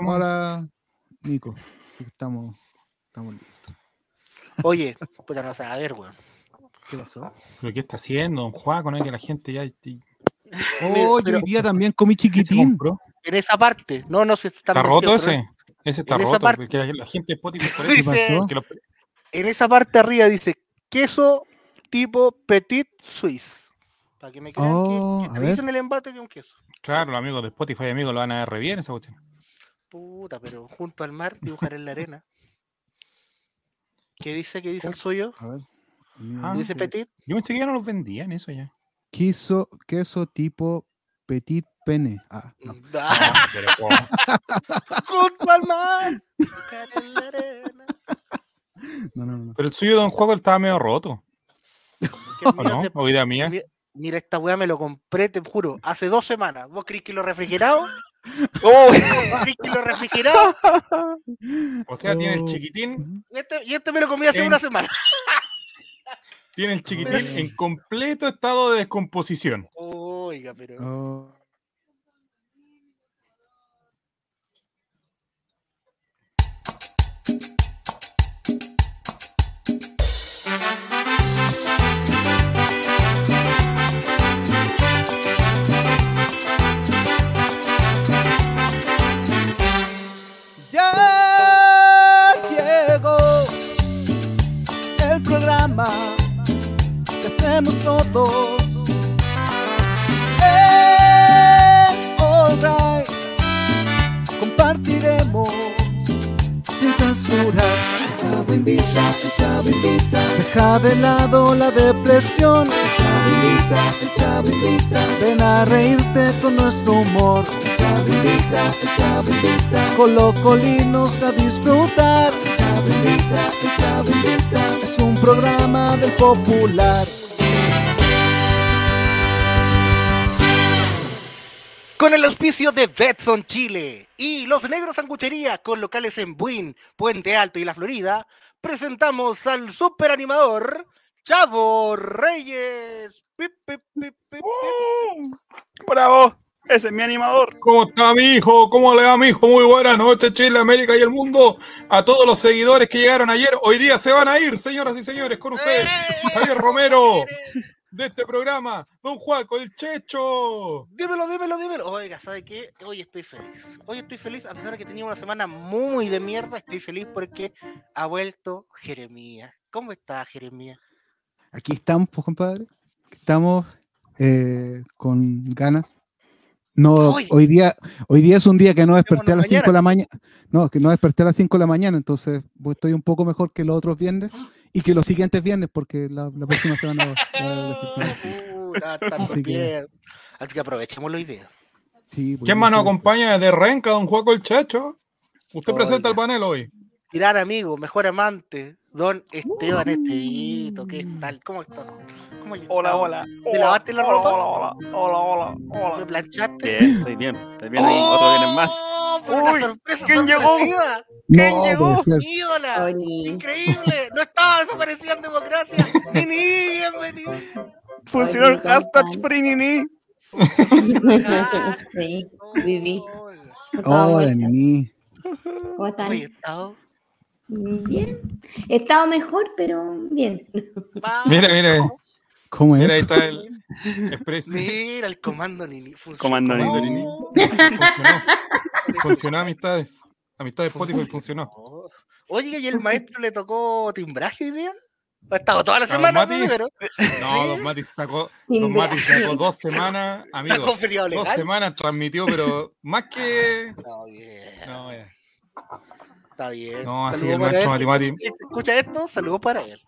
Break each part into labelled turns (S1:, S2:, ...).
S1: Hola, Nico. Sí, estamos, estamos listos.
S2: Oye, puta, no a ver, weón.
S1: ¿Qué pasó?
S3: ¿Pero qué está haciendo, don Juan? Con que la gente ya
S1: Oh, yo hoy día también comí
S3: ¿qué se
S1: chiquitín.
S2: En esa parte, no, no sé,
S3: ¿Está roto ese? Ese está
S2: en esa
S3: roto,
S2: parte-
S3: porque
S2: En esa parte arriba dice queso tipo Petit Suisse. Para que me crean
S1: Oh,
S2: que,
S1: a
S2: que
S1: ver.
S2: dicen el embate de un queso.
S3: claro, los amigos de Spotify, amigos, lo van a ver re bien esa cuestión.
S2: Puta, pero junto al mar, dibujar en la arena. ¿Qué dice? ¿Qué dice el suyo?
S1: A ver.
S3: Ah,
S2: ¿Dice
S1: Eh,
S2: Petit?
S3: Yo pensé que ya no los vendían eso ya.
S1: Quiso, queso tipo petit pene. Ah, no.
S2: Ah,
S3: Pero ¿cómo?
S2: junto al mar, dibujar en la arena.
S1: no, no, no.
S3: Pero el suyo de Don Juan estaba medio roto, ¿o
S2: mira,
S3: no? ¿O idea mía?
S2: mira- Mira, esta weá me lo compré, te juro, hace dos semanas. ¿Vos crees que lo refrigerado?
S3: ¡Oh!
S2: ¿Vos crees que lo refrigerado?
S3: O sea, tiene el
S1: Oh.
S3: chiquitín,
S2: Y este, y este me lo comí hace
S3: En-
S2: una semana.
S3: tiene el chiquitín en completo estado de descomposición.
S2: Oiga, pero.
S1: Oh,
S4: que hacemos todos. En All Right compartiremos sin censura. El Chavo invita, el Chavo invita. Deja de lado la depresión. El Chavo invita, el Chavo invita. Ven a reírte con nuestro humor. El Chavo invita, el Chavo invita. Colocolinos a disfrutar. El Chavo invita, el Chavo invita. Es un programa del popular.
S2: Con el auspicio de Betson Chile y Los Negros Sanguchería con locales en Buin, Puente Alto y La Florida, presentamos al super animador Chavo Reyes. Pip, pip, pip, pip, pip.
S5: ¡Bravo! Ese es mi animador.
S3: ¿Cómo está mi hijo? ¿Cómo le va mi hijo? Muy buenas noches, Chile, América y el mundo. A todos los seguidores que llegaron ayer, hoy día se van a ir, señoras y señores, con ustedes,
S2: ¡Eh!
S3: Javier Romero, de este programa, Don Juaco, el Checho.
S2: Dímelo, dímelo, dímelo. Oiga, ¿sabe qué? Hoy estoy feliz. Hoy estoy feliz, a pesar de que tenía una semana muy de mierda, estoy feliz porque ha vuelto Jeremías. ¿Cómo está Jeremías?
S1: Aquí estamos, pues, compadre. Estamos eh, con ganas. No, hoy día, hoy día es un día que no desperté a las 5 de la mañana. No, que no desperté a las 5 de la mañana, entonces pues, estoy un poco mejor que los otros viernes y que los siguientes viernes, porque la, la próxima semana va- va a despertar así. Que-.
S2: Así que aprovechemos la idea.
S1: Sí, pues,
S3: ¿Quién más nos acompaña de Renca, Don Juaco, el Checho? Usted presenta el panel hoy.
S2: Gran amigo, mejor amante, don Esteban Estevito, ¿qué tal? ¿Cómo estás? ¿Cómo
S5: Hola, hola.
S2: ¿Te
S5: hola,
S2: lavaste la ropa?
S5: Hola, hola, hola, hola,
S2: ¿Me planchaste?
S5: Bien, estoy bien. Estoy bien. Otro vienen más.
S2: ¡Oh, una
S5: Uy,
S2: sorpresa
S5: ¿quién llegó? ¿Quién
S1: No,
S5: llegó?
S2: ¡Ídola! ¡Increíble! ¡No estaba desaparecida en democracia! ¡Nini, bienvenido!
S5: Funcionó el
S6: Oye, ¿cómo
S5: hashtag? Frinini.
S6: sí, viví.
S1: Hola, Nini.
S6: ¿Cómo están? Bien. He estado mejor, pero bien.
S3: Mira, mira,
S1: ¿Cómo es?
S3: mira, ahí está el express.
S2: Mira el comando Nini. funcionó.
S5: Comando Nini.
S2: ¿Cómo?
S3: Funcionó. Funcionó, amistades. Amistades Spotify funcionó.
S2: Oh. Oye, ¿y el maestro le tocó timbraje hoy día? Ha estado toda la
S3: ¿A don
S2: semana,
S3: Mati?
S2: pero
S3: No,
S2: ¿Sí?
S3: Don Mati sacó, Don Mati sacó dos semanas, amigo. Dos semanas transmitió, pero más que.
S2: No, yeah.
S3: No, ya.
S2: Está bien.
S3: No, así el maestro Mati.
S2: Si escucha esto, saludos para él.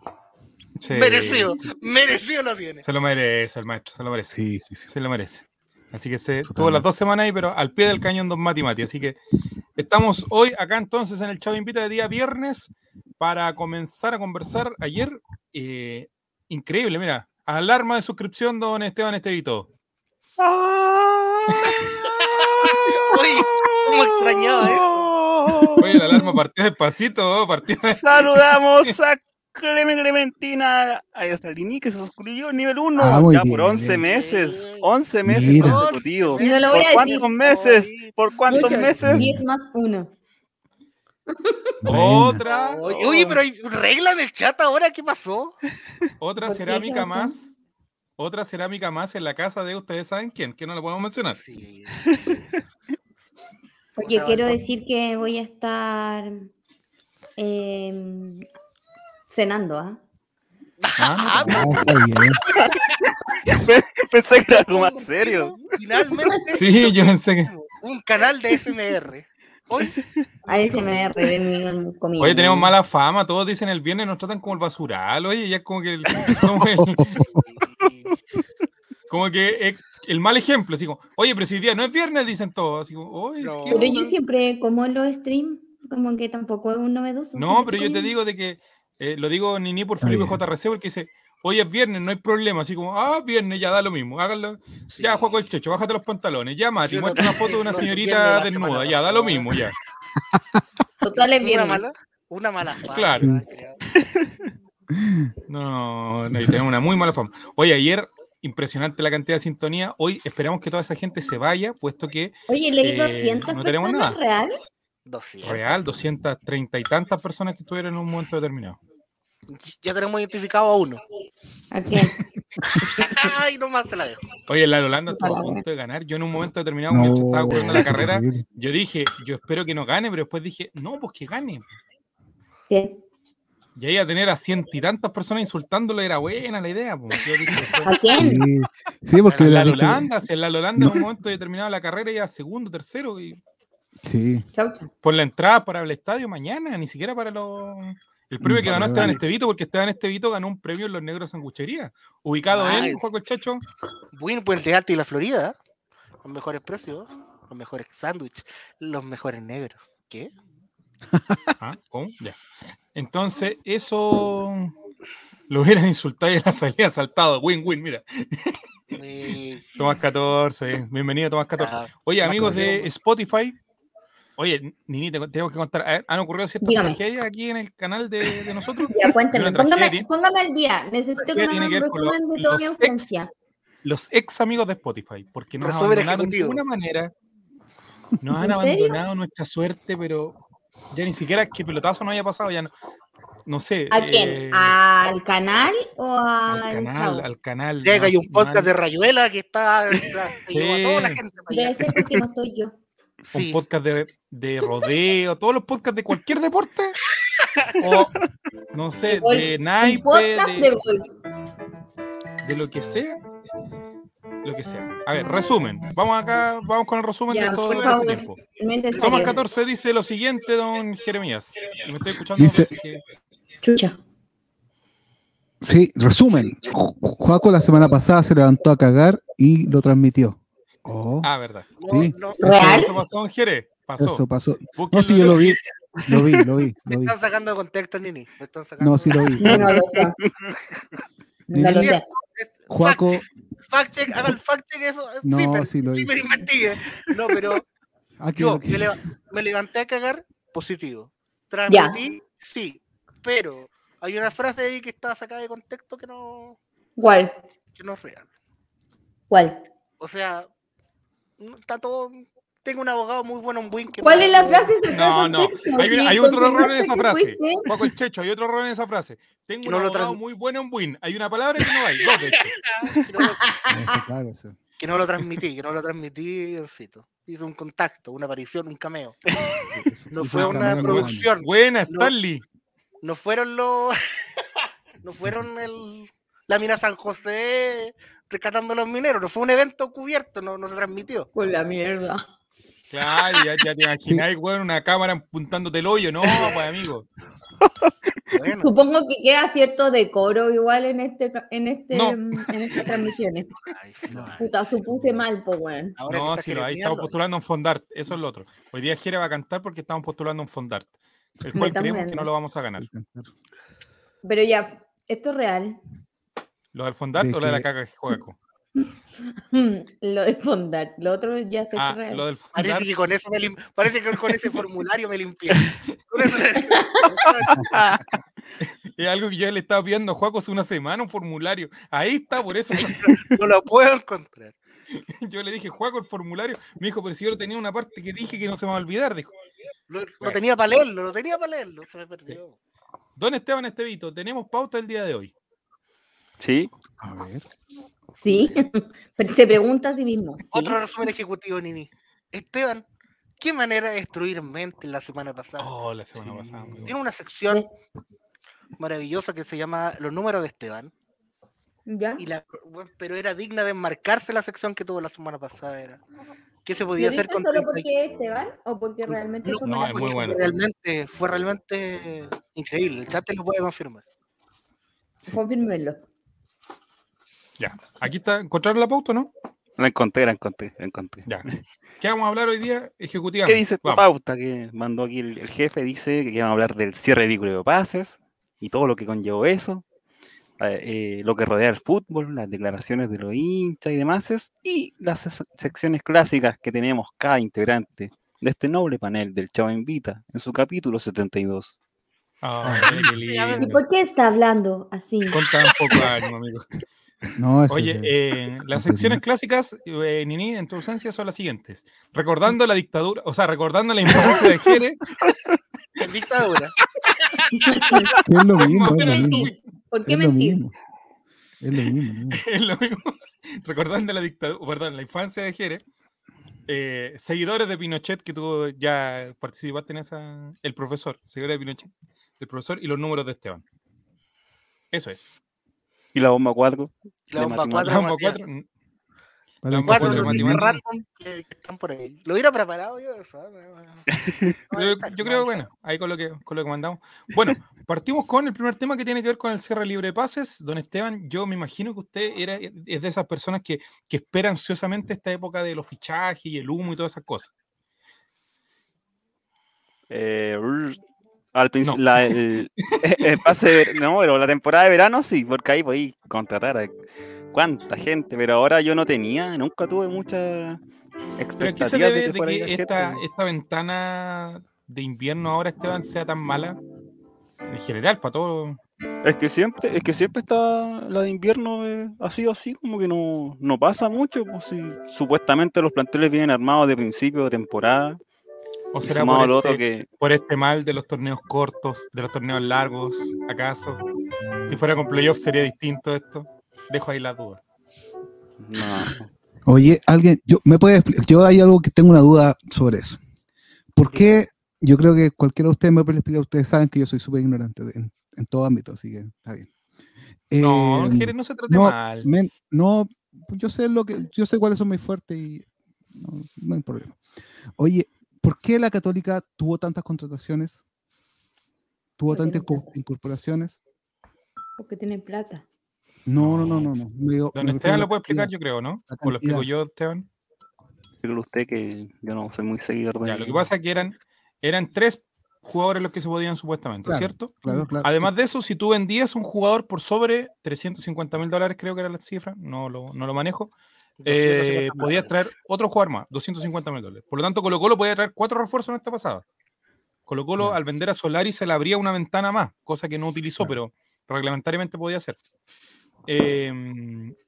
S3: Sí.
S2: Merecido, merecido lo tiene.
S3: Se lo merece el maestro, se lo merece.
S1: Sí, sí, sí.
S3: Se lo merece. Así que se tuvo las dos semanas ahí, pero al pie del cañón Don Mati Mati. Así que estamos hoy acá entonces en el Chavo Invita de día viernes para comenzar a conversar. Ayer, eh, increíble, mira, alarma de suscripción, don Esteban Estevito.
S2: Oye, ¿cómo extrañaba eso?
S3: Oye, la alarma partió despacito, partió.
S5: Saludamos a Clemen Clementina Ayostalini, que se suscribió nivel 1
S1: Ah,
S5: ya por
S1: bien.
S5: 11 meses. 11 meses
S1: Mira.
S5: consecutivos.
S6: No lo voy
S5: ¿Por
S6: a decir.
S5: cuántos meses? ¿Por cuántos meses?
S6: 10 más 1.
S1: Buena.
S3: Otra,
S2: Oye, oye, pero hay regla en el chat ahora, ¿qué pasó?
S3: otra
S6: ¿Por
S3: cerámica más. Otra cerámica más en la casa de ustedes saben quién, que no lo podemos mencionar.
S2: Sí.
S6: Oye, quiero decir que voy a estar em, cenando, ¿ah?
S3: Ah,
S1: Ah, está bien.
S5: Pensé que era algo más serio.
S2: Finalmente.
S3: Sí, yo pensé que.
S2: Un canal de SMR. Hoy.
S6: ASMR de mi comida.
S3: Oye, tenemos mala fama, todos dicen el viernes nos tratan como el basural, oye, ya es como que el, somos el- como que es el mal ejemplo, así como, oye, pero si hoy día no es viernes, dicen todos, así como, oye, es
S2: No.
S3: que-
S6: Pero yo siempre como en los streams, como que tampoco es un novedoso.
S3: No, pero yo te digo de que, eh, lo digo ni ni por Felipe. JRC, porque dice, hoy es viernes, no hay problema, así como, ah, viernes, ya da lo mismo, háganlo,
S2: Sí.
S3: ya, Juaco el Checho, bájate los pantalones, ya, Mati,
S2: no
S3: muestra una foto de una
S2: no
S3: señorita desnuda,
S2: semana
S3: ya, da lo mismo, ya.
S6: Total es
S2: Una
S6: viernes.
S2: mala, una mala fama,
S3: Claro. No, no, y tenemos una muy mala fama. Oye, ayer, impresionante la cantidad de sintonía. Hoy esperamos que toda esa gente se vaya, puesto que
S6: Oye, leí
S3: Eh,
S6: 200
S3: no tenemos
S6: personas
S3: nada.
S6: real.
S2: 200.
S3: real, 230 y tantas personas que estuvieron en un momento determinado.
S2: Ya tenemos identificado a uno.
S6: ¿A quién?
S2: Ay, nomás se la dejo.
S3: Oye, la Holanda estuvo a punto de ganar. Yo en un momento determinado, cuando
S1: No,
S3: estaba ocurriendo la carrera, yo dije, yo espero que no gane, pero después dije, no, pues que gane.
S6: ¿Qué?
S3: Y ahí a tener a ciento y tantas personas insultándole era buena la idea. pues. Yo dije, después,
S6: ¿A quién?
S1: Sí, sí, porque
S3: la
S1: dicho-
S3: Holanda, si en la Holanda
S1: No.
S3: en un momento determinado la carrera ya segundo, tercero, y
S1: Sí,
S3: por la entrada para el estadio mañana, ni siquiera para los. El premio que ganó
S1: Vale,
S3: Esteban. Estevito, porque Esteban Estevito ganó un premio en los Negros Sanguchería, ubicado en Juaco el Chacho.
S2: Win Puente Alto y la Florida. Los mejores precios, los mejores sándwiches, los mejores negros. ¿Qué?
S3: Ah, ¿cómo? Ya. Entonces, eso lo hubieran insultado y la salida saltado. Win-win, mira.
S2: Eh,
S3: Tomás 14, bienvenido Tomás 14.
S2: ah,
S3: Oye, amigos de. Spotify. Oye, Nini, te- tenemos que contar. ver, ¿Han ocurrido ciertas tragedias aquí en el canal de, de nosotros?
S6: Ya, cuéntame. Póngame, póngame al día. Necesito que me resumen de toda mi
S3: los ex-
S6: ausencia.
S3: Los ex amigos de Spotify, porque nos
S2: Resumen
S3: abandonaron de
S2: ejecutivo.
S3: una manera. Nos han abandonado nuestra suerte, pero ya ni siquiera es que pelotazo no haya pasado, ya no. No sé.
S6: ¿A quién?
S3: eh,
S6: ¿Al canal o al,
S3: al canal,
S6: chavo?
S3: al canal.
S2: Llega hay un podcast de Rayuela que está. a toda la
S3: Sí.
S2: gente
S6: Debe ser porque no estoy yo.
S3: un
S2: Sí.
S3: podcast de, de rodeo, todos los podcasts de cualquier deporte. o, no sé, de
S6: Un
S3: naipe,
S6: podcast
S3: de,
S6: de golf.
S3: de lo que sea. Lo que sea. A ver, resumen. Vamos acá, vamos con el resumen
S6: Ya,
S3: de todo este
S6: favor.
S3: tiempo. Tomás 14 dice lo siguiente, don Jeremías. Me estoy escuchando.
S1: Dice-
S3: así que-
S6: Chucha.
S1: sí, resumen. Ju- Juaco la semana pasada se levantó a cagar y lo transmitió. Oh,
S3: Ah, verdad.
S1: Sí.
S2: no,
S6: ¿Real?
S3: Eso pasó, don Jere. Pasó.
S1: eso pasó. No, sí, yo lo vi. Lo vi, lo vi,
S2: me
S1: lo vi.
S2: están sacando de contexto, Nini. Me están sacando
S1: No, sí lo vi.
S6: No, no lo. No
S1: Juaco,
S2: Fact check, haga el fact check, eso.
S1: No,
S2: sí, pero,
S1: sí lo
S2: sí
S1: hice.
S2: me investigue. No, pero
S1: aquí
S2: yo me, leva- me levanté a cagar, positivo. Transmití, sí, pero hay una frase ahí que está sacada de contexto que no,
S6: ¿Cuál?
S2: que no es real.
S6: ¿Cuál?
S2: O sea, está todo. Tengo un abogado muy bueno en Win que
S6: ¿Cuál
S2: me-
S6: es la frase?
S3: No, no. Hay, una- hay otro error en esa frase. Juaco el Checho, hay otro error en esa frase. Tengo un
S2: no
S3: abogado
S2: trans-
S3: muy bueno en Win. Hay una palabra que no hay. Dos, de hecho.
S2: que no, lo, que no transmití, que no lo transmití, Diosito. Hizo un contacto, una aparición, un cameo. No fue
S1: un
S2: una producción.
S3: Buena,
S2: No.
S3: Stanley.
S2: No fueron los. no fueron el, la mina San José rescatando a los mineros. No fue un evento cubierto, no, no se transmitió.
S6: Por la mierda.
S3: Claro, ya, ya te imagináis, weón, una cámara apuntándote el hoyo. No, pues, amigo.
S2: Bueno,
S6: Supongo que queda cierto decoro igual en este en este
S3: No.
S6: mm, en estas transmisiones.
S2: ay, sí.
S6: Puta, supuse mal, pues weón.
S2: Que
S3: No, sí, lo hay.
S2: jeremiando,
S3: Estamos postulando un Fondart. Eso es lo otro. Hoy día Jere va a cantar porque estamos postulando un Fondart. El cual creemos que no lo vamos a ganar.
S6: Pero ya, esto es real.
S3: ¿Lo del Fondart
S1: De
S3: o lo de la
S1: que-
S3: caca que juega con?
S6: Lo de fondar. Lo otro ya que
S3: Ah,
S6: es real.
S3: lo del
S2: Parece que con eso me lim- parece que con ese formulario me limpié. Con eso le-
S3: Es algo que yo le estaba pidiendo a Juaco hace una semana, un formulario. Ahí está, por eso
S2: No lo puedo encontrar.
S3: yo le dije, Juaco, el formulario. Me dijo, pero si yo tenía una parte que dije que no se me va a olvidar, dijo.
S2: Lo, lo
S3: Bueno.
S2: tenía para leerlo, lo tenía para leerlo, se me perdió.
S3: Don Esteban Estevito, tenemos pauta el día de hoy.
S7: Sí,
S1: A ver.
S6: Sí, pero se pregunta a sí mismo. sí.
S2: Otro resumen ejecutivo, Nini. Esteban, ¿qué manera de destruir mente la semana pasada?
S3: Oh, la semana
S1: Sí.
S3: pasada.
S2: Tiene una sección maravillosa que se llama Los números de Esteban.
S6: ¿Ya?
S2: Y la, bueno, pero era digna de enmarcarse la sección que tuvo la semana pasada. Era. ¿Qué se
S6: ¿Lo
S2: podía hacer con
S6: solo
S2: 30
S6: porque es Esteban o porque realmente
S2: No,
S6: fue
S3: no, es muy bueno.
S2: Realmente, fue realmente increíble. El chat te lo puede confirmar.
S6: Confírmenlo.
S3: Ya. Aquí está. ¿Encontraron la pauta o no?
S7: la encontré, la encontré, la encontré.
S3: Ya. ¿Qué vamos a hablar hoy día? Ejecutiva.
S7: ¿Qué dice esta
S3: Vamos.
S7: pauta que mandó aquí el, el jefe? Dice que vamos a hablar del cierre de vínculo de pases y todo lo que conllevó eso, eh, eh, lo que rodea el fútbol, las declaraciones de los hinchas y demás, es, y las se- secciones clásicas que tenemos cada integrante de este noble panel del Chavo Invita en su capítulo 72.
S3: Ay, qué
S6: ¿Y por qué está hablando así?
S3: Conta un poco de ánimo, amigo.
S1: No,
S3: Oye,
S1: es-
S3: eh, las secciones clásicas, eh, Nini, en tu ausencia, son las siguientes. Recordando la dictadura, o sea, recordando la infancia de Jerez.
S2: En dictadura.
S1: es lo mismo, es lo mismo.
S6: ¿Por qué
S1: Es lo
S6: mentir?
S1: mismo. Es lo mismo. lo mismo.
S3: es lo mismo. Recordando la dictadura, perdón, la infancia de Jerez. eh, seguidores de Pinochet, que tú ya participaste en esa. El profesor, seguidores de Pinochet, el profesor y los números de Esteban. Eso es.
S7: Y la bomba 4.
S2: La bomba
S7: matemáticas.
S2: 4.
S3: Vamos, cuatro. mm,
S1: Para
S3: La
S2: Cuatro
S3: de
S1: caso de-
S2: noticias
S3: matemáticas.
S2: random que, que están por ahí. Lo hubiera preparado yo.
S3: Yo, yo creo, bueno, ahí con lo que con lo que mandamos. Bueno, partimos con el primer tema que tiene que ver con el cierre libre de pases. Don Esteban, yo me imagino que usted era, es de esas personas que, que espera ansiosamente esta época de los fichajes y el humo y todas esas cosas.
S7: Eh, al principio,
S3: No.
S7: la, el, el pase no, pero la temporada de verano sí, porque ahí podí contratar a cuánta gente, pero ahora yo no tenía, nunca tuve mucha
S3: Pero ¿a qué se
S7: expectativa
S3: debe de que esta, esta ventana de invierno ahora, Esteban, sea tan mala? En general, para todo.
S7: Es que siempre, es que siempre está la de invierno eh, ha sido así, como que no, no pasa mucho, pues si supuestamente los planteles vienen armados de principio de temporada,
S3: ¿O será por
S7: al otro
S3: este,
S7: que
S3: por este mal de los torneos cortos, de los torneos largos, acaso? Si fuera con playoff sería distinto esto. Dejo ahí la duda.
S7: no,
S1: Oye, alguien, yo me puede explicar, yo hay algo que tengo una duda sobre eso. ¿Por qué? Yo creo que cualquiera de ustedes me puede explicar, ustedes saben que yo soy súper ignorante en, en todo ámbito, así que está bien.
S3: No,
S1: Eh,
S3: Jerez, no se trate
S1: no,
S3: mal.
S1: men- no, yo sé lo que, yo sé cuáles son mis fuertes y no, no hay problema. Oye, ¿por qué la Católica tuvo tantas contrataciones? ¿Tuvo
S6: Porque
S1: tantas incorporaciones?
S6: Porque tienen plata.
S1: No, no, no, no. no. Me
S3: Don
S1: me
S3: Esteban lo puede explicar, yo creo, ¿no? ¿O lo explico yo, Esteban?
S7: explíquelo usted que yo no soy muy seguidor de
S3: Ya, lo que pasa es que eran, eran tres jugadores los que se podían supuestamente,
S1: Claro,
S3: ¿cierto?
S1: Claro, claro.
S3: Además de eso, si tú vendías un jugador por sobre 350 mil dólares, creo que era la cifra, no lo, no lo manejo, eh,
S2: 250
S3: podías traer otro jugador más, 250 mil dólares. Por lo tanto, Colo Colo podía traer cuatro refuerzos en esta pasada. Colo Colo
S1: Ya.
S3: al vender a Solari se le abría una ventana más, cosa que no utilizó,
S1: Claro.
S3: pero reglamentariamente podía hacer. Eh,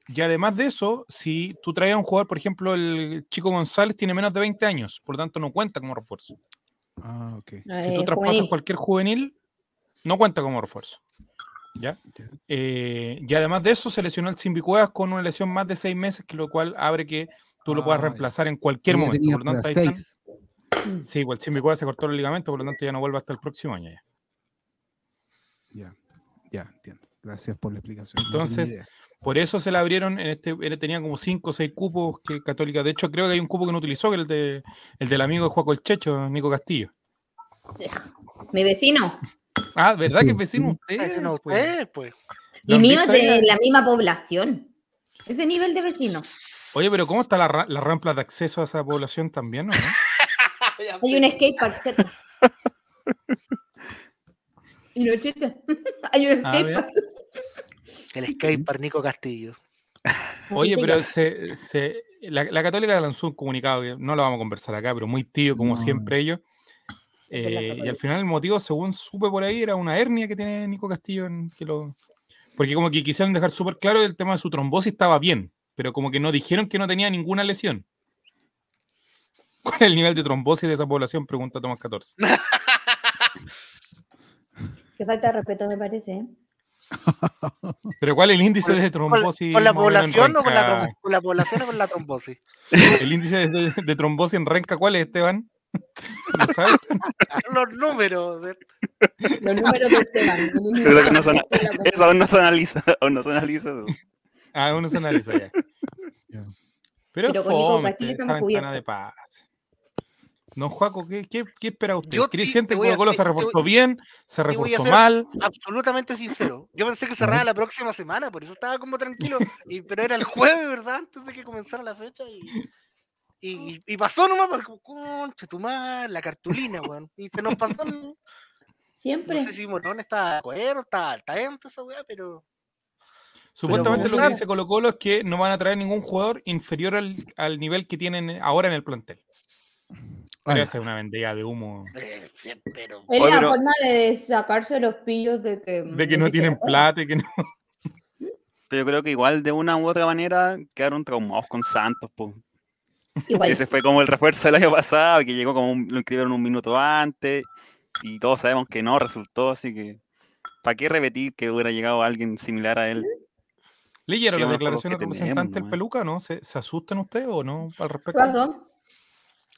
S3: y además de eso, si tú traías un jugador, por ejemplo, el Chico González tiene menos de 20 años, por lo tanto no cuenta como refuerzo.
S1: Ah, ok.
S3: Si
S6: Eh,
S3: tú traspasas
S6: juvenil.
S3: cualquier juvenil, no cuenta como refuerzo. ¿Ya?
S1: Ya.
S3: Eh, y además de eso, se lesionó el Simbicuevas con una lesión más de seis meses, que lo cual abre que tú lo puedas
S1: Ah,
S3: reemplazar en cualquier momento. Por lo tanto, ahí están-
S1: seis.
S6: Mm.
S3: Sí, pues el Simbicuevas se cortó el ligamento, por lo tanto ya no vuelve hasta el próximo año. ya.
S1: Ya, ya entiendo. Gracias por la explicación.
S3: Entonces. Por eso se le abrieron, en este, él tenía como cinco o seis cupos que Católica. De hecho, creo que hay un cupo que no utilizó, que es el, de, el del amigo de Juaco el Checho, Nico Castillo.
S6: Mi vecino.
S3: Ah, ¿verdad que es vecino usted?
S2: Ay, no,
S3: pues?
S2: usted, pues.
S3: ¿Lo
S6: Y mío es
S3: ahí?
S6: de la misma población. Ese nivel de vecino.
S3: Oye, pero ¿cómo está la, ra- la rampa de acceso a esa población también, no?
S6: Hay un skatepark cerca. Y no chiste. Hay un
S3: Ah,
S6: skatepark.
S2: El skatepark Nico Castillo.
S3: Oye, pero se, se- la, la Católica lanzó un comunicado, que no lo vamos a conversar acá, pero muy tío, como
S1: No.
S3: siempre ellos, Eh, y al final el motivo, según supe por ahí, era una hernia que tiene Nico Castillo. En, que lo, porque como que quisieron dejar súper claro que el tema de su trombosis estaba bien, pero como que no dijeron que no tenía ninguna lesión. ¿Cuál es el nivel de trombosis de esa población? Pregunta Tomás 14.
S6: Que falta de respeto, me parece. ¿eh?
S3: Pero ¿cuál es el índice de
S2: ¿Con,
S3: trombosis?
S2: la población o la, con la población o con la trombosis?
S3: ¿El índice de, de trombosis en Renca cuál es, Esteban? ¿Lo sabes?
S2: Los números. de-
S6: Los números de Esteban.
S7: no. Eso aún no se analiza. Aún no se analiza. eso.
S3: Ah, uno se analiza ya. Pero,
S6: Pero
S3: fome
S6: Castillo
S3: esta ventana
S6: cubiertos.
S3: de paz. Don Juaco, ¿qué, qué, qué espera usted?
S2: Yo
S3: ¿Cree-
S2: sí,
S3: ¿Siente
S2: te
S3: que Colo Colo se reforzó bien? ¿Se
S2: voy a
S3: reforzó mal?
S2: Absolutamente sincero. Yo pensé que cerraba la próxima semana, por eso estaba como tranquilo. Y, pero era el jueves, ¿verdad? Antes de que comenzara la fecha. Y, y, y pasó nomás, pues, como, concha tu madre, la cartulina, weón. Y se nos pasó. No no
S6: Siempre.
S2: sé si Morón estaba de acuerdo, estaba al tanto esa weá, pero.
S3: Supuestamente lo que dice Colo Colo es que no van a traer ningún jugador inferior al, al nivel que tienen ahora en el plantel. Esa es una vendida de humo.
S2: sí, pero.
S6: Es la
S7: pero-
S6: forma de sacarse los pillos de que.
S3: De que no tienen
S6: plata.
S3: plata y que no.
S7: Pero yo creo que igual de una u otra manera quedaron traumados con Santos. po.
S6: Igual.
S7: Ese fue como el refuerzo del año pasado, que llegó como un- lo inscribieron un minuto antes. Y todos sabemos que no resultó, así que. ¿Para qué repetir que hubiera llegado alguien similar a él?
S3: ¿Leyeron
S7: Qué
S3: las
S7: buenos
S3: declaraciones
S7: juegos que
S3: del representante del. Peluca? ¿No? ¿Se, se asustan ustedes o no al
S6: ¿Qué
S3: respecto?
S6: pasó?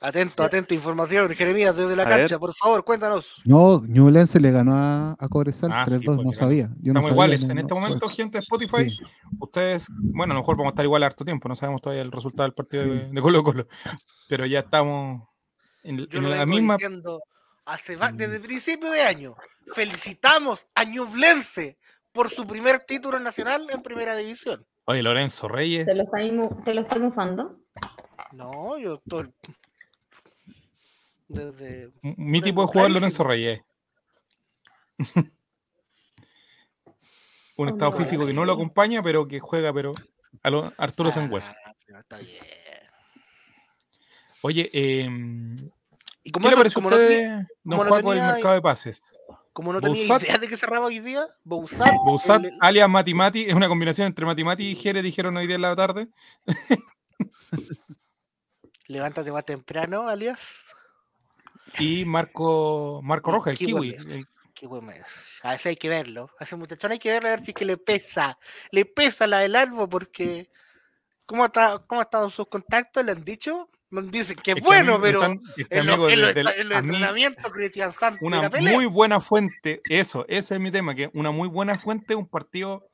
S2: Atento, atento, información. Jeremías, desde la
S7: A ver.
S2: cancha, por favor, cuéntanos.
S1: No, Ñublense le ganó a, a Cobresal
S3: Ah, sí,
S1: 3-2,
S3: pues,
S1: no sabía. Yo no
S3: Estamos
S1: sabía,
S3: iguales.
S1: no-
S3: en este momento, gente de Spotify,
S1: sí.
S3: ustedes, bueno, a lo mejor vamos a estar igual harto tiempo, no sabemos todavía el resultado del partido
S1: Sí.
S3: de, de Colo Colo, pero ya estamos en,
S2: Yo
S3: en
S2: lo
S3: la
S2: vengo
S3: misma.
S2: diciendo hace va- desde principio de año. Felicitamos a Ñublense por su primer título nacional en primera división.
S3: Oye, Lorenzo Reyes,
S6: ¿Te lo está, mu- te lo está mufando?
S2: No, yo estoy. Desde.
S3: mi tipo de jugador. Lorenzo Reyes. Un estado físico que no lo acompaña, pero que juega, pero a lo Arturo Sangüesa.
S2: Ah, pero está bien.
S3: Oye, em,
S2: Y
S3: ¿qué
S2: como,
S3: le a
S2: no
S3: don
S2: como no
S3: Juaco, el
S2: tenía-
S3: mercado de pases?
S2: como no tenía
S3: Bouzat-
S2: idea de que cerraba hoy día, Bouzat.
S3: Bouzat,
S2: el-
S3: alias Mati Mati, es una combinación entre Mati Mati y Jere, dijeron hoy día en la tarde.
S2: Levántate más temprano, alias.
S3: Y Marco, Marco Roja, el
S2: Kiwi
S3: el-
S2: Qué buen mes. A ese hay que verlo. A ese muchachón hay que verlo a ver si es que le pesa. Le pesa la del albo porque. ¿Cómo, está, ¿Cómo han estado sus contactos? ¿Le han dicho? Nos dicen que es
S3: es que
S2: bueno, pero
S3: están- es que,
S2: en, los
S3: a mí,
S2: entrenamientos, Cristian Santos
S3: una
S2: pelea.
S3: muy buena fuente, eso, ese es mi tema, que una muy buena fuente, un partido,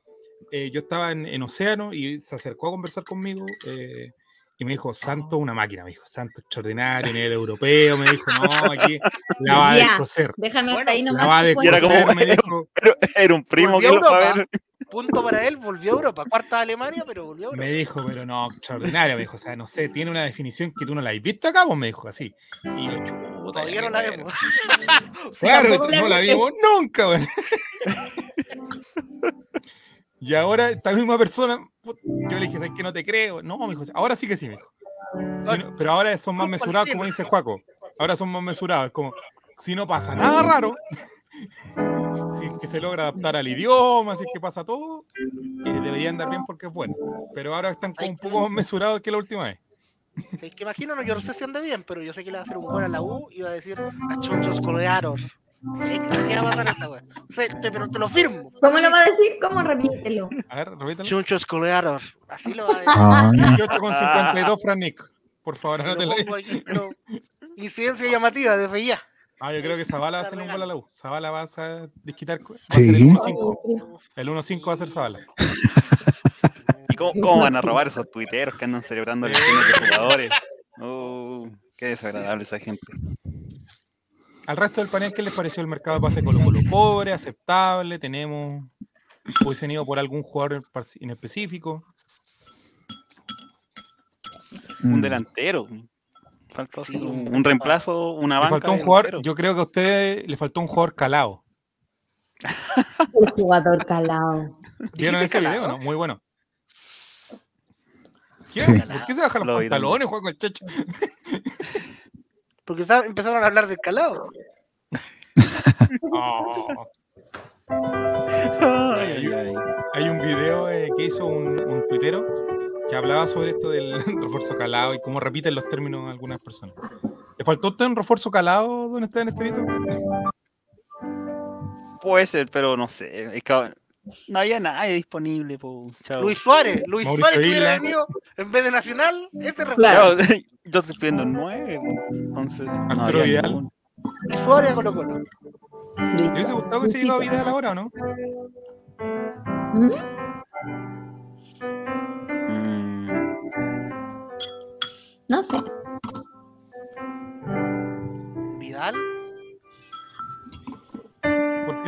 S3: eh, yo estaba en, en Océano y se acercó a conversar conmigo eh, y me dijo, Santo, una máquina, me dijo, Santo extraordinario, nivel europeo, me dijo, no, aquí la va a descoser,
S6: Déjame
S2: Bueno,
S6: hasta ahí
S3: la
S6: nomás.
S3: va a
S6: cuente.
S7: como-
S3: descoser, me dijo,
S7: era un primo que
S2: a
S7: lo a
S2: Europa.
S7: ver.
S2: Punto para él, volvió a Europa. Cuarta de Alemania, pero volvió a Europa.
S3: me dijo, pero no, extraordinario, me dijo, o sea, no sé, tiene una definición que tú no la has visto acá, pues me dijo así. Y yo, chuta,
S2: Todavía no la vemos.
S3: Claro,
S6: la
S3: no la vimos nunca, weón. Y ahora esta misma persona, yo le dije, ¿sabes que no te creo? No, me dijo, ahora sí que sí, me dijo. Si no- pero ahora son más mesurados, como dice Juaco. Ahora son más mesurados, es como, si no pasa nada raro, si es que se logra adaptar al idioma, si es que pasa todo, eh, debería andar bien porque es bueno. Pero ahora están como un poco más mesurados que la última vez.
S2: Sí, que imagino, no, yo no sé si ande bien, pero yo sé que le va a hacer un gol a la U y va a decir a chonchos colearos. Sí, que que va a pasar esta. Sí, te- pero te lo firmo.
S6: ¿Cómo lo va a decir? ¿Cómo? Repítelo.
S3: A ver, repítelo.
S2: Chunchos colearos. Así lo va a decir.
S1: Ah,
S3: 18 con 52, Fran Nick. Por favor,
S2: Lo
S3: anótelo
S2: incidencia llamativa desde ya.
S3: Ah, yo creo que Zavala va a hacer un gol a la U. Zavala va a desquitar. va a
S1: Sí.
S3: ser el 1-5. El 1-5 va a ser Zavala.
S7: ¿Y cómo, cómo van a robar esos tuiteros que andan celebrando lesiones de jugadores? Oh, qué desagradable esa gente.
S3: Al resto del panel, ¿qué les pareció el mercado de pase Colo Colo? Pobre, aceptable, tenemos. Hubiesen ido por algún jugador en específico.
S7: Un
S1: mm.
S7: delantero. Faltó así
S2: Sí,
S7: un,
S2: un-
S7: un reemplazo, una banca.
S3: faltó un jugador,
S7: delantero.
S3: yo creo que a usted le faltó un jugador calado.
S6: El jugador calado.
S3: ¿Vieron
S2: ¿Dijiste
S3: ese video?
S2: calado?
S3: No? Muy bueno. ¿Qué?
S1: Sí.
S3: ¿Por qué se bajan
S7: Lo
S3: los
S7: vi
S3: pantalones, Juan el Checho?
S2: Porque empezaron a hablar del calado.
S3: Oh,
S7: Ay, ay, ay.
S3: hay un video eh, que hizo un, un tuitero que hablaba sobre esto del refuerzo calado y cómo repiten los términos algunas personas. ¿Le faltó a usted un refuerzo calado, don Esteban Estevito?
S7: Puede ser, pero no sé. Es que no había nadie disponible, po, chao.
S2: Luis Suárez, Luis
S3: Mauricio
S2: Suárez que hubiera venido en vez de Nacional, este.
S6: Claro.
S7: Yo estoy pidiendo nueve, po, entonces. no
S3: Arturo
S7: había
S3: Vidal.
S7: ninguno.
S2: Luis Suárez a Colo Colo.
S3: ¿Le hubiese gustado que se llegado a Vidal ahora o no?
S6: ¿Mm?
S7: Mm,
S6: No sé.
S2: Vidal.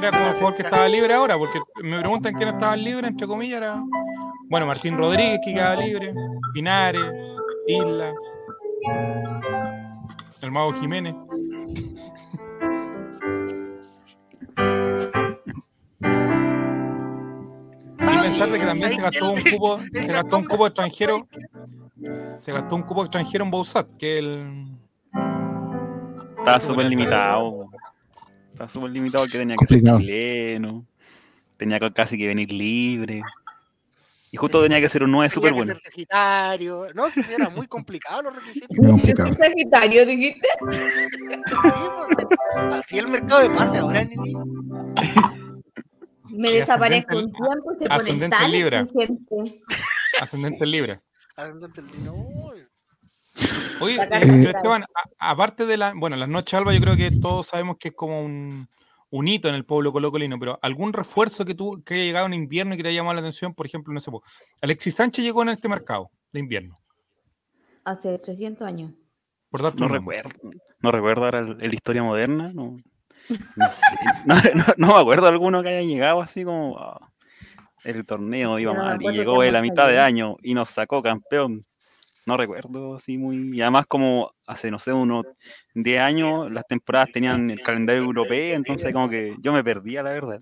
S3: Era como el jugador que estaba libre ahora, porque me preguntan quién estaba libre, entre comillas, era. Bueno, Martín Rodríguez que quedaba libre, Pinares, Isla, el Mago Jiménez. Y pensar de que también se gastó un cupo, se gastó un cupo extranjero, se gastó un cupo extranjero en Bousat, que el
S7: Estaba súper limitado. Estaba súper limitado que tenía que ser chileno. Tenía que casi que venir libre. Y justo tenía que ser un 9 súper
S2: Tenía que
S7: bueno.
S2: ser Sagitario. No, sí, era muy complicado los requisitos.
S1: Muy complicado.
S6: Sagitario, dijiste.
S2: Así el mercado de pase ahora, Nini.
S6: Me desaparezco un
S3: ascendente-
S6: tiempo y se pone
S3: ascendente
S6: tan
S3: Libra.
S6: exigente.
S3: ascendente libre.
S2: Andante el- no,
S3: Oye,
S6: La
S3: eh. Esteban, a- aparte de la, bueno, las noches alba, yo creo que todos sabemos que es como un, un hito en el pueblo colocolino, pero algún refuerzo que tú que haya llegado en invierno y que te haya llamado la atención, por ejemplo, no sé, Alexis Sánchez llegó en este mercado de invierno,
S6: Hace 300 años.
S3: por
S7: No recuerdo. No recuerdo ahora el, el historia moderna. No, no, sé. No- no- no me acuerdo alguno que haya llegado así como. ah, el torneo iba mal y llegó la
S6: hemos
S7: mitad de año y nos sacó campeón. No recuerdo así muy. Y además, como hace, no sé, unos 10 años, las temporadas tenían el calendario europeo, entonces, como que yo me perdía, la verdad.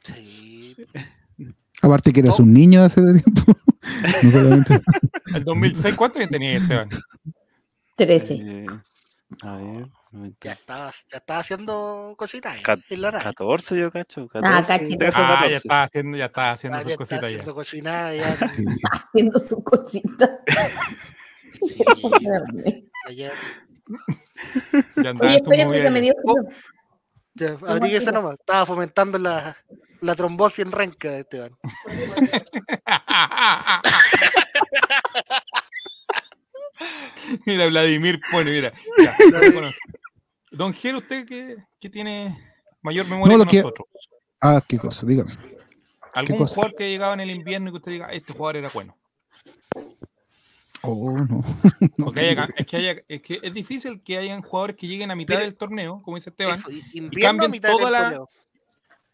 S2: Sí.
S1: Aparte que eras un niño hace tiempo. no solamente.
S3: El 2006, ¿cuánto años tenía Esteban?
S6: 13.
S7: Eh, a ver,
S2: Ya
S7: 96.
S2: estaba, ya estaba haciendo cositas ahí,
S7: Cat-
S2: en la nave.
S7: 14 yo cacho. 14,
S6: Ah, cachito.
S7: 13 o
S3: Ah, ya
S7: 14.
S3: estaba haciendo, ya estaba haciendo
S2: Ah,
S3: sus
S2: ya
S3: cositas ya.
S2: haciendo ya.
S6: Haciendo su cosita.
S2: Sí,
S6: Oye,
S2: ayer.
S3: Ya andaba
S6: espera, porque me dio.
S2: Ya,
S6: tira.
S2: nomás. Estaba fomentando la, la trombosis en renca de Esteban.
S3: mira, Vladimir pone, mira. ya, lo reconoce. Don Gero, usted que, que tiene mayor memoria
S1: No, lo
S3: que
S1: que-
S3: nosotros.
S1: Ah, qué cosa, dígame.
S3: ¿Algún
S1: cosa?
S3: jugador que llegaba en el invierno y que usted diga, este jugador era bueno?
S1: Oh, no. No
S3: Porque haya-
S1: tengo-
S3: es, que haya- es que es difícil que hayan jugadores que lleguen a mitad del torneo, como dice Esteban,
S2: Eso, y- invierno a
S3: cambien
S2: mitad de
S3: toda la-
S2: temporada.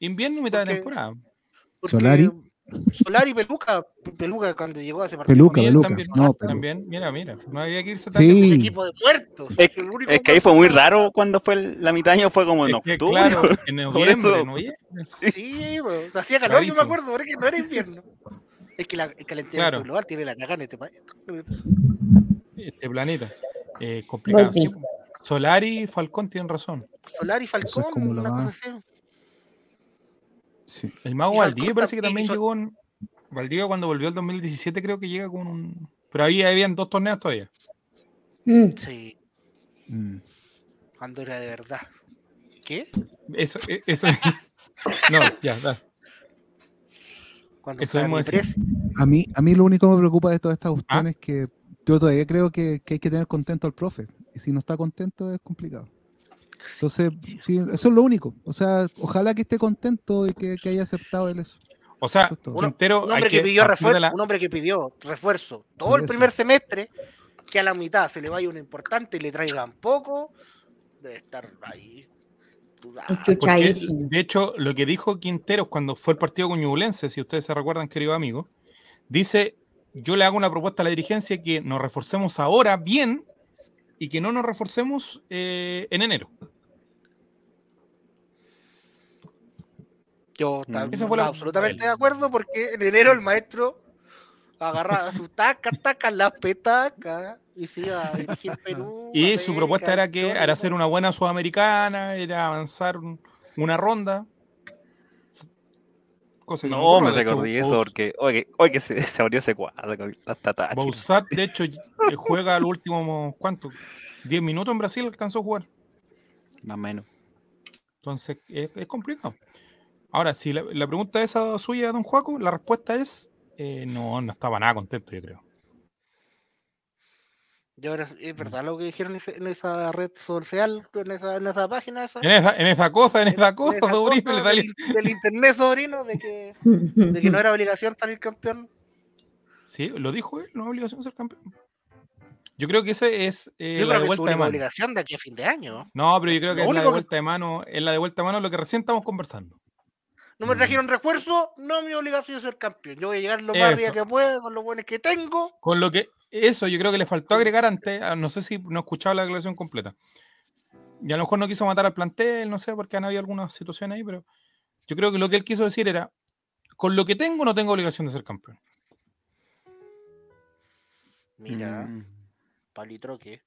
S3: invierno y mitad de temporada.
S2: Porque
S1: Solari.
S2: Solari, Peluca, Peluca cuando llegó a ese partido.
S1: Peluca, Peluca.
S3: también,
S1: No,
S3: también, mira, mira, no había que irse tan
S1: Sí.
S2: Equipo de muertos.
S7: Es,
S2: el único
S7: es que ahí fue muy raro cuando fue el- la mitad de año, fue como en
S3: Es que,
S7: octubre.
S3: claro, en noviembre,
S7: eso-
S3: noviembre.
S2: Sí, o sea, hacía calor, yo me acuerdo, pero es que no era invierno. Es que la, el calentamiento
S3: Claro.
S2: global tiene la cagada en este país.
S3: Este planeta. Eh, complicado.
S6: Volví.
S3: sí. Solari y Falcón tienen razón.
S2: Solari, Falcón,
S1: como la
S2: una
S1: más-
S2: cosa así.
S1: Sí.
S3: El mago Valdivia parece que
S2: también hizo-
S3: llegó en. Valdivia cuando volvió el 2017 creo que llega con un. Pero ahí habían dos torneos todavía.
S6: Mm.
S2: Sí,
S1: Mm.
S2: cuando era de verdad. ¿Qué?
S3: Eso, e- eso. no, ya, da.
S2: Cuando
S3: Eso mismo.
S1: A mí, a mí lo único que me preocupa de todas estas cuestiones es que yo todavía creo que, que hay que tener contento al profe. Y si no está contento es complicado. Entonces, sí, eso es lo único. O sea, ojalá que esté contento y que, que haya aceptado él eso.
S3: O sea,
S1: Eso es.
S2: Un hombre que, pidió refuerzo,
S3: la-
S2: un hombre que pidió refuerzo todo el primer semestre, que a la mitad se le vaya uno importante y le traigan poco, debe estar ahí dudando.
S3: Porque, de hecho, lo que dijo Quinteros cuando fue el partido con Ñublense, si ustedes se recuerdan, querido amigo, dice: Yo le hago una propuesta a la dirigencia que nos reforcemos ahora bien y que no nos reforcemos eh, en enero.
S2: Yo
S7: Mm.
S2: también
S3: fue la-
S2: absolutamente de acuerdo porque en enero el maestro agarraba su taca, taca, las petacas y se iba a dirigir Perú.
S3: Y su propuesta era que era hacer una buena sudamericana, era avanzar un- una ronda. Cosa que
S7: No, me
S3: hecho,
S7: recordé eso
S3: Bous-
S7: porque, oye, oye, que se, se abrió ese cuadro con.
S3: Bausat, de hecho, eh, juega al último, ¿cuánto? 10 minutos en Brasil alcanzó a jugar.
S7: Más o menos.
S3: Entonces, es, es complicado. Ahora, si la, la pregunta esa suya, don Juaco, la respuesta es eh, no, no estaba nada contento, yo creo.
S2: Y ahora es verdad lo que dijeron en en esa red social, en esa, en esa página esa.
S3: En esa, en esa cosa, en esa
S2: en
S3: cosa,
S2: esa
S3: sobrino,
S2: cosa del, del internet, sobrino, de que, de que no era obligación salir campeón.
S3: Sí, lo dijo él, no es obligación ser campeón. Yo creo que ese es eh,
S2: Yo
S3: la
S2: creo
S3: de
S2: que es
S3: vuelta de mano.
S2: obligación de aquí a fin de año.
S3: No, pero yo creo que
S2: Lo
S3: es la de
S2: único que-
S3: vuelta de mano, es la de vuelta de mano lo que recién estamos conversando.
S2: No me
S3: Mm.
S2: trajeron refuerzo, no mi obligación es ser campeón. Yo voy a llegar lo más
S3: Eso.
S2: que pueda, con los buenos que tengo.
S3: Con lo que, eso yo creo que le faltó agregar antes, ah, no sé si no escuchaba la declaración completa. Y a lo mejor no quiso matar al plantel, no sé, porque han habido algunas situaciones ahí, pero yo creo que lo que él quiso decir era, con lo que tengo no tengo obligación de ser campeón.
S2: Mira,
S7: Mm.
S2: palitroque.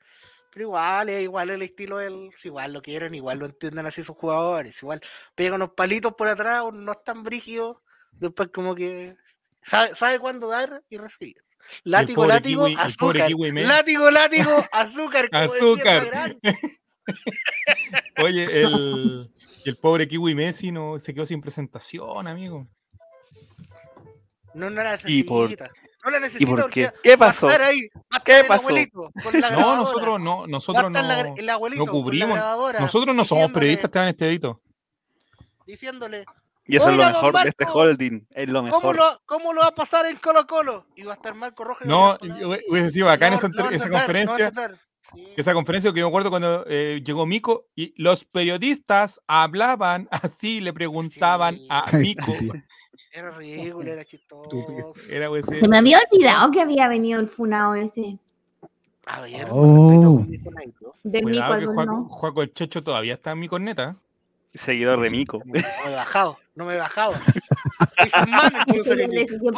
S2: Pero igual, es igual el estilo del. si Igual lo quieren, igual lo entienden así sus jugadores. Igual pegan unos palitos por atrás, no es tan brígido. Después, como que. Sabe, sabe cuándo dar y recibir. Látigo, látigo,
S3: kiwi-
S2: azúcar. Látigo, látigo, azúcar.
S3: Azúcar. Oye, el, y el pobre Kiwi Messi no, se quedó sin presentación, amigo.
S2: No, no la
S7: ¿Y por-
S2: necesita. No la
S7: ¿Y
S2: necesita
S7: por
S2: porque
S7: qué? ¿Qué
S2: va a
S7: pasó?
S2: estar ahí. Va a
S7: ¿Qué
S2: el
S7: pasó?
S2: abuelito con la
S3: No, nosotros no, nosotros
S2: estar la
S3: no,
S2: el abuelito
S3: no
S2: con la
S3: cubrimos. Nosotros no somos periodistas, Esteban Estevito.
S2: Diciéndole,
S7: Y eso es lo mejor de este holding. Es lo
S2: ¿cómo
S7: mejor.
S2: lo, ¿cómo lo va a pasar en Colo Colo? Y va a estar Marco Rojo. y
S3: No, hubiese sido acá en esa, conferencia.
S2: Sí.
S3: esa conferencia que yo me acuerdo cuando eh, llegó Mico y los periodistas hablaban así, le preguntaban
S2: Sí.
S3: a Mico.
S2: Era ridículo, era chistoso.
S3: Era,
S6: Se me había olvidado que había venido el funado ese.
S2: A ver,
S1: Oh.
S6: Del Mico
S3: que Juaco,
S6: no.
S3: Juaco el Checho todavía está en mi corneta.
S7: Seguidor de Mico.
S2: Bajado, no me bajado. Estoy sin mano, incluso,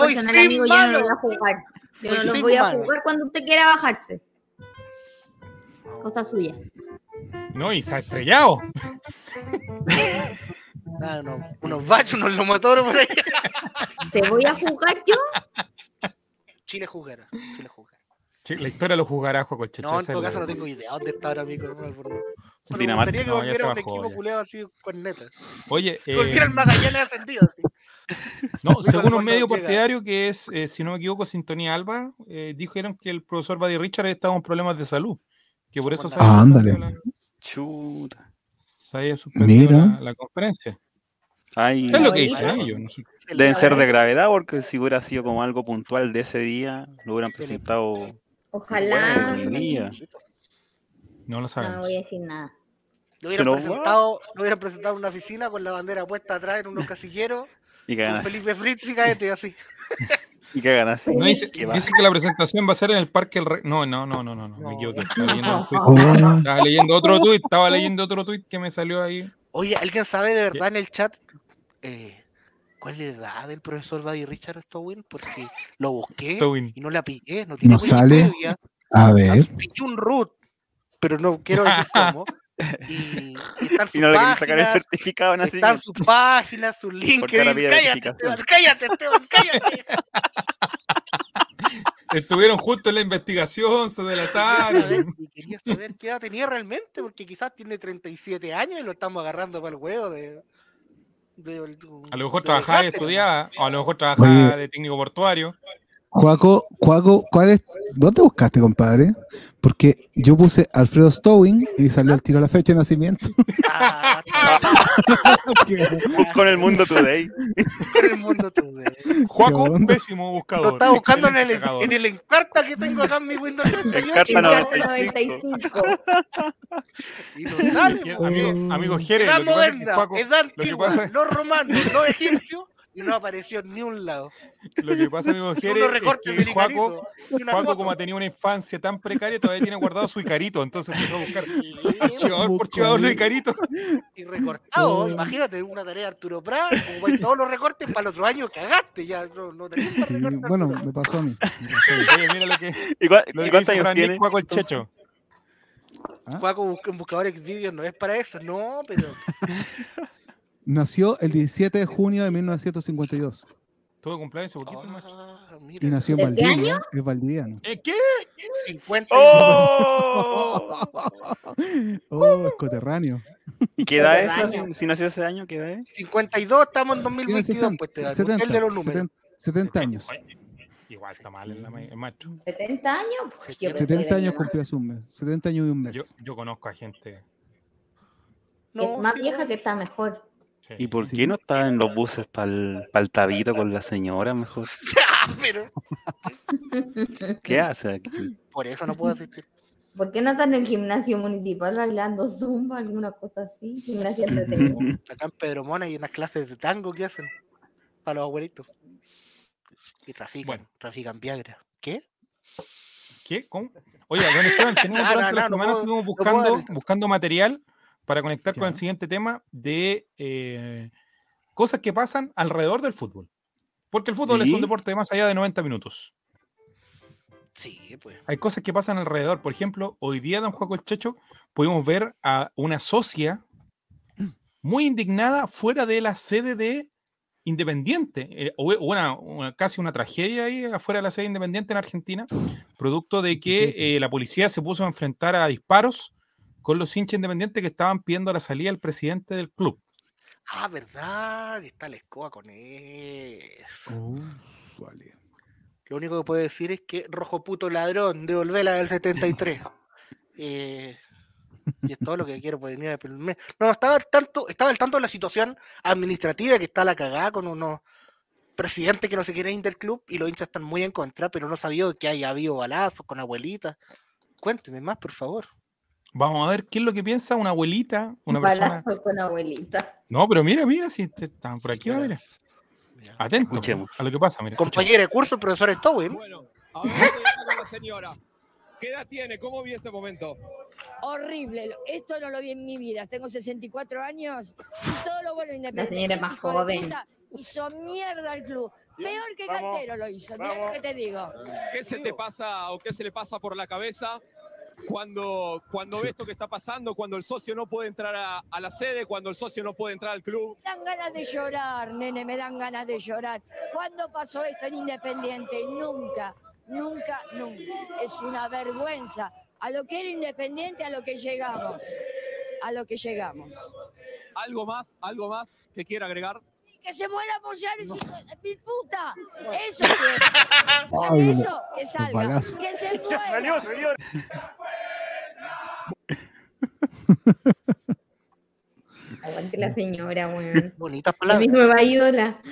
S2: sin
S6: amigo. Yo no lo voy a jugar. Yo
S2: Voy
S6: no lo voy a
S2: mano.
S6: jugar cuando usted quiera bajarse. Cosa suya.
S3: No, y se ha estrellado.
S2: Ah, no, unos bachos, unos lomotoros por ahí.
S6: ¿Te voy a jugar yo?
S2: Chile jugará, Chile jugará.
S3: Sí, La historia lo jugará Juaco el Checho.
S2: No, en todo caso no tengo idea dónde está ahora mi Bueno, me
S7: Dinamarca.
S2: gustaría que
S3: No, ya
S2: volviera
S3: se
S2: un
S3: bajó,
S2: equipo
S3: ya.
S2: culeado así con neta.
S3: Oye,
S2: volviera el
S3: eh,
S2: Magallanes ascendido. Así.
S3: No, según un medio
S2: llega.
S3: partidario que es, eh, si no me equivoco, Sintonía Alba, eh, dijeron que el profesor Buddy Richard estaba con problemas de salud. Que por eso se
S2: Ah,
S1: ándale.
S3: suspendido la-
S7: Chuta.
S3: se había suspendido
S1: Mira.
S3: la, la conferencia.
S7: Ay,
S3: Es lo que dicen ellos. no sé.
S7: deben ser de gravedad porque si hubiera sido como algo puntual de ese día, lo hubieran presentado.
S6: Ojalá.
S7: Bueno.
S3: No lo
S6: No
S3: sabemos.
S6: voy a decir nada.
S2: Lo hubieran,
S7: Pero,
S2: presentado, lo hubieran presentado en una oficina con la bandera puesta atrás en unos casilleros.
S7: Y que ganas.
S2: Felipe Fritz y Caete así.
S7: Y que ganas.
S3: No, dice-
S7: Que va.
S3: dicen que la presentación va a ser en el Parque El Re- No, no, no, no, no, no, me
S2: No.
S3: equivoqué. Estaba leyendo, un tuit.
S1: Oh,
S3: Estaba leyendo otro tuit, estaba leyendo otro tuit que me salió ahí.
S2: Oye, ¿alguien sabe de verdad en el chat eh, cuál es la edad del profesor Buddy Richard Stowin? Porque lo busqué
S3: Stowin.
S2: y no la pillé. No tiene
S1: No sale.
S2: Wikipedia.
S1: a ver.
S2: Pillé un root, pero no quiero decir cómo. Y, y están sus
S7: Y no le querían sacar el
S2: páginas,
S7: certificado
S2: están sus páginas, sus LinkedIn. Cállate. Esteban, cállate, Esteban, cállate.
S3: Estuvieron juntos en la investigación, se
S2: Quería
S3: delataron.
S2: saber, y quería saber qué edad tenía realmente, porque quizás tiene 37 años y lo estamos agarrando para el huevo de. de-
S3: A lo mejor trabajaba y estudiaba, o a lo mejor trabajaba de técnico portuario.
S1: Juaco, Juaco, ¿cuál es? ¿Dónde buscaste, compadre? Porque yo puse Alfredo Stowing y salió al tiro la fecha de nacimiento.
S2: Ah,
S7: Con el mundo today.
S2: en el mundo güey.
S3: Juaco, pésimo buscador.
S2: Lo estaba buscando en el, en el encarta que tengo acá en mi Windows 98
S7: Encarta
S6: En
S7: no.
S6: carta
S7: 95.
S6: 95.
S2: y no sale.
S3: Amigo, amigo Jerez, es
S2: moderna,
S3: que
S2: antigua, los romanos, los egipcios, y no apareció en ni un lado.
S3: Lo que pasa,
S2: Unos
S3: Jerez, es que Juaco, Juaco, como ha tenido una infancia tan precaria, todavía tiene guardado su Icarito. Entonces empezó a buscar
S2: Sí,
S3: archivador por de
S1: ahí.
S3: Icarito.
S2: y recortado.
S1: Oh.
S2: Imagínate una tarea de Arturo Prat, como todos los recortes para el otro año, cagaste. Ya no, no tenés para
S1: bueno, me pasó a mí. pasó.
S3: Oye, mira lo que,
S7: ¿Y, cua-
S3: lo
S7: y
S3: que
S7: cuántos años tiene?
S3: Juaco el Checho.
S2: Juaco busca- en buscador Xvideos no es para eso, no, pero
S1: Nació el 17 de junio de 1952
S3: Tuve cumpleaños poquito, macho.
S2: Ah,
S1: y nació en
S6: ¿De qué
S1: Valdivia. Es valdiviano.
S3: ¿Eh, ¿Qué?
S2: 50
S7: ¡Oh!
S1: Oh, es coterráneo.
S7: ¿Y qué edad es? Si, nació ese año, ¿qué edad es?
S2: 52, estamos en
S1: Tiene
S2: 2022,
S1: 60,
S2: pues te da
S1: 70,
S2: el de los números.
S1: 70, 70 años.
S3: Igual está mal el, el maestro.
S6: ¿70 años? Pues yo pensé
S1: 70
S6: que
S1: años cumplió hace un mes. 70 años y un mes.
S3: Yo, yo conozco a gente.
S6: más- es más
S2: sí,
S6: vieja
S2: no.
S6: que está mejor.
S3: Sí.
S7: ¿Y por qué no está en los buses para el tabito con la señora mejor?
S2: Ah, Pero
S7: ¿Qué hace aquí?
S2: por eso no puedo asistir.
S6: ¿Por qué no está en el gimnasio municipal bailando zumba, alguna cosa así? Gimnasia entretenida.
S2: Acá en Pedro Mona hay unas clases de tango que hacen para los abuelitos. Y trafican,
S3: Bueno.
S2: trafican Viagra. ¿Qué?
S3: ¿Qué? ¿Cómo? Oye, don Esteban, tenemos
S2: No, no,
S3: la
S2: no, no
S3: semana
S2: puedo-
S3: estuvimos buscando, buscando material para conectar con el siguiente tema de eh, cosas que pasan alrededor del fútbol. Porque el fútbol es un deporte de más allá de 90 minutos.
S2: Sí, pues.
S3: Hay cosas que pasan alrededor. Por ejemplo, hoy día, don Juaco el Checho, pudimos ver a una socia muy indignada fuera de la sede de Independiente. Eh, hubo una, una- casi una tragedia ahí afuera de la sede de Independiente en Argentina, producto de que eh, la policía se puso a enfrentar a disparos con los hinchas independientes que estaban pidiendo la salida del presidente del club.
S2: Ah, verdad, que está la escoba con eso.
S1: Vale.
S2: Lo único que puedo decir es que rojo puto ladrón, devolvela del 73. Eh, y es todo lo que quiero por venir No, estaba al tanto, estaba al tanto de la situación administrativa que está la cagada con unos presidentes que no se quieren ir del club y los hinchas están muy en contra, pero no sabía que haya habido balazos con abuelitas. Cuénteme más, por favor.
S3: Vamos a ver qué es lo que piensa una abuelita, una persona.
S6: Balazo con abuelita.
S3: No, pero mira, mira, si están por aquí, mira.
S2: Mira.
S3: Atento
S7: Escuchemos.
S3: a lo que pasa, mira. escucha.
S2: Compañera de curso, el profesor Stowen.
S8: Bueno, ahora la señora. ¿Qué edad tiene? ¿Cómo vi este momento?
S9: Horrible. Esto no lo vi en mi vida. Tengo 64 años y todo lo bueno independiente.
S6: señora es más joven.
S9: Hizo mierda al club. Peor que
S8: vamos,
S9: Cantero lo hizo. Mira
S8: vamos.
S9: lo que te digo.
S8: ¿Qué se te pasa o qué se le pasa por la cabeza cuando, cuando ves esto que está pasando, cuando el socio no puede entrar a, a la sede, cuando el socio no puede entrar al club?
S9: Me dan ganas de llorar, nene, me dan ganas de llorar. ¿Cuándo pasó esto en Independiente? Nunca, nunca, nunca. Es una vergüenza. A lo que era Independiente, a lo que llegamos. A lo que llegamos.
S8: ¿Algo más? ¿Algo más que quiera agregar?
S9: Que se muera Moyares, hijo de mil puta. Eso quiero.
S1: Ay,
S9: ¿Sale
S1: le-
S9: eso? Que salga. Que se muera.
S8: señor.
S6: Aguante la señora, weón.
S2: Bonitas
S6: La
S2: palabras.
S6: misma ídola.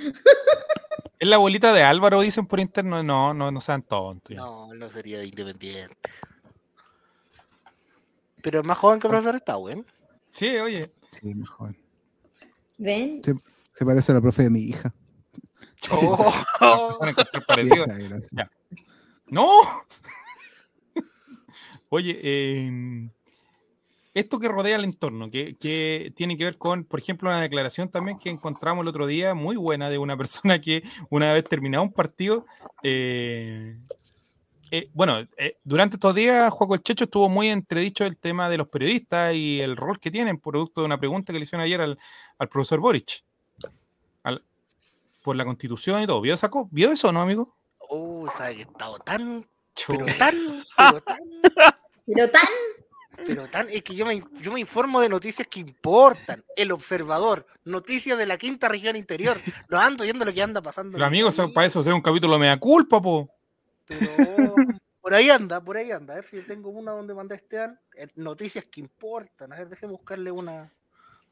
S3: Es la abuelita de Álvaro, dicen por interno. No, no, no sean tontos. ya.
S2: No, no sería de independiente. Pero es más joven que profesor Stowen.
S3: Sí, oye.
S1: Sí, mejor.
S6: ¿Ven?
S1: Se parece a la profe de mi hija.
S2: Oh.
S1: Vieja.
S3: ¡No! Oye, eh, esto que rodea el entorno, que, que tiene que ver con, por ejemplo, una declaración también que encontramos el otro día, muy buena, de una persona que una vez terminado un partido, eh, eh, bueno, eh, durante estos días, Juaco el Checho estuvo muy entredicho el tema de los periodistas y el rol que tienen, producto de una pregunta que le hicieron ayer al, al profesor Boric, por la constitución y todo. ¿Vio, sacó? ¿Vio eso, no, amigo?
S2: oh, sabe que he estado tan, pero tan, pero tan,
S6: Pero tan.
S2: pero tan, es que yo me, yo me informo de noticias que importan. El observador, noticias de la quinta región interior. No ando viendo lo que anda pasando.
S3: Pero amigos, para eso sea un capítulo mea culpa, po.
S2: Pero por ahí anda, por ahí anda. A ver si tengo una donde mandé Esteban. eh, Noticias que importan. A ver, déjeme buscarle una.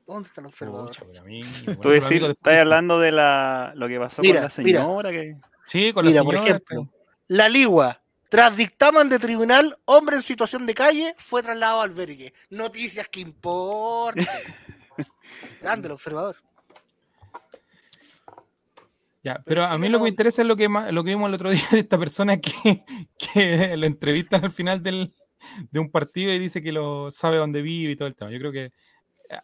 S2: ¿Dónde está el observador?
S3: Pucha, pero a mí,
S7: Tú
S3: bueno,
S7: decir,
S3: amigo,
S7: estás hablando de la, lo que pasó
S2: Mira,
S7: con la
S2: mira.
S7: señora. Que...
S3: Sí, con
S2: Mira,
S3: la
S2: por
S3: señora,
S2: ejemplo, La Ligua. Tras dictamen de tribunal, hombre en situación de calle fue trasladado al albergue. Noticias que importan. Grande el observador.
S3: Ya, pero a mí lo que me interesa es lo que, lo que vimos el otro día de esta persona que, que lo entrevistan al final del, de un partido y dice que lo sabe dónde vive y todo el tema. Yo creo que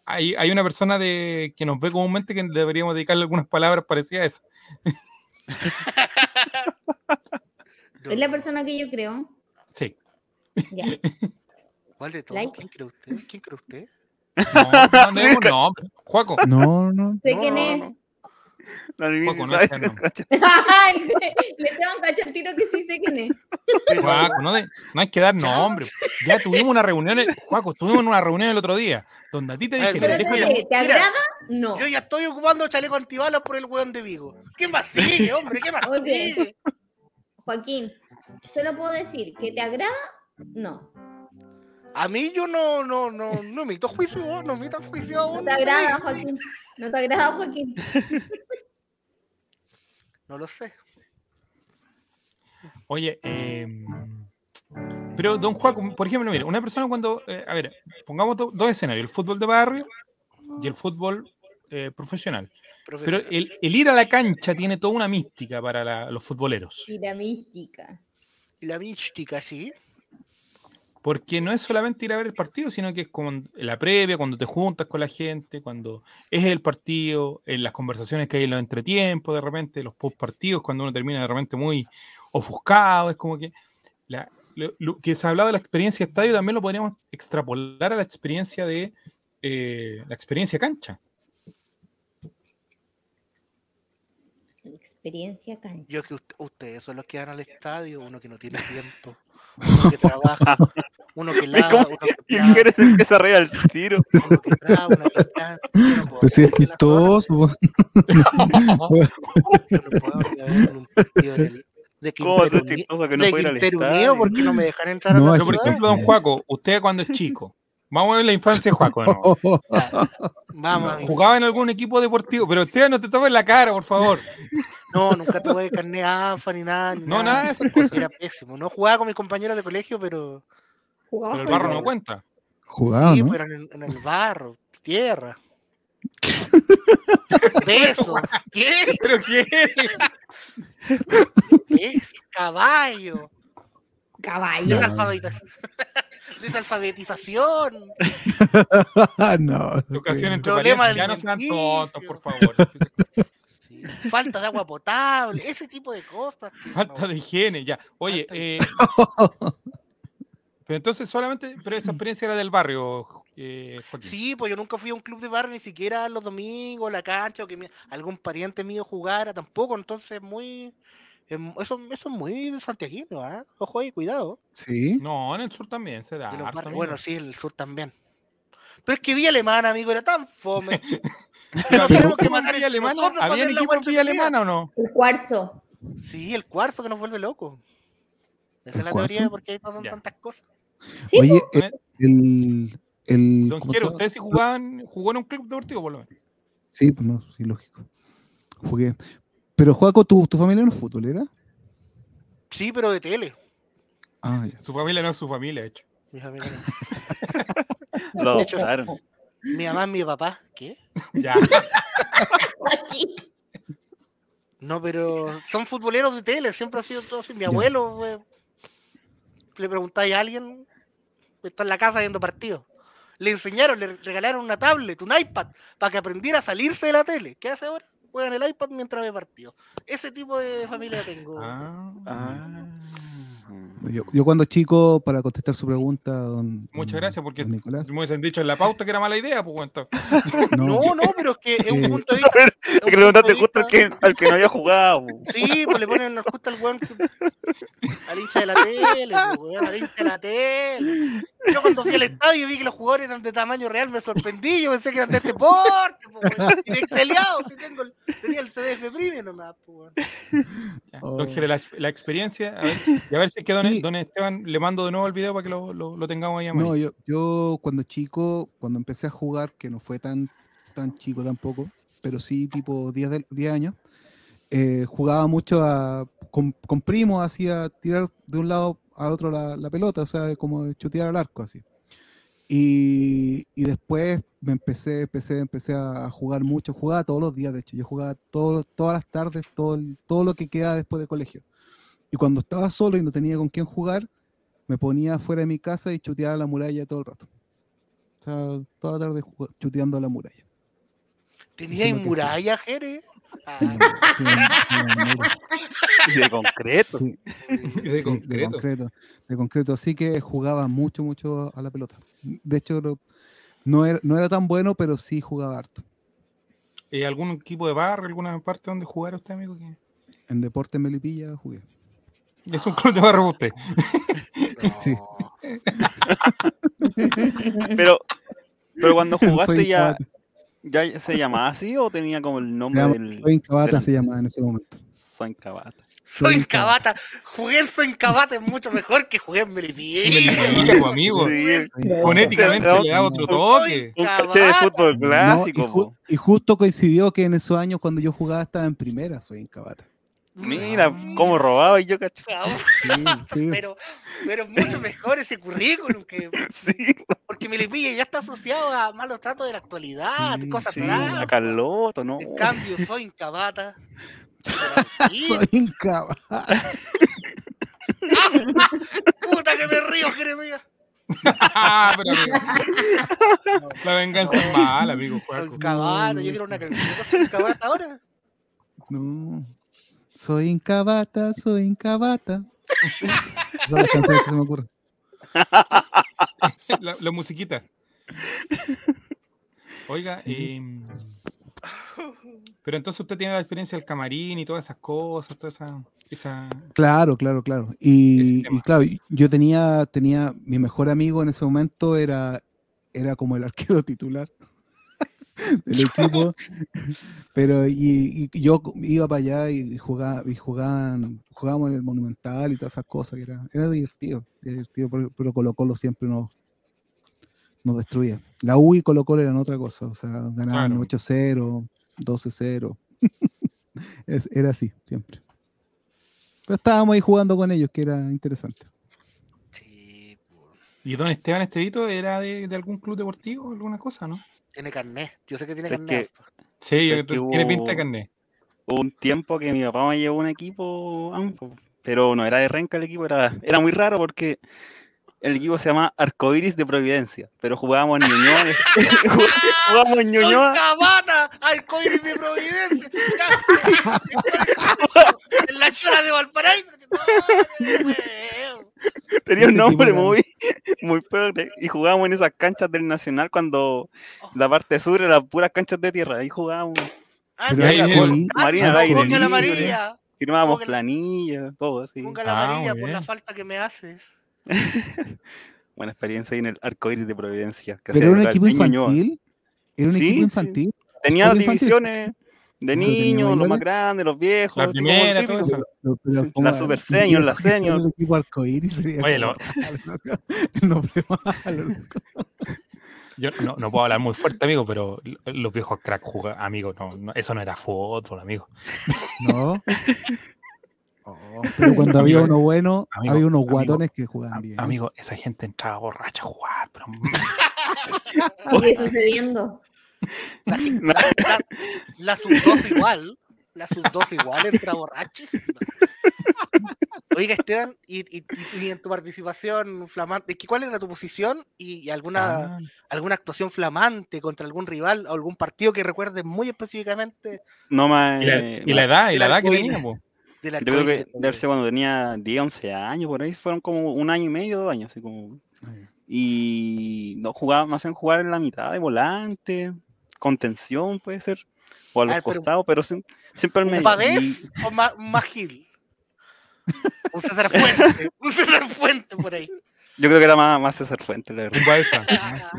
S3: hay, hay una persona de, que nos ve comúnmente que deberíamos dedicarle algunas palabras parecidas a esa.
S6: Es la persona que yo creo.
S3: Sí.
S6: Ya.
S2: ¿Cuál de todos?
S6: Like.
S2: ¿Quién cree usted? ¿Quién cree usted?
S3: No, no debemos nombre. Juaco,
S1: No, no.
S6: Sé
S7: No,
S6: quién
S7: no,
S6: es.
S7: No. No,
S3: Juaco, no
S7: sabe,
S3: es no.
S6: Ay, Le tengo cacho al tiro que sí sé quién es.
S3: Juaco, no, de- no hay que dar nombre. Ya tuvimos una reunión, el- Juaco, tuvimos una reunión el otro día, donde a ti te
S2: A ver,
S3: dijeron,
S2: mira,
S3: deja de-
S6: ¿Te
S2: mira.
S6: agrada? No.
S2: Yo ya estoy ocupando chaleco antibalas por el weón de Vigo. ¿Qué más sigue, hombre? ¿Qué más
S6: Oye.
S2: sigue?
S6: Joaquín, solo puedo decir que te agrada, no.
S2: A mí yo no, no, no, no emito juicio, no emitan juicio
S6: No
S2: aún.
S6: te agrada, Joaquín. No te agrada, Joaquín.
S2: No lo sé.
S3: Oye, eh, pero don Juaco, por ejemplo, mire, una persona cuando, eh, a ver, pongamos do- dos escenarios, el fútbol de barrio y el fútbol eh, profesional. Pero el, el ir a la cancha tiene toda una mística para la- los futboleros.
S6: Y la mística.
S2: Y la mística, sí.
S3: Porque no es solamente ir a ver el partido, sino que es como en la previa, cuando te juntas con la gente, cuando es el partido, en las conversaciones que hay en los entretiempos, de repente, los post partidos, cuando uno termina de repente muy ofuscado, es como que la- lo, lo que se ha hablado de la experiencia estadio también lo podríamos extrapolar a la experiencia de eh, la experiencia cancha.
S6: Experiencia cancha.
S2: Yo que ust- ustedes son los que van al estadio, uno que no tiene tiempo, uno que trabaja, uno que lava, uno que
S7: Y el
S2: plancha,
S7: Jere se empieza a reír al tiro.
S2: uno que traba, uno que puedo
S1: Pues es chistoso.
S2: del- de
S7: ¿Cómo es chistoso que no
S2: de
S7: puede ir al
S2: Quintero Unido
S7: estadio?
S2: porque no me dejan entrar
S1: No,
S2: a la
S3: Pero, por ejemplo, don Juaco, usted cuando es chico, vamos a ver la infancia de Juaco. ¿no?
S2: Vamos.
S3: Jugaba en algún equipo deportivo, pero usted no te tomes la cara, por favor.
S2: No, nunca tuve carne ANFA ni nada. ni
S3: No, nada de esas cosas.
S2: Era pésimo. No jugaba con mis compañeros de colegio, pero
S6: ¿Jugabas
S3: Pero el barro no cuenta.
S1: Jugado,
S2: sí,
S1: ¿no?
S2: pero en el, en el barro, tierra. Beso. ¿Qué?
S3: ¿Pero qué?
S2: Es caballo.
S6: Caballo.
S2: Desalfabetización. Desalfabetización.
S1: no.
S3: Educación entre
S2: Problema
S3: parientes. Ya no sean tontos, por favor.
S2: Sí. Falta de agua potable, ese tipo de cosas.
S3: Falta
S2: no-
S3: de higiene, ya. Oye,
S2: de-
S3: eh, pero entonces solamente, pero esa experiencia era del barrio, eh, Joaquín.
S2: Sí, pues yo nunca fui a un club de barrio, ni siquiera los domingos, la cancha, o que mi- algún pariente mío jugara, tampoco, entonces muy... Eso, eso es muy de santiaguino, ¿ah? Ojo ahí, cuidado.
S1: Sí.
S3: No, en el sur también se da.
S2: barrios. Bueno, sí, el sur también. Pero es que Villa Alemana, amigo, era tan fome.
S3: Pero
S2: Nos tenemos que
S3: ¿cómo en
S2: matar
S3: Villa Alemana? ¿Había equipo en Villa. Alemana o no?
S6: El cuarzo.
S2: Sí, el cuarzo que nos vuelve loco. Esa
S1: ¿El
S2: es la teoría de por qué ahí pasan
S3: Ya.
S2: tantas cosas.
S6: Sí,
S1: Oye, el, el, el-
S3: Don
S1: ¿cómo se
S3: Jero? ¿ustedes sí jugaban, jugó en un club deportivo por lo menos?
S1: Sí, pues no, sí, lógico. Jugué. Pero, Juaco, ¿tu, tu familia no es futbolera?
S2: Sí, pero de tele.
S1: Ah, ya.
S3: Su familia no es su familia, de hecho.
S2: Mi familia no.
S7: Lo
S2: De hecho-
S7: adoptaron.
S2: Mi mamá mi papá. ¿Qué?
S3: Ya.
S2: No, pero son futboleros de tele, siempre ha sido todo así. Mi
S1: Ya.
S2: abuelo, eh, le preguntáis a alguien, está en la casa viendo partidos. Le enseñaron, le regalaron una tablet, un iPad, para que aprendiera a salirse de la tele. ¿Qué hace ahora? Juega en el iPad mientras ve partidos. Ese tipo de familia tengo.
S3: Ah.
S7: Ah.
S1: Yo, yo cuando chico, para contestar su pregunta, don.
S3: Muchas
S1: don-
S3: gracias, porque
S1: don Nicolás.
S3: me hubiesen dicho en la pauta que era mala idea, pues.
S2: No, no, pero es que es un
S1: Eh,
S2: punto de vista. un
S7: Es que preguntaste justo al que, al que no había jugado.
S2: Sí, pues le ponen nos gusta el weón al hincha de la tele, weón, al hincha de la tele. Yo cuando fui al estadio y vi que los jugadores eran de tamaño real, me sorprendí, yo pensé que eran de este porte, pues, weón. Y de exceliado, si tengo el, tenía el CDF Premium nomás, pues, weón.
S1: Oh.
S3: La, la experiencia, a ver, y a ver si es que don,
S1: Sí.
S3: don Esteban le mando de nuevo el video para que lo, lo, lo tengamos ahí a mano.
S1: No, yo, yo cuando chico, cuando empecé a jugar, que no fue tan, tan chico tampoco, pero sí tipo 10, de- 10 años, eh, jugaba mucho a, con, con primos, hacía tirar de un lado al otro la, la pelota, o sea, como chutear al arco, así. Y, y después me empecé, empecé, empecé a jugar mucho, jugaba todos los días, de hecho, yo jugaba todo- todas las tardes, todo, todo lo que quedaba después de colegio. Y cuando estaba solo y no tenía con quién jugar, me ponía fuera de mi casa y chuteaba la muralla todo el rato. O sea, toda la tarde chuteando a la muralla.
S2: Tenía muralla, Jere. Ah,
S7: de concreto.
S1: Sí,
S3: de concreto.
S1: De concreto. Así que jugaba mucho, mucho a la pelota. De hecho, No era, no era tan bueno, pero sí jugaba harto.
S3: ¿Y algún equipo de barrio, alguna parte donde jugar usted, amigo?
S1: En Deporte Melipilla jugué.
S3: Es un club de barrio usted.
S1: Sí.
S7: Pero, pero cuando jugaste
S1: Soy
S7: ya, ya se llamaba así o tenía como el
S1: Se
S7: nombre
S1: llama-
S7: del
S1: Soy Incabata
S7: del-
S1: se llamaba en ese momento.
S7: Soy Incabata?
S2: Soy Cabata. Jugué en Soy Cabata es mucho mejor que jugué en Melipilla.
S3: Po, amigo.
S7: Sí,
S3: Fonéticamente
S7: Pero-
S3: le da otro toque.
S7: un caché de fútbol
S1: No,
S7: clásico.
S1: y, ju-
S7: po.
S1: y justo coincidió que en esos años cuando yo jugaba estaba en primera, soy Incabata.
S7: Mira, cómo robaba y yo.
S1: Sí, sí.
S2: Pero, pero es mucho mejor ese currículum que.
S7: Sí,
S2: Porque Melipilla ya está asociado a malos tratos de la actualidad,
S1: Sí,
S2: cosas
S7: sí,
S2: raras.
S7: a Carloto, ¿no?
S2: En cambio, soy en Cabata.
S1: Soy Incabata.
S2: Puta que me río, Jeremías.
S3: Ah, pero, amigo. La venganza es mala, amigo.
S2: Soy Cabata. Yo quiero una camiseta soy Cabata ahora.
S1: No. Soy Incabata, soy Incabata. Son las canciones que se me ocurren.
S3: la, la musiquita. Oiga, em, pero entonces usted tiene la experiencia del camarín y todas esas cosas, toda esa, esa
S1: Claro, claro, claro. Y, y claro, yo tenía, tenía, mi mejor amigo en ese momento era, era como el arquero titular del equipo. Pero y, y yo iba para allá y jugaba, y jugaban, jugábamos en el Monumental y todas esas cosas, que era, era divertido, era divertido, pero, pero Colo Colo siempre nos, nos destruía. La U y Colo Colo eran otra cosa, o sea, ganaban
S3: Claro.
S1: 8-0, 12-0. Es- era así, siempre. Pero estábamos ahí jugando con ellos, que era interesante.
S2: Sí, po.
S3: ¿Y don Esteban Estevito era de, de algún club deportivo, alguna cosa, no?
S2: Tiene carnet. Yo sé que tiene
S7: Es
S2: carnet.
S3: Sí, yo- tiene pinta de carnet.
S7: Hubo un tiempo que mi papá me llevó un equipo, pero no era de Renca el equipo, era, era muy raro porque el equipo se llama Arcoiris de Providencia, pero jugábamos en Ñuñoa. jugábamos en
S2: ¡Soy
S7: Ñuñoa.
S2: Cabata! ¡Arcoiris de Providencia! en la chora de Valparaíso.
S7: Tenía un nombre muy, muy progre. Y jugábamos en esas canchas del Nacional cuando la parte sur era puras canchas de tierra. Ahí jugábamos,
S2: Ah,
S3: ahí
S2: la ah,
S7: Marina al aire
S2: ponga la amarilla.
S7: firmábamos planillas, todo así.
S2: Ponga la
S3: Ah,
S2: amarilla por la falta que me haces.
S7: Buena experiencia ahí en el Arcoiris de Providencia. que
S1: Pero era un equipo infantil. Era un
S7: Sí,
S1: equipo
S7: sí.
S1: infantil.
S7: Tenía divisiones de niños, los más grandes, los viejos.
S3: La primera, todo eso.
S1: Pero- pero
S7: la super senior, la senior.
S1: El equipo arcoíris sería
S3: Oye, lo-
S1: ¿no?
S3: Yo no, no puedo hablar muy fuerte, amigo, pero los viejos crack jugaban, amigo, no, no, eso no era fútbol, amigo.
S1: No. Oh, pero cuando había
S3: Amigo,
S1: uno bueno,
S3: amigo,
S1: había unos
S3: amigo,
S1: guatones que jugaban bien.
S3: amigo, esa gente entraba borracha a jugar, pero
S6: Sigue sucediendo.
S2: La, la, la, la sub-2 igual. La sub-2 igual entra borrachísima. Oiga, Esteban, y, y- y- y en tu participación flamante, ¿qué- ¿cuál era tu posición y, y alguna,
S3: Ah,
S2: alguna actuación flamante contra algún rival o algún partido que recuerdes muy específicamente
S7: No más.
S3: y, la, y la edad, y la edad que tenía, po.
S7: Yo creo que
S2: de
S7: debe ser cuando tenía 10, 11 años, por ahí fueron como un año y medio, dos años, así como. Y no jugaba, me hacían jugar en la mitad de volante, contención puede ser, o a
S2: A
S7: los
S2: ver, pero-
S7: costados, pero siem- siempre al
S2: ¿Un
S7: medio.
S2: Pavés o Ma- un Magil? Un César Fuente, un César Fuente por ahí.
S7: Yo creo que era más, más César Fuentes, la verdad.
S1: Ah.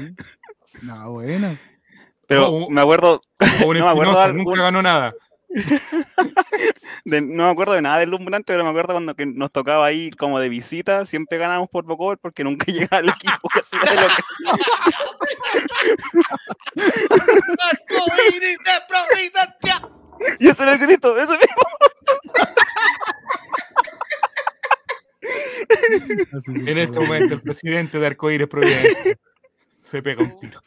S1: No, bueno.
S7: Pero me acuerdo, No me acuerdo
S3: nunca ganó nada.
S7: de- no me acuerdo de nada del lumbrante, pero me acuerdo cuando que nos tocaba ir como de visita, siempre ganábamos por poco porque nunca llegaba el equipo que hacía de lo que-
S2: Arcoíris de Providencia.
S7: Y ese era el grito, ese mismo.
S3: En este momento, el presidente de Arcoíris Providencia se pega un tiro.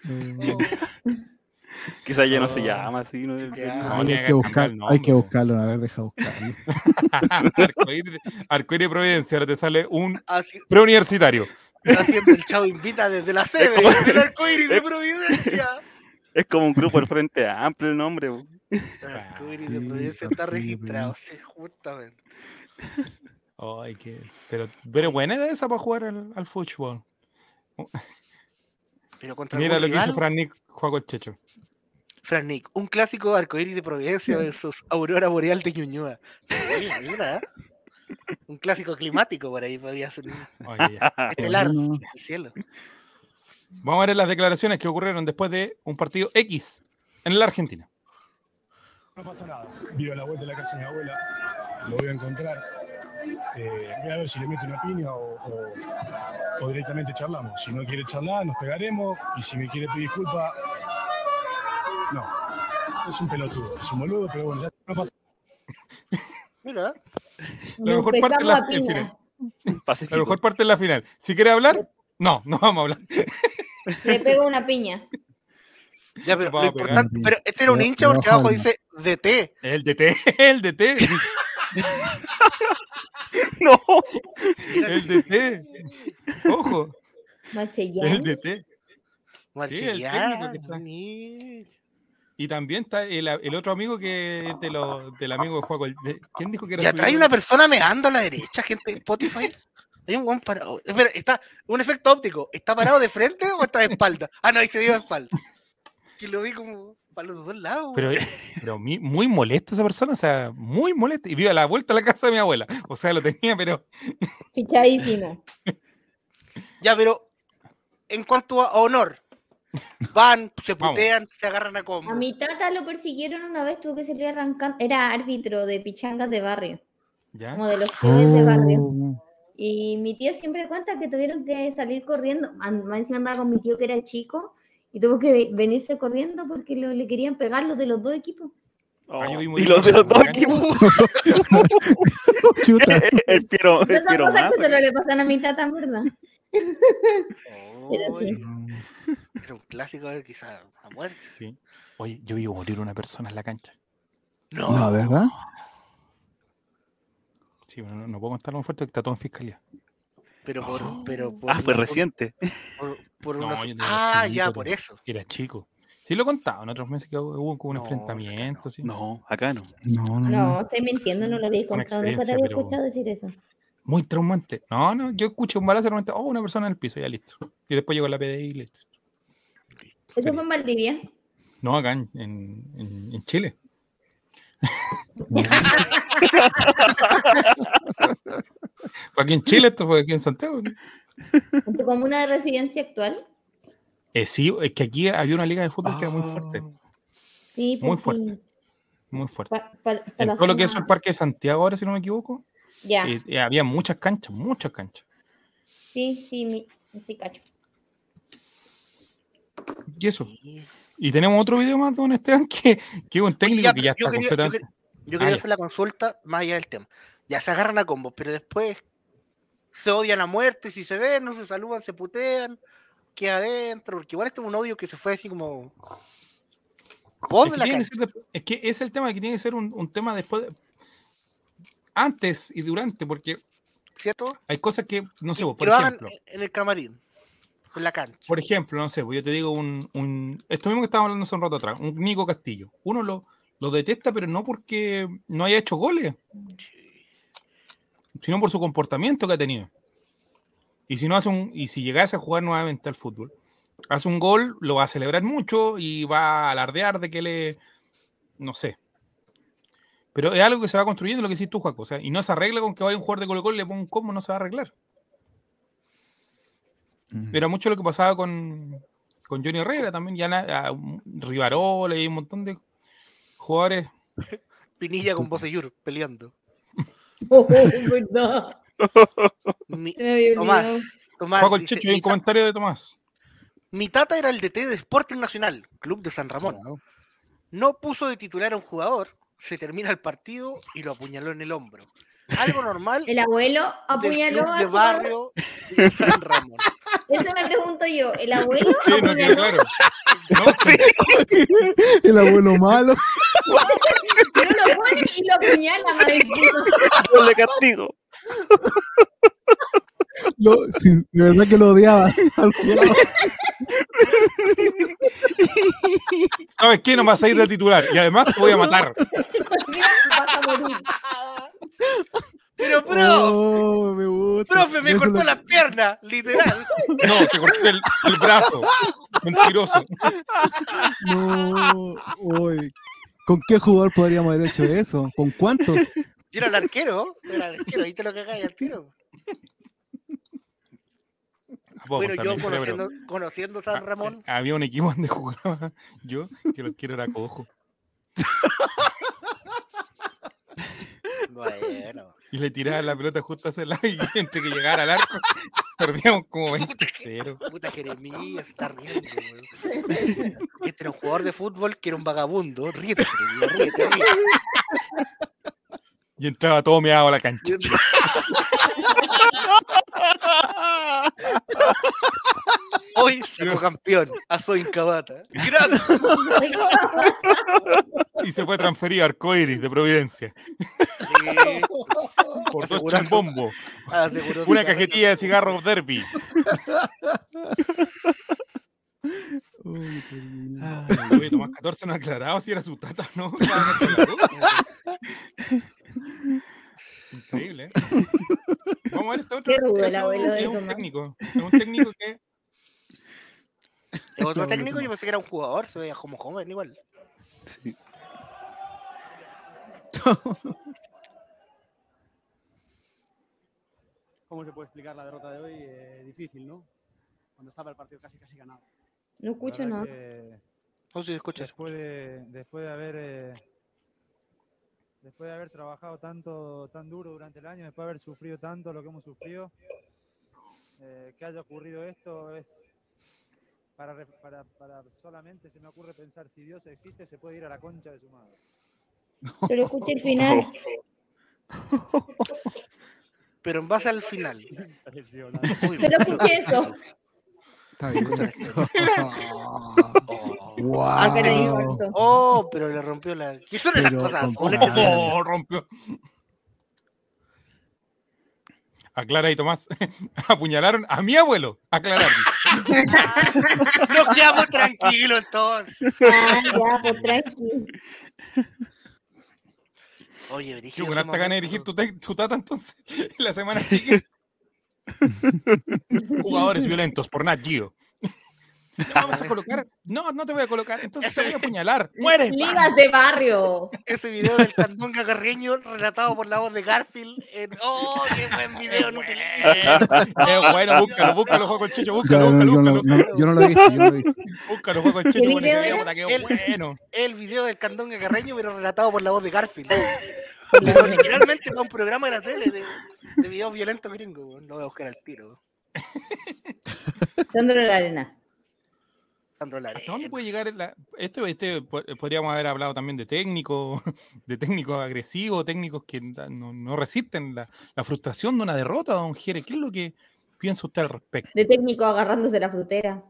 S7: Quizás ya no se
S3: Oh,
S7: llama así, ¿no?
S2: sí,
S7: De- de-
S2: Ah,
S1: hay, que buscar, hay que buscarlo, a ver, deja buscarlo.
S3: Arcoíris, Providencia, ahora te sale un preuniversitario.
S2: haciendo el chavo invita desde la sede
S7: como-
S2: del arcoíris de Providencia.
S7: Es como un grupo del Frente Amplio el nombre.
S2: El arcoíris de
S1: Sí,
S2: Providencia está
S1: de
S2: registrado, sí, justamente.
S3: Ay, qué. Pero, pero buena idea esa para jugar al, al fútbol.
S2: Pero contra
S3: Mira lo que hizo Fran Nick, juego el Checho.
S2: Fran Nick, un clásico arcoíris de Providencia versus Aurora Boreal de Ñuñoa. Sí, mira, ¿eh? Un clásico climático por ahí podría ser. un
S3: Oye.
S2: Estelar,
S1: Bueno.
S2: el cielo.
S3: Vamos a ver las declaraciones que ocurrieron después de un partido X en la Argentina.
S10: No pasa nada. Vivo a la vuelta de la casa de mi abuela, lo voy a encontrar. Eh, voy a ver si le meto una piña o, o- o directamente charlamos. Si no quiere charlar, nos pegaremos. Y si me quiere pedir disculpas, no. Es un pelotudo, es un boludo, pero bueno, ya no pasa
S2: Mira,
S3: La mejor parte es la, el final.
S7: Pacífico.
S3: La mejor parte es la final. Si quiere hablar, no, no vamos a hablar.
S6: Le pego una piña.
S2: ya, pero, lo importante, pero este era un hincha porque
S1: bajo
S2: abajo
S1: el-
S2: dice DT.
S3: El DT, el DT,
S7: No.
S3: el DT. Ojo, el
S6: Machellán.
S3: DT. Técnico que está.
S2: mira.
S3: Y también está el, el otro amigo que es de lo, del amigo de Juaco. de- ¿Quién dijo que era
S2: Ya trae una persona meando a la derecha, gente de Spotify. Hay un buen parado. Espera, está un efecto óptico. ¿Está parado de frente o está de espalda? Ah, no, ahí se dio de espalda. Que lo vi como para los dos lados.
S3: Pero, pero mi- muy molesta esa persona, o sea, muy molesta. Y vive a la vuelta a la casa de mi abuela. O sea, lo tenía, pero
S6: Fichadísimo.
S2: Ya, pero en cuanto a honor, van, se
S3: Vamos.
S2: putean, se agarran a combo.
S6: A mi tata lo persiguieron una vez, tuvo que salir arrancando. Era árbitro de pichangas de barrio,
S3: ya.
S6: como de los clubes de barrio.
S1: Oh,
S6: Y mi tía siempre cuenta que tuvieron que salir corriendo. An- Más encima andaba con mi tío que era chico y tuvo que ve- venirse corriendo porque lo- le querían pegar los de los dos equipos.
S3: Ah,
S7: Oh, y los de los dos equipos.
S1: chuta.
S7: el Piero, el
S6: Esas
S7: Piero
S6: cosas que solo le pasan a mi tata, verdad. Pero.
S2: Uy, Era un clásico de quizá a muerte.
S3: Sí. Oye, yo vi morir una persona en la cancha.
S2: No,
S1: No, ¿verdad?
S3: Sí, bueno, no, no puedo contarlo muy fuerte porque está todo en fiscalía.
S2: pero por, pero por
S7: Ah, fue reciente.
S2: por- por
S3: No, tenía
S2: Ah,
S3: chiquito,
S2: ya, por eso.
S3: Era chico. Sí, lo he contado en otros meses que hubo como un
S2: No,
S3: enfrentamiento. Sí.
S7: No, acá no.
S1: No, no, no.
S6: No, estoy mintiendo, no lo había contado. Nunca te había
S3: pero-
S6: escuchado decir eso.
S3: Muy traumante. No, no, yo escuché un balazo realmente, oh, una persona en el piso, ya listo. Y después llegó la PDI y listo.
S6: Eso fue en Valdivia.
S3: No, acá en, en- en- Chile. fue aquí en Chile, esto fue aquí en Santiago. ¿no?
S6: En tu comuna de residencia actual.
S3: Eh, sí, es que aquí había una liga de fútbol que era muy fuerte,
S6: Sí,
S3: Muy
S6: pues sí.
S3: fuerte. muy fuerte.
S6: Pa- pa- pa
S3: En lo que es el Parque de Santiago, ahora si no me equivoco,
S6: Ya,
S3: eh, eh, había muchas canchas, muchas canchas.
S6: sí, sí, mi, sí, cacho.
S3: Y eso. Y tenemos otro video más, don Esteban, que, que es un técnico
S2: ya,
S3: que ya está
S2: quería- yo
S3: completamente.
S2: Yo
S3: Ah,
S2: quería
S3: ya.
S2: hacer la consulta más allá del tema. Ya se agarran a combos, pero después se odian a muerte, si se ven, no se saludan, se putean, queda adentro, porque igual este es un odio que se fue así como
S3: Es
S2: de
S3: que,
S2: la
S3: ser es que es el tema que tiene que ser un, un tema después, de- antes y durante, porque
S2: ¿cierto?
S3: hay cosas que, no sé, vos, por
S2: hagan
S3: ejemplo,
S2: en el camarín, en la cancha.
S3: por ejemplo, no sé, pues yo te digo un, un- esto mismo que estábamos hablando hace un rato atrás, un Nico Castillo. Uno lo, lo detesta, pero no porque no haya hecho goles, sino por su comportamiento que ha tenido. Y si no hace un, y si llegase a jugar nuevamente al fútbol, hace un gol, lo va a celebrar mucho y va a alardear de que le, no sé. Pero es algo que se va construyendo, lo que hiciste tú, Jaco. O sea, y no se arregla con que vaya un jugador de Colo Colo y le ponga un combo, no se va a arreglar.
S1: Mm.
S3: Era mucho lo que pasaba con, con Johnny Herrera también, ya a Rivarola y un montón de jugadores.
S2: Pinilla con Bocellur peleando.
S6: Oh, verdad.
S2: Mi- Tomás. Tomás
S3: Juaco el
S2: dice,
S3: Checho, hay un comentario de Tomás.
S2: mi tata era el DT de Sporting Nacional, club de San Ramón. No puso de titular a un jugador, se termina el partido y lo apuñaló en el hombro. Algo normal
S6: El abuelo
S2: del
S6: apuñaló
S2: club
S6: a
S2: de barrio de San Ramón.
S6: Eso me pregunto yo. ¿El abuelo
S3: Sí, no
S6: apuñaló?
S3: claro. No,
S1: El abuelo malo.
S6: Uno lo pone y lo apuñala,
S7: Gol de castigo.
S1: Lo- sí, de verdad que lo odiaba. al jugador.
S3: ¿Sabes qué? No vas a ir de titular. Y además te voy a matar.
S2: Pero
S1: Oh, me gusta.
S2: ¡Profe, me cortó
S1: lo-
S2: las piernas! Literal.
S3: No, te corté el, el brazo. Mentiroso.
S1: No, uy. ¿Con qué jugador podríamos haber hecho eso? ¿Con cuántos?
S2: Yo era el arquero. Era el arquero. Ahí te lo cagáis al tiro. Bueno, yo
S3: pero
S2: conociendo, conociendo San Ramón.
S3: Había un equipo donde jugaba yo, que lo quiero era cojo.
S2: Bueno.
S3: Y le tiraba la pelota justo hacia el lado y entre que llegara al arco, perdíamos como 20-0.
S2: Puta Jeremías, se está riendo. weón. Este era un jugador de fútbol que era un vagabundo. Ríete, ríete, ríete.
S3: Y entraba todo meado a la cancha.
S2: Hoy sacó campeón a Soy Cabata.
S3: Y se fue transferido a Arcoiris de Providencia. Por dos
S2: aseguró su
S3: Una cajetilla de cigarros Derby.
S1: Uy, qué lindo.
S3: Oye, Tomás 14 no ha aclarado si era su tata o no. Increíble, ¿eh? Vamos a ver este otro.
S6: Qué rudo el abuelo de
S3: es un técnico. Es un técnico que
S2: ¿Es otro técnico? Yo pensé que era un jugador, se veía como joven igual.
S7: Sí.
S11: ¿Cómo se puede explicar la derrota de hoy? Eh, difícil, ¿no? Cuando estaba el partido casi casi ganado.
S6: No escucho nada.
S11: que
S2: No sé si escuchas.
S11: Después de, después de haber eh, después de haber trabajado tanto tan duro durante el año, después de haber sufrido tanto lo que hemos sufrido, eh, que haya ocurrido esto es para, para, para solamente se me ocurre pensar si Dios existe se puede ir a la concha de su madre.
S6: Solo escuché el final.
S2: Pero en base al final.
S11: Impresionante.
S2: Uy,
S6: Solo escuché eso.
S1: Está bien.
S6: Ah, caray,
S1: wow.
S6: cortó.
S2: Oh, pero le rompió la. ¿Qué son esas
S1: Pero,
S2: cosas?
S3: Oh, rompió. Aclara y Tomás. Apuñalaron a mi abuelo. Aclarar.
S2: Nos quedamos tranquilos entonces.
S6: Ah, ya, pues tranqui.
S2: Oye,
S3: Yo harta gana de
S2: momento-
S3: dirigir tu, tata entonces. La semana siguiente. Jugadores violentos por Nat Geo. No vamos a colocar. No, no te voy a colocar. Entonces te voy a apuñalar. ¡Muere!
S6: Ligas de barrio.
S2: Ese video del Candonga Carreño relatado por la voz de Garfield. En... ¡Oh, qué buen video! No
S3: Eh, bueno, búscalo, búscalo, juego el chicho, búscalo, búscalo,
S1: yo, no,
S3: búscalo.
S1: no, yo no lo he visto, yo no lo he visto.
S3: Búscalo, juego el chicho,
S6: ¿Qué
S3: bueno, ese
S6: video
S3: video,
S6: era?
S3: puta, qué
S2: El-
S3: bueno.
S2: El video del Candonga Carreño, pero relatado por la voz de Garfield. Pero literalmente para un programa de la tele de, de videos violentos gringos. Lo voy a buscar al tiro.
S6: Sandro Arenas.
S2: Sandro Larena.
S3: ¿Hasta dónde puede llegar la... este, este po- podríamos haber hablado también de técnicos, de técnicos agresivos, técnicos que no, no resisten la, la frustración de una derrota, don Jere. ¿Qué es lo que piensa usted al respecto?
S6: De técnico agarrándose la frutera.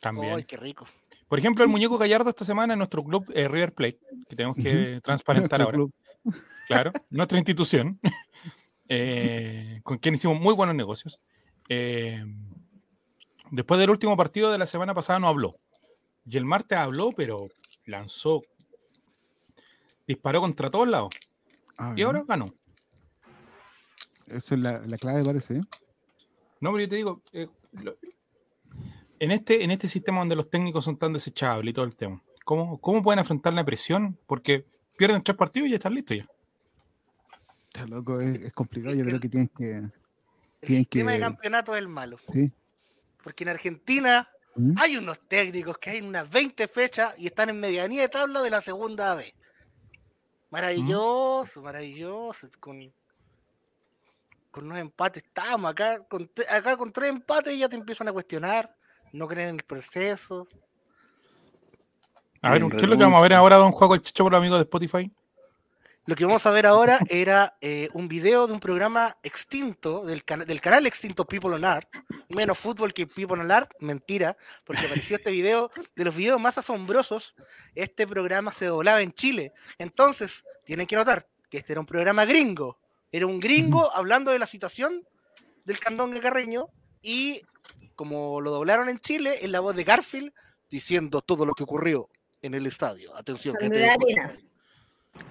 S3: También.
S2: ¡Ay, qué rico!
S3: Por ejemplo, el muñeco Gallardo esta semana en nuestro club eh, River Plate, que tenemos que transparentar ahora.
S1: club.
S3: Claro, nuestra institución, eh, con quien hicimos muy buenos negocios. Eh, después del último partido de la semana pasada no habló. Y el martes habló, pero lanzó, disparó contra todos lados.
S1: Ah,
S3: Y ahora ganó.
S1: Eso es la, la clave, parece. ¿eh?
S3: No, pero yo te digo, eh, lo- en, este, en este sistema donde los técnicos son tan desechables y todo el tema, ¿cómo, cómo pueden afrontar la presión? Porque pierden tres partidos y ya están listos ya.
S1: Está loco, es, es complicado. Yo creo que tienen que.
S2: El
S1: Tienen
S2: sistema de
S1: que-
S2: campeonato es el malo.
S1: Sí.
S2: Porque en Argentina
S1: ¿Mm?
S2: hay unos técnicos que hay unas 20 fechas y están en medianía de tabla de la segunda B. Maravilloso, maravilloso. Con, con unos empates estamos acá con, acá con tres empates ya te empiezan a cuestionar, no creen en el proceso.
S3: A ver, ¿qué es lo que vamos a ver ahora, don Juego el Chicho, por los amigos de Spotify?
S2: Lo que vamos a ver ahora era eh, un video de un programa extinto, del, cana- del canal extinto People on Art, menos fútbol que People on Art, mentira, porque apareció este video, de los videos más asombrosos, este programa se doblaba en Chile. Entonces, tienen que notar que este era un programa gringo, era un gringo hablando de la situación del candón carreño y como lo doblaron en Chile, en la voz de Garfield, diciendo todo lo que ocurrió en el estadio. Atención.
S6: Arenas.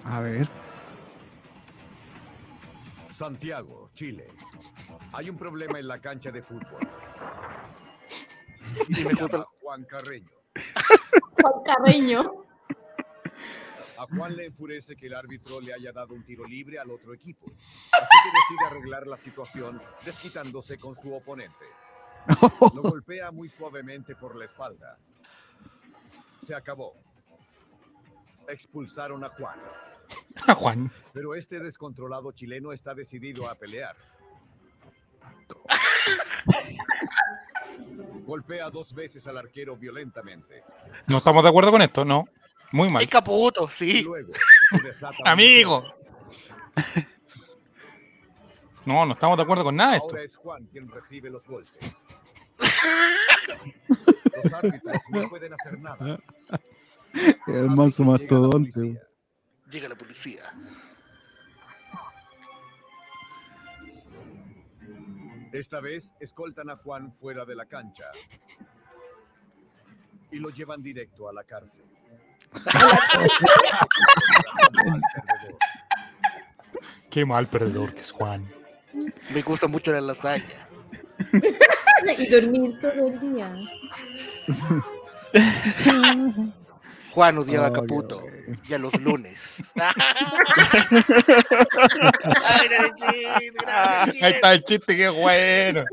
S1: A ver.
S12: Santiago, Chile. Hay un problema en la cancha de fútbol.
S2: Y me gusta-
S12: Juan Carreño.
S6: Juan Carreño.
S12: A Juan le enfurece que el árbitro le haya dado un tiro libre al otro equipo. Así que decide arreglar la situación desquitándose con su oponente. Lo golpea muy suavemente por la espalda. Se acabó. Expulsaron a Juan.
S3: A Juan.
S12: Pero este descontrolado chileno está decidido a pelear. Golpea dos veces al arquero violentamente.
S3: No estamos de acuerdo con esto, no. Muy mal.
S2: Es caputo, sí.
S12: Luego,
S3: Amigo. No, no estamos de acuerdo con nada de esto.
S12: Ahora es Juan quien recibe los golpes. Los árbitros no pueden hacer nada.
S1: El manso mastodonte. weón.
S2: Llega la policía.
S12: Esta vez escoltan a Juan fuera de la cancha y lo llevan directo a la cárcel.
S3: Qué mal perdedor que es Juan.
S2: Me gusta mucho la lasaña.
S6: y dormir todo el día.
S2: Juan odiaba a
S1: Oh,
S2: Caputo. Y a los lunes. Ay, grande chiste, grande chiste.
S3: Ahí está el chiste, qué bueno.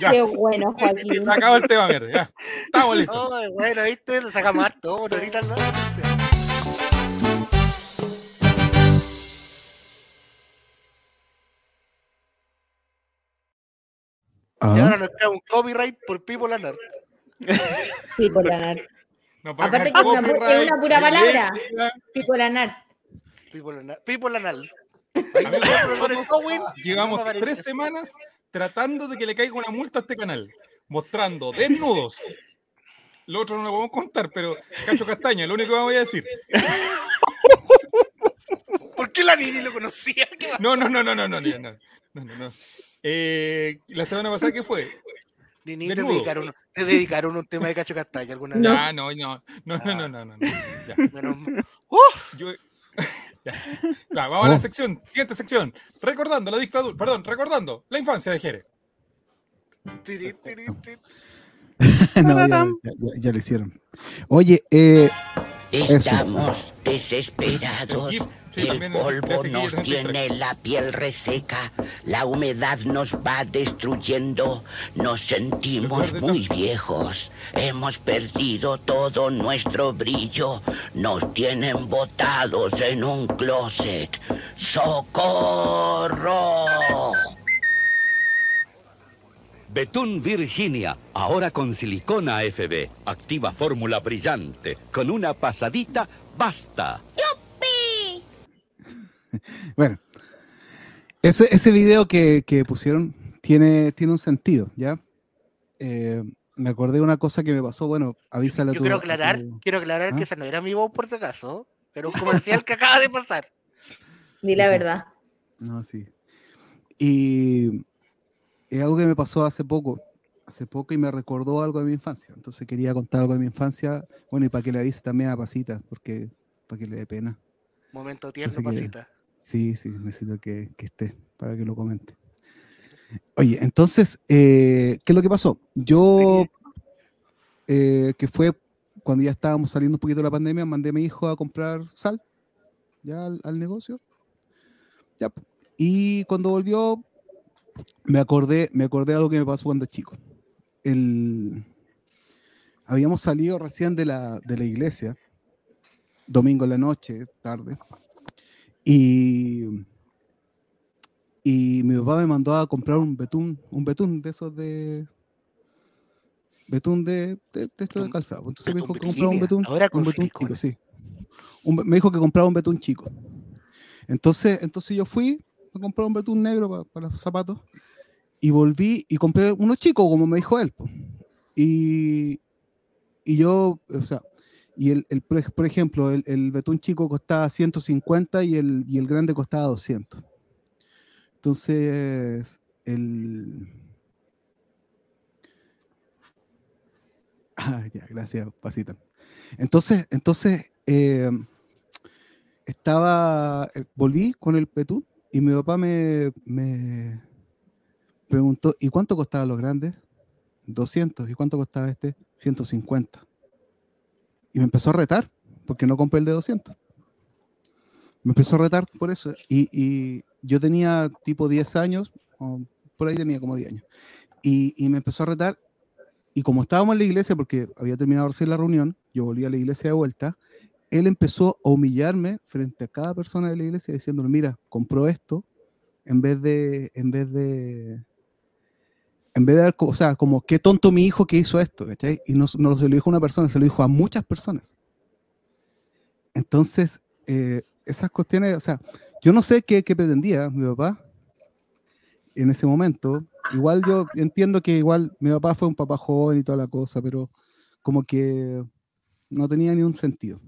S3: Ya,
S6: Qué bueno, Joaquín.
S3: se acabó el tema, mierda. Ya, estamos listos.
S2: Oh, bueno, viste, le sacamos harto. Bueno, ahorita no. Y
S1: Ah,
S2: ahora nos queda un copyright por.
S6: Sí, por la nar.
S3: No
S6: Aparte que es una, es una pura palabra.
S3: ilegal.
S6: Pico la nar.
S2: Pipo Lanar. Pipo Lanal. Ahí
S3: Amigo,
S2: me acuerdo con el Cowen,
S3: Llevamos tres semanas tratando de que le caiga una multa a este canal, mostrando desnudos. Lo otro no lo podemos contar, pero Cacho Castaña, lo único que voy a decir.
S2: ¿Por qué la Nini lo conocía?
S3: No, no, no, no, no, no, no, no, no. Eh, la semana pasada, ¿qué fue?
S2: Ni te dedicaron, te dedicaron un tema de Cacho Castaña alguna vez.
S3: Ah, no, no, no, no, no, ah. no, no, vamos a la
S1: oh.
S3: sección, siguiente sección. Recordando la dictadura, perdón, recordando la infancia de Jere.
S1: no, ya, ya, lo hicieron. Oye, eh,
S13: Estamos desesperados.
S3: Sí,
S13: El polvo nos
S3: es 33.
S13: tiene la piel reseca. La humedad nos va destruyendo. Nos sentimos muy viejos. Hemos perdido todo nuestro brillo. Nos tienen botados en un closet. ¡Socorro!
S14: Betún Virginia, ahora con silicona FB. Activa fórmula brillante. Con una pasadita, basta.
S1: bueno, ese, ese video que, que pusieron tiene, tiene un sentido, ¿ya? Eh, me acordé de una cosa que me pasó, bueno, avísale a
S2: Yo
S1: tu-
S2: quiero
S1: a tu-
S2: aclarar, quiero aclarar
S1: ¿Ah?
S2: que esa no era mi voz por si acaso. Era un comercial que acaba de pasar.
S6: Di la verdad.
S1: No, sí. Y es algo que me pasó hace poco, hace poco y me recordó algo de mi infancia. Entonces quería contar algo de mi infancia, bueno, y para que le avise también a Pasita, porque para que le dé pena.
S2: Momento tierno, pasita.
S1: Sí, sí, necesito que, que esté para que lo comente. Oye, entonces, eh, ¿qué es lo que pasó? Yo, eh, que fue cuando ya estábamos saliendo un poquito de la pandemia, mandé a mi hijo a comprar sal, ya al, negocio. Ya, y cuando volvió, me acordé, me acordé de algo que me pasó cuando chico. El, habíamos salido recién de la, de la iglesia, domingo en la noche, tarde, y, y mi papá me mandó a comprar un betún, un betún de esos de. Betún de, de, de esto de calzado. Entonces me dijo que compraba un betún,
S2: ahora
S1: un betún chico, sí. Un me dijo que compraba un betún chico. Entonces, entonces yo fui a comprar un betún negro pa- para los zapatos y volví y compré uno chico, como me dijo él. po. Y, y yo, o sea, y el, el, por ej- por ejemplo, el, el betún chico costaba 150 y el, y el grande costaba 200. Entonces, el... Ah, ya, gracias, Pasita. Entonces, entonces eh, estaba, eh, volví con el betún y mi papá me, me preguntó, ¿y cuánto costaban los grandes? 200. ¿Y cuánto costaba este? 150. Y me empezó a retar, porque no compré el de 200. Me empezó a retar por eso. Y, yo tenía tipo 10 años, por ahí tenía como 10 años. Y, y me empezó a retar. Y como estábamos en la iglesia, porque había terminado recién la reunión, yo volví a la iglesia de vuelta, él empezó a humillarme frente a cada persona de la iglesia diciéndole, mira, compró esto, en vez de, en vez de, en vez de dar, o sea, como qué tonto mi hijo que hizo esto, ¿cachai? Y no, no se lo dijo a una persona, se lo dijo a muchas personas. Entonces, eh, esas cuestiones, o sea, yo no sé qué, qué pretendía mi papá en ese momento. Igual yo entiendo que igual mi papá fue un papá joven y toda la cosa, pero como que no tenía ni un sentido.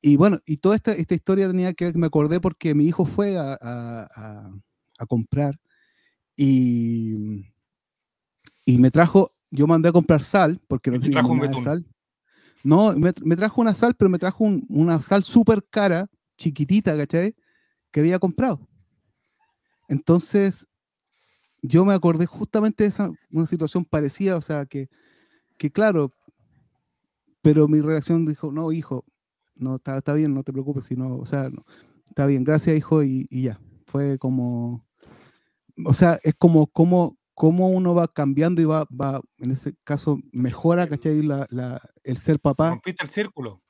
S1: Y bueno, y toda esta, esta historia tenía que me acordé porque mi hijo fue a, a, a, a comprar y, y me trajo, yo mandé a comprar sal porque no
S3: te
S1: tenía nada de sal. No, me, me trajo una sal, pero me trajo un- una sal súper cara, chiquitita, ¿cachai? Que había comprado. Entonces, yo me acordé justamente de esa una situación parecida, o sea, que, que claro, pero mi reacción dijo, no, hijo, no, está, está bien, no te preocupes, sino, o sea, no, está bien, gracias, hijo, y, y ya. Fue como, o sea, es como, como, como uno va cambiando y va, va, en ese caso, mejora, ¿cachai? La, la, el ser papá.
S3: Rompiste el círculo.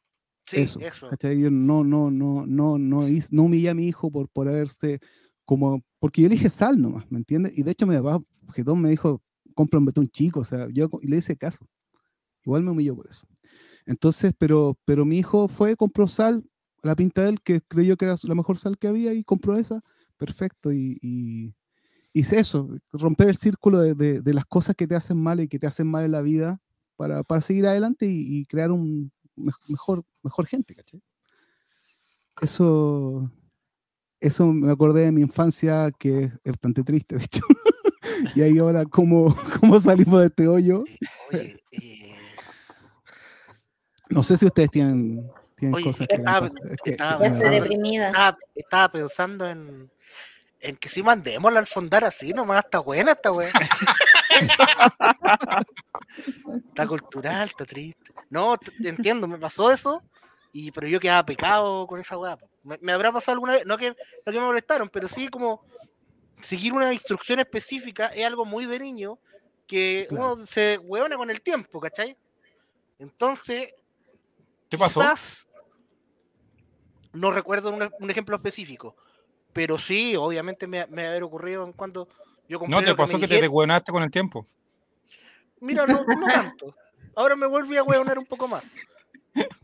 S2: Sí,
S1: eso,
S2: eso.
S1: ¿cachai? Yo no, no, no, no, no, no humillé a mi hijo por, por haberse como, porque yo le dije sal nomás, ¿me entiendes? Y de hecho mi papá, Getón me dijo, compra un betún chico, o sea, yo y le hice caso. Igual me humilló por eso. Entonces, pero, pero mi hijo fue, compró sal, la pinta de él, que creyó que era la mejor sal que había y compró esa, perfecto. Y, y hice eso, romper el círculo de, de- de las cosas que te hacen mal y que te hacen mal en la vida para, para seguir adelante y, y crear un mej- mejor, mejor gente, ¿cachai? Eso, eso me acordé de mi infancia, que es bastante triste, de hecho. y ahí ahora, ¿cómo, cómo salimos de este hoyo?
S2: Oye, eh,
S1: No sé si ustedes tienen, tienen
S2: oye,
S1: cosas
S2: es
S1: que
S2: estaba.
S1: Es
S2: estaba estaba, estaba pensando en, en que si mandemos la alfondar así nomás, está buena esta weá. está cultural, está triste. No, entiendo, me pasó eso, y pero yo quedaba pecado con esa weá. Me, me habrá pasado alguna vez, no que, no que me molestaron, pero sí como seguir una instrucción específica es algo muy de niño que uno se hueona con el tiempo, ¿cachai? Entonces,
S3: ¿Qué pasó?
S2: quizás no recuerdo un, un ejemplo específico, pero sí, obviamente me, me haber ocurrido en cuando yo compré
S3: ¿No te
S2: lo
S3: pasó que te deshueonaste con el tiempo?
S2: Mira, no, no tanto. Ahora me volví a hueonar un poco más.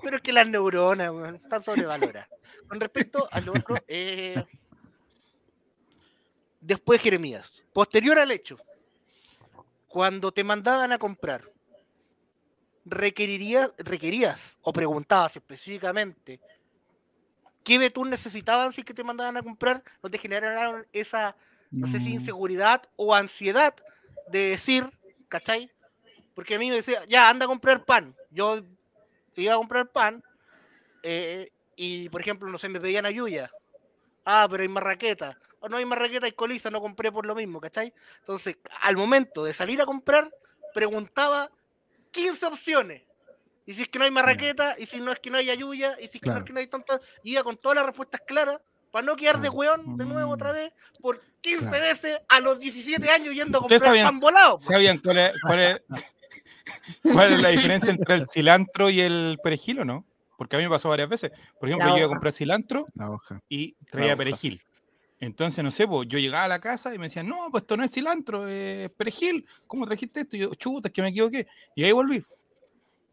S2: Pero es que las neuronas están sobrevaloradas. Con respecto al otro, eh, después Jeremías, posterior al hecho, cuando te mandaban a comprar, requerirías, requerías o preguntabas específicamente qué betún necesitaban si que te mandaban a comprar, no te generaron esa, no sé si
S1: No.
S2: inseguridad o ansiedad de decir, ¿cachai? Porque a mí me decía, ya, anda a comprar pan. Yo iba a comprar pan eh, y, por ejemplo, no sé, me pedían ayuya. Ah, pero hay marraqueta. O no hay marraqueta, hay coliza, no compré por lo mismo, ¿cachai? Entonces, al momento de salir a comprar, preguntaba 15 opciones. Y si es que no hay marraqueta, y si no es que no hay ayuya, y si es que no es
S1: Claro.
S2: que no hay tantas, y iba con todas las respuestas claras, para no quedar de hueón de nuevo otra vez, por 15
S1: Claro.
S2: veces a los 17 años yendo a
S3: ¿Ustedes
S2: comprar
S3: sabían-
S2: pan volado.
S3: ¿Sabían cuál es, cuál, es, cuál es la diferencia entre el cilantro y el perejil o no? Porque a mí me pasó varias veces. Por ejemplo,
S6: La
S3: yo iba a comprar cilantro
S1: La hoja.
S3: y traía
S7: hoja.
S3: perejil. Entonces, no sé, pues, yo llegaba a la casa y me decían, no, pues esto no es cilantro, es perejil. ¿Cómo trajiste esto? Y yo, chuta, es que me equivoqué. Y ahí volví.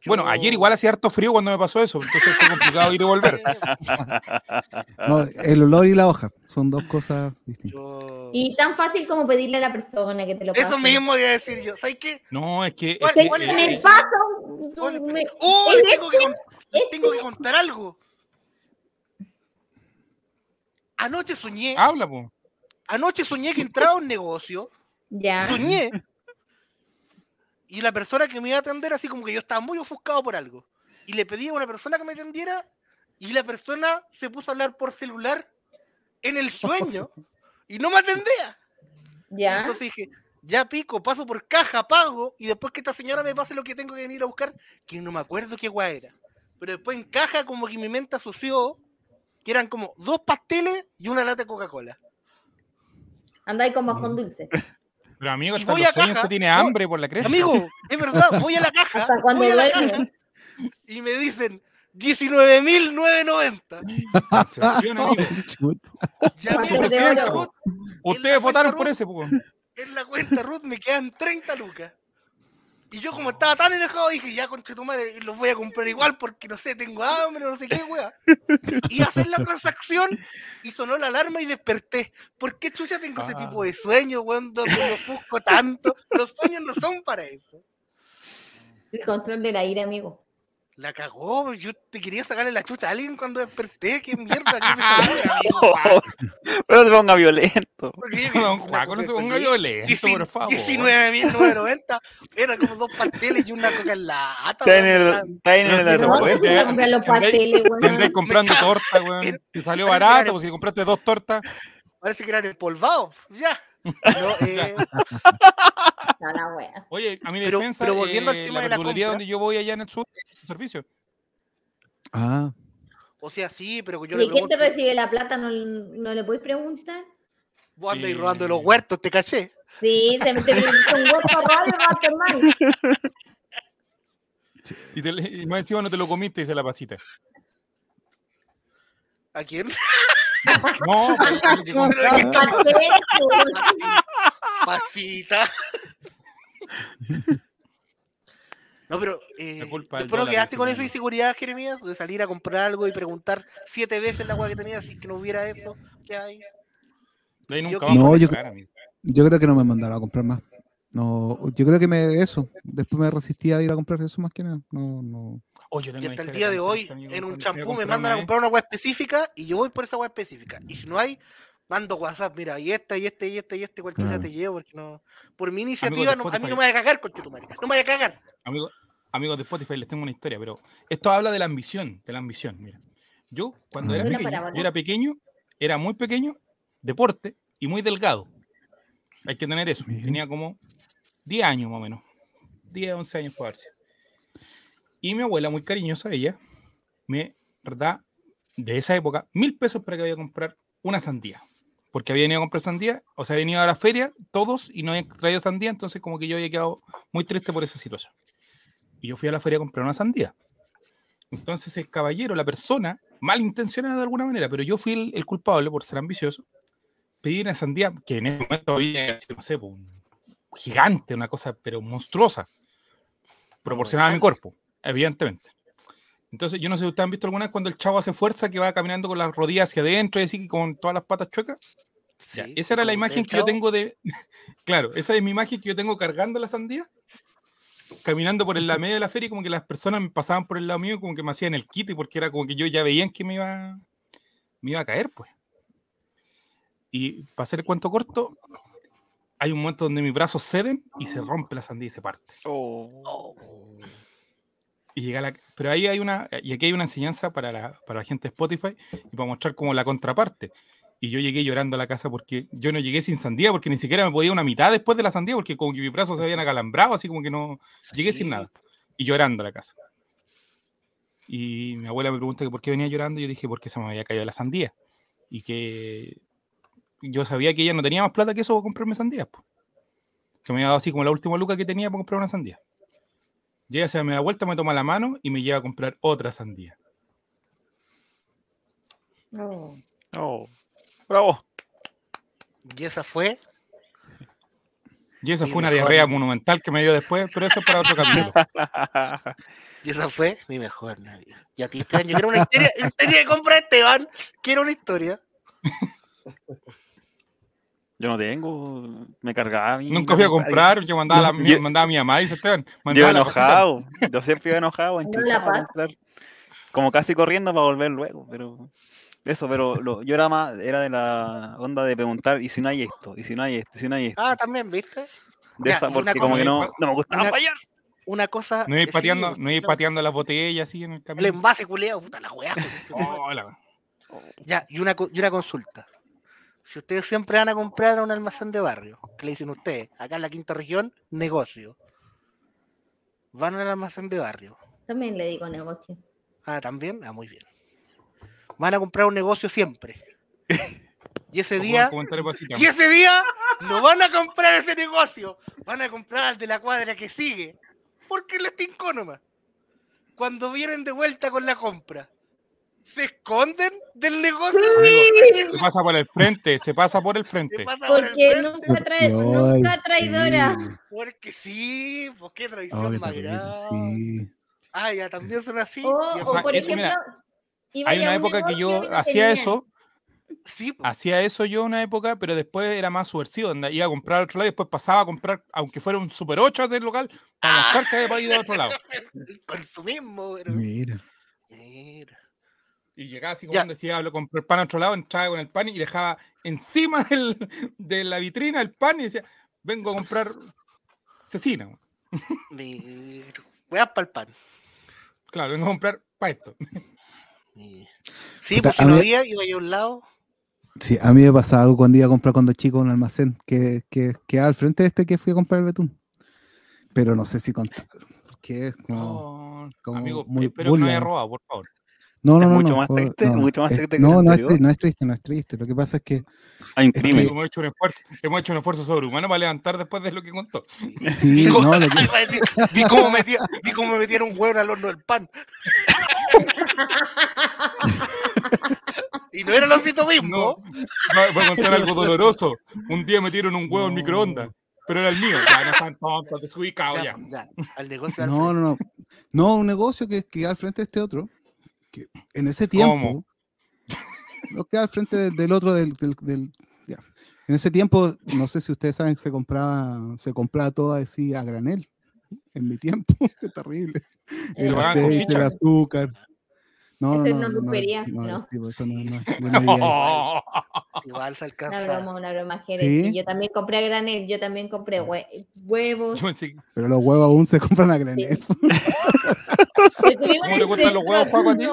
S3: Bueno, ayer igual hacía harto frío cuando me pasó eso, entonces fue complicado ir y volver.
S1: No, el olor y la hoja son dos cosas distintas.
S2: Yo-
S6: Y tan fácil como pedirle a la persona que te lo pase.
S2: Eso mismo iba a decir yo. ¿Sabes qué?
S3: No, es que... es
S2: ¿Cuál-
S3: que
S2: cuál
S6: Que
S3: el-
S2: es
S6: me.
S2: Ponle-
S6: me-
S2: ¡Oh!
S6: es
S2: Les tengo, que,
S6: este-
S2: con- les tengo que contar algo. Anoche soñé,
S3: Habla, pues.
S2: anoche soñé que entraba a un negocio,
S6: Ya.
S2: soñé, y la persona que me iba a atender, así como que yo estaba muy ofuscado por algo, y le pedí a una persona que me atendiera, y la persona se puso a hablar por celular en el sueño, Y no me atendía.
S6: Ya.
S2: Entonces dije, ya pico, paso por caja, pago, y después que esta señora me pase lo que tengo que venir a buscar, que no me acuerdo qué guay era. Pero después en caja como que mi mente asoció que eran como dos pasteles y una lata de Coca-Cola.
S6: Andáis con bajón dulce.
S3: Pero amigo,
S2: Y voy
S3: los
S2: a
S3: sueños
S2: caja,
S3: que tiene hambre por la cresta.
S2: Amigo, es verdad, voy a la caja,
S6: Hasta cuando
S2: voy a la caja y me dicen 19.990.
S3: Inflación, amigo.
S2: Ya
S6: Pastel
S2: mira,
S6: de
S2: señora
S6: oro.
S2: Ruth,
S3: Ustedes votaron por ese, pues.
S2: en la cuenta Ruth me quedan 30 lucas. Y yo como estaba tan enojado dije, ya conche tu madre, los voy a comprar igual porque no sé, tengo hambre, no sé qué, weá. Y hacer la transacción y sonó la alarma y desperté. ¿Por qué chucha tengo ese tipo de sueños, weón, donde me ofusco tanto? Los sueños no son para eso.
S6: El control de la ira, amigo.
S2: La cagó, yo te quería sacarle la chucha a alguien cuando desperté, qué mierda, qué pesadilla.
S7: Pero se ponga violento.
S2: Porque
S3: Don Juaco, no se ponga violento, por favor.
S2: 19.990 era como dos pasteles y una coca en la lata.
S7: Está en el,
S6: comprar los pasteles, weón.
S3: comprando torta, weón. Te salió barato, pues si compraste dos tortas.
S2: Parece que eran empolvados. Ya. No, eh,
S6: No, la wea.
S3: Oye, a mi defensa,
S2: pero volviendo al
S3: eh,
S2: tema
S3: la
S2: de la
S3: verdulería donde yo voy allá en el sur, servicio.
S1: Ah,
S2: o sea, sí, pero yo
S6: ¿Y
S2: le
S6: quién te recibe la plata? ¿No, no le podéis preguntar?
S2: vos andáis
S3: Eh,
S2: robando de los huertos, te caché.
S6: Sí, se mete con huerto raro y robaste mal.
S3: Y, te- y más encima no te lo comiste, dice la pasita.
S2: ¿A quién?
S3: No, pero es lo que
S2: Pero
S3: compraste.
S2: que está-
S6: Pastel, weón.
S2: Pasita. No, pero eh, no
S3: dólar,
S2: quedaste con esa inseguridad, Jeremías, de salir a comprar algo y preguntar siete veces la agua que tenías si que no hubiera eso. ¿Qué hay?
S3: De ahí nunca
S2: Yo-
S1: No, yo-
S3: pagar, amigo.
S1: yo creo que no me mandaron a comprar más. No, yo creo que me eso. Después me resistí a ir a comprar eso más que nada. No, no.
S3: Oh, yo tengo
S2: Y hasta el día de hoy, en un champú me mandan a
S3: vez.
S2: comprar una agua específica y yo voy por esa agua específica. Y si no hay, mando WhatsApp, mira, y esta, y este, y este, y este, cual chucha
S1: Claro.
S2: te llevo, porque no. Por mi iniciativa, no- a mí no me vaya a cagar, conche tu madre. No me vaya a cagar.
S3: Amigo- amigos de Spotify, les tengo una historia, pero esto habla de la ambición, de la ambición. Mira, yo cuando era pequeño, yo era pequeño, era muy pequeño, deporte y muy delgado. Hay que tener eso.
S1: Bien.
S3: Tenía como 10 años más o menos. 10, 11 años por darse. Y mi abuela, muy cariñosa, ella, me da de esa época mil pesos para que vaya a comprar una sandía. Porque había venido a comprar sandía, o sea, había venido a la feria todos y no habían traído sandía, entonces como que yo había quedado muy triste por esa situación. Y yo fui a la feria a comprar una sandía. Entonces el caballero, la persona, malintencionada de alguna manera, pero yo fui el, el culpable por ser ambicioso, pedí una sandía que en ese momento había, no sé, pues, un gigante, una cosa, pero monstruosa, proporcionada a mi cuerpo, evidentemente. Entonces, yo no sé si ustedes han visto alguna vez cuando el chavo hace fuerza que va caminando con las rodillas hacia adentro y así con todas las patas chuecas. Ya,
S2: Sí,
S3: esa era la imagen que yo tengo de. claro, esa es mi imagen que yo tengo cargando la sandía, caminando por el la medio de la feria y como que las personas me pasaban por el lado mío y como que me hacían el quite porque era como que yo ya veían que me iba, me iba a caer, pues. Y para hacer el cuento corto, hay un momento donde mis brazos ceden y se rompe la sandía y se parte.
S2: Oh,
S3: Y llega la, pero ahí hay una, y aquí hay una enseñanza para la, para la gente de Spotify y para mostrar como la contraparte. Y yo llegué llorando a la casa porque yo no llegué sin sandía, porque ni siquiera me podía una mitad después de la sandía, porque como que mis brazos se habían acalambrado, así como que no llegué sin nada. Y llorando a la casa. Y mi abuela me pregunta que por qué venía llorando, y yo dije porque se me había caído la sandía. Y que yo sabía que ella no tenía más plata que eso para comprarme sandías. po. Que me había dado así como la última luca que tenía para comprar una sandía. Ella se me da vuelta, me toma la mano y me lleva a comprar otra sandía.
S6: No.
S7: Oh, bravo.
S2: Y esa fue.
S3: Y esa
S2: Mi
S3: fue una
S2: mejor-
S3: diarrea monumental que me dio después, pero eso es para otro capítulo.
S2: Y esa fue mi mejor Navidad. Y a ti, Esteban, yo quiero una historia, historia de compra de Esteban. Quiero una historia.
S7: Yo no tengo, me cargaba. mí,
S3: Nunca fui a comprar, yo mandaba, a la-
S7: Yo-
S3: mi- mandaba a mi mamá y dice Esteban,
S7: Yo enojado, yo siempre iba enojado, enchuchado como casi corriendo para volver luego, pero eso, pero lo- yo era más, era de la onda de preguntar, ¿y si no hay esto? ¿Y si no hay esto? ¿Y si no hay esto?
S2: Ah, también, ¿viste?
S7: de
S2: ya,
S7: esa, porque como
S2: cosa-
S7: que no, no me gustaba
S2: una-
S7: fallar.
S2: Una cosa.
S3: No ir pateando,
S2: sí,
S3: no ir
S2: no,
S3: pateando las botellas así en el
S2: El
S3: camino.
S2: envase culeado, puta la weá.
S3: Oh,
S2: Ya, y una, y una consulta. Si ustedes siempre van a comprar a un almacén de barrio, que le dicen ustedes, acá en la quinta región, negocio. Van al almacén de barrio.
S6: También le digo negocio.
S2: Ah, también. Ah, muy bien. Van a comprar un negocio siempre. Y ese día, y ese día no van a comprar ese negocio, van a comprar al de la cuadra que sigue, porque les tincó nomás. Cuando vienen de vuelta con la compra, se esconden del negocio.
S3: Se pasa por el frente, se pasa por el frente.
S6: Porque nunca, trae, nunca traidora.
S2: Porque sí, pues qué
S1: Oh,
S2: traición más
S1: sí.
S2: Ah, ya también son así.
S6: O,
S2: Ya
S6: o
S2: son-
S6: por
S3: eso,
S6: ejemplo,
S3: mira,
S6: iba
S3: Hay una
S6: un
S3: época que yo hacía eso,
S2: Sí,
S3: hacía eso yo una época, pero después era más subversivo, anda, iba a comprar a otro lado y después pasaba a comprar, aunque fuera un Super 8 del local, para mostrar que había ido a otro lado.
S2: el consumismo, pero-
S1: Mira.
S2: Mira.
S3: Y llegaba así como
S2: Ya.
S3: decía, hablo, compré el pan a otro lado, entraba con el pan y dejaba encima del- de la vitrina el pan y decía, vengo a comprar cecina.
S2: Voy a para el pan.
S3: Claro, vengo a comprar para esto.
S2: Sí, pues si
S1: a
S2: no
S1: mí-
S2: había, iba yo a un lado.
S1: Sí, a mí me pasaba algo cuando iba a comprar cuando chico en un almacén que, que quedaba al frente de este que fui a comprar el betún. Pero no sé si contarlo, porque es como,
S3: No,
S1: como
S3: amigo,
S1: muy
S3: espero que no haya robado, por favor.
S1: No, no,
S7: Es
S1: no.
S7: mucho
S1: no,
S7: más
S1: no,
S7: triste,
S1: no,
S7: mucho más
S1: es-
S7: triste que
S1: no,
S7: lo
S1: no es, no es triste, no es triste. Lo que pasa es que
S7: Hay un
S1: Es
S7: crimen.
S1: que-
S3: Hemos hecho un esfuerzo, hemos hecho un esfuerzo sobrehumano para levantar después de lo que contó.
S1: sí,
S2: Vi cómo-
S1: no, lo que-
S2: vi cómo metía- vi cómo me metieron un huevo al horno del pan. y no era el osito mismo.
S3: No, voy a contar algo doloroso. Un día metieron un huevo en microondas, pero era el mío. Ya no están tontos, desubicado ya.
S2: Ya, al negocio al
S1: no, no, no. No, un negocio que que al frente de este otro. Que en ese tiempo.
S3: ¿Cómo?
S1: No queda al frente del, del otro del, del- del- ya. En ese tiempo, no sé si ustedes saben, se compraba, se compraba todo así a granel. En mi tiempo, qué terrible. El
S3: con
S1: aceite, el azúcar. No, no,
S6: Eso
S1: no, no,
S6: una
S1: no,
S6: no.
S1: tipo, eso no, no, no.
S2: Igual se
S6: Una
S2: alcanza.
S6: broma, una broma, Jerez.
S1: ¿Sí?
S6: Yo también compré a granel, yo también compré hue- huevos.
S1: Pero los huevos aún se compran a granel.
S6: Tuvimos
S3: ¿Cómo te gustan los huevos, Juaco, a ti?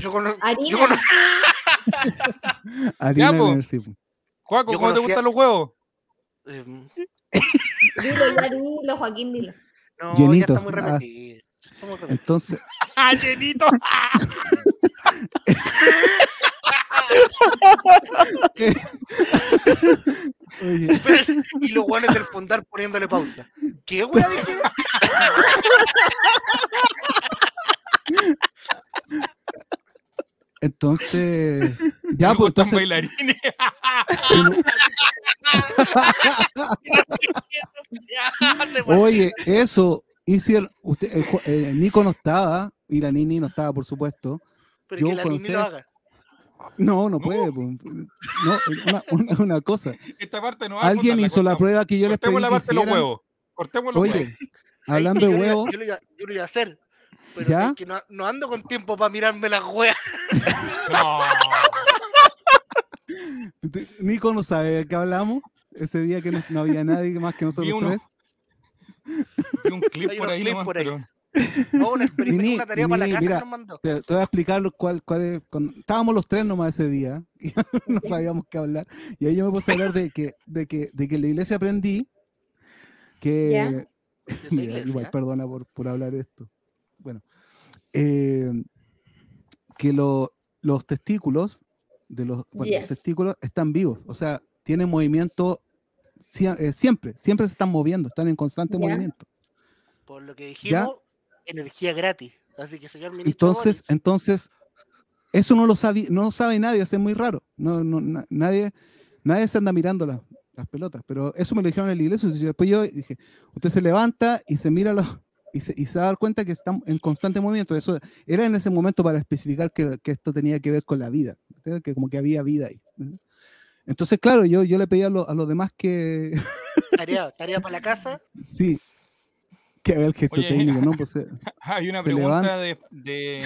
S2: Yo conozco,
S6: Harina.
S2: yo conozco-
S1: Harina
S3: po. Juaco, ¿cómo te gustan los huevos?
S2: em,
S6: Dilo, ya dilo, Joaquín, dilo.
S2: no,
S1: Llenito.
S2: ya está muy
S1: Ah.
S2: repetido. Está muy repetido.
S1: Entonces,
S3: ¡Ah, llenito!
S1: oye,
S2: y los guanes del fondar poniéndole pausa. ¿Qué wea dije?
S1: Entonces, ya,
S3: Me
S1: pues entonces,
S3: bailarines.
S1: Oye, eso, hicieron, usted, el, Ju- eh, Nico no estaba, y la Nini no estaba, por supuesto.
S2: Pero
S1: Yo
S2: que la lo haga.
S1: No, no puede. No, una, una- una cosa.
S3: Esta parte no va
S1: Alguien hizo la prueba que yo les pedí
S3: Cortemos la parte de los huevos. Cortemos los huevos.
S1: Hablando de
S2: yo
S1: huevos,
S2: Yo lo iba, yo lo iba a hacer. Pero
S1: ¿Ya?
S2: es que no, no ando con tiempo para mirarme las weas.
S3: No.
S1: Nico no sabe de qué hablamos. Ese día que no, no había nadie más que nosotros
S3: uno-
S1: tres.
S3: Vi un clip
S2: Hay
S3: por ahí,
S2: clips
S3: nomás,
S2: por ahí.
S3: pero-
S2: No, un experimento,
S1: Nini,
S2: una tarea para la
S1: Nini,
S2: casa
S1: mira,
S2: que nos mandó.
S1: Te, te voy a explicar lo- cuál, cuál es. cuando- estábamos los tres nomás ese día. y no sabíamos qué hablar. Y ahí yo me puse a hablar de que, de que, de que en la iglesia aprendí que. Mira, igual, perdona por, por hablar esto. Bueno, eh, que lo- los testículos de los, bueno, los testículos están vivos, o sea, tienen movimiento eh, siempre, siempre se están moviendo, están en constante movimiento.
S2: Por lo que dijimos, energía gratis. Así que, señor ministro.
S1: Entonces, entonces, eso no lo sabe, no lo sabe nadie, eso es muy raro. No, no, na- nadie, nadie se anda mirando las- pelotas, pero eso me lo dijeron en la iglesia. y Después yo dije, usted se levanta y se mira los, y se, y se va a dar cuenta que están en constante movimiento. Eso era en ese momento para especificar que, que esto tenía que ver con la vida, que como que había vida ahí. ¿entiendes? Entonces, claro, yo, yo le pedí a, lo- a los demás que
S2: Tarea, tarea para la casa.
S1: sí, que haga el gesto
S3: Oye,
S1: técnico, ¿no? Pues, eh,
S3: Hay una
S1: Se
S3: pregunta
S1: levanta.
S3: de, de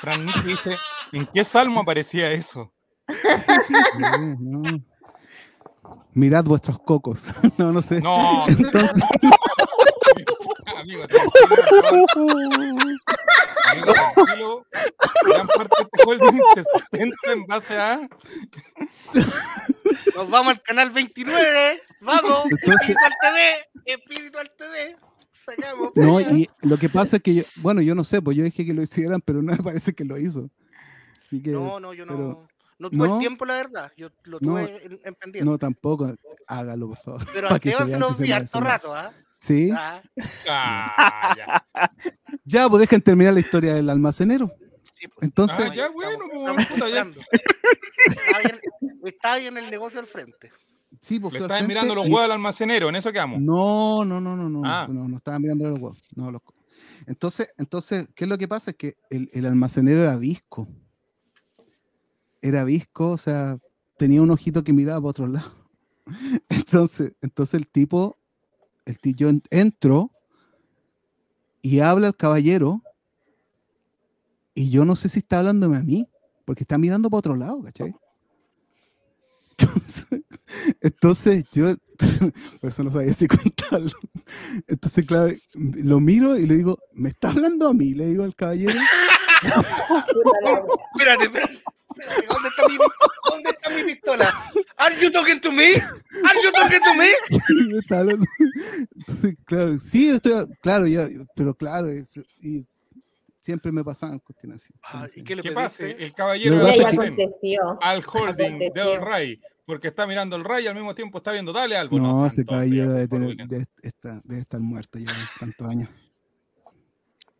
S3: Fran Nick que dice: ¿En qué salmo aparecía eso?
S1: Sí, no. Mirad vuestros cocos. no, no sé.
S3: No,
S1: Entonces,
S3: amigo, tranquilo. Amigo, tranquilo. Gran parte de este holding se sustenta en base a.
S2: Nos vamos al canal 29. Vamos.
S1: Entonces-
S2: Espiritual TV. Espiritual TV. Sacamos.
S1: No, y lo que pasa es que, yo, bueno, yo no sé, pues yo dije que lo hicieran, pero no me parece que lo hizo. Así que,
S2: No, no, yo no.
S1: pero-
S2: no tuve
S1: no.
S2: el tiempo, la verdad. Yo lo
S1: No,
S2: tuve en, en pendiente.
S1: no, tampoco. Hágalo, por favor.
S2: Pero
S1: para
S2: a
S1: que se
S2: Esteban se lo harto
S1: hacen.
S2: rato, ¿ah?
S1: Sí.
S2: Ah,
S3: Ah, ya.
S1: Ya, pues dejen terminar la historia del almacenero. Entonces,
S3: Ah, ya, bueno,
S2: estamos
S3: pues, puta, ya.
S2: esperando. Estaba ahí en- Estaba ahí en el negocio al frente.
S1: sí, pues
S3: Le
S1: frente
S3: mirando los
S1: y-
S3: huevos al almacenero, en eso quedamos.
S1: No, no, no, no, no,
S3: Ah.
S1: no, no estaba mirando los huevos. No, los- Entonces, entonces, ¿qué es lo que pasa? Es que el, el almacenero era visco. Era visco, o sea, tenía un ojito que miraba para otro lado. Entonces, entonces el tipo, el ti- yo en- entro y habla el caballero y yo no sé si está hablándome a mí, porque está mirando para otro lado, ¿cachai? Entonces, entonces yo, por eso no sabía si contarlo. Entonces, claro, lo miro y le digo, ¿me está hablando a mí? Le digo al caballero.
S2: Espérate, espérate. Espérate, ¿Dónde está mi, dónde está mi pistola? ¿Are you talking to me? ¿Are you talking to me?
S1: Entonces, claro, sí, estoy, claro, yo, pero claro, y, y siempre me pasaban cuestiones así.
S2: Ah, ¿Y qué le
S3: pase? El caballero
S1: pasa
S6: aconteció.
S3: al holding de Ray, porque está mirando el Ray y al mismo tiempo está viendo, dale algo.
S1: No, ese caballero debe, tener, debe, estar, debe estar muerto ya de tantos años.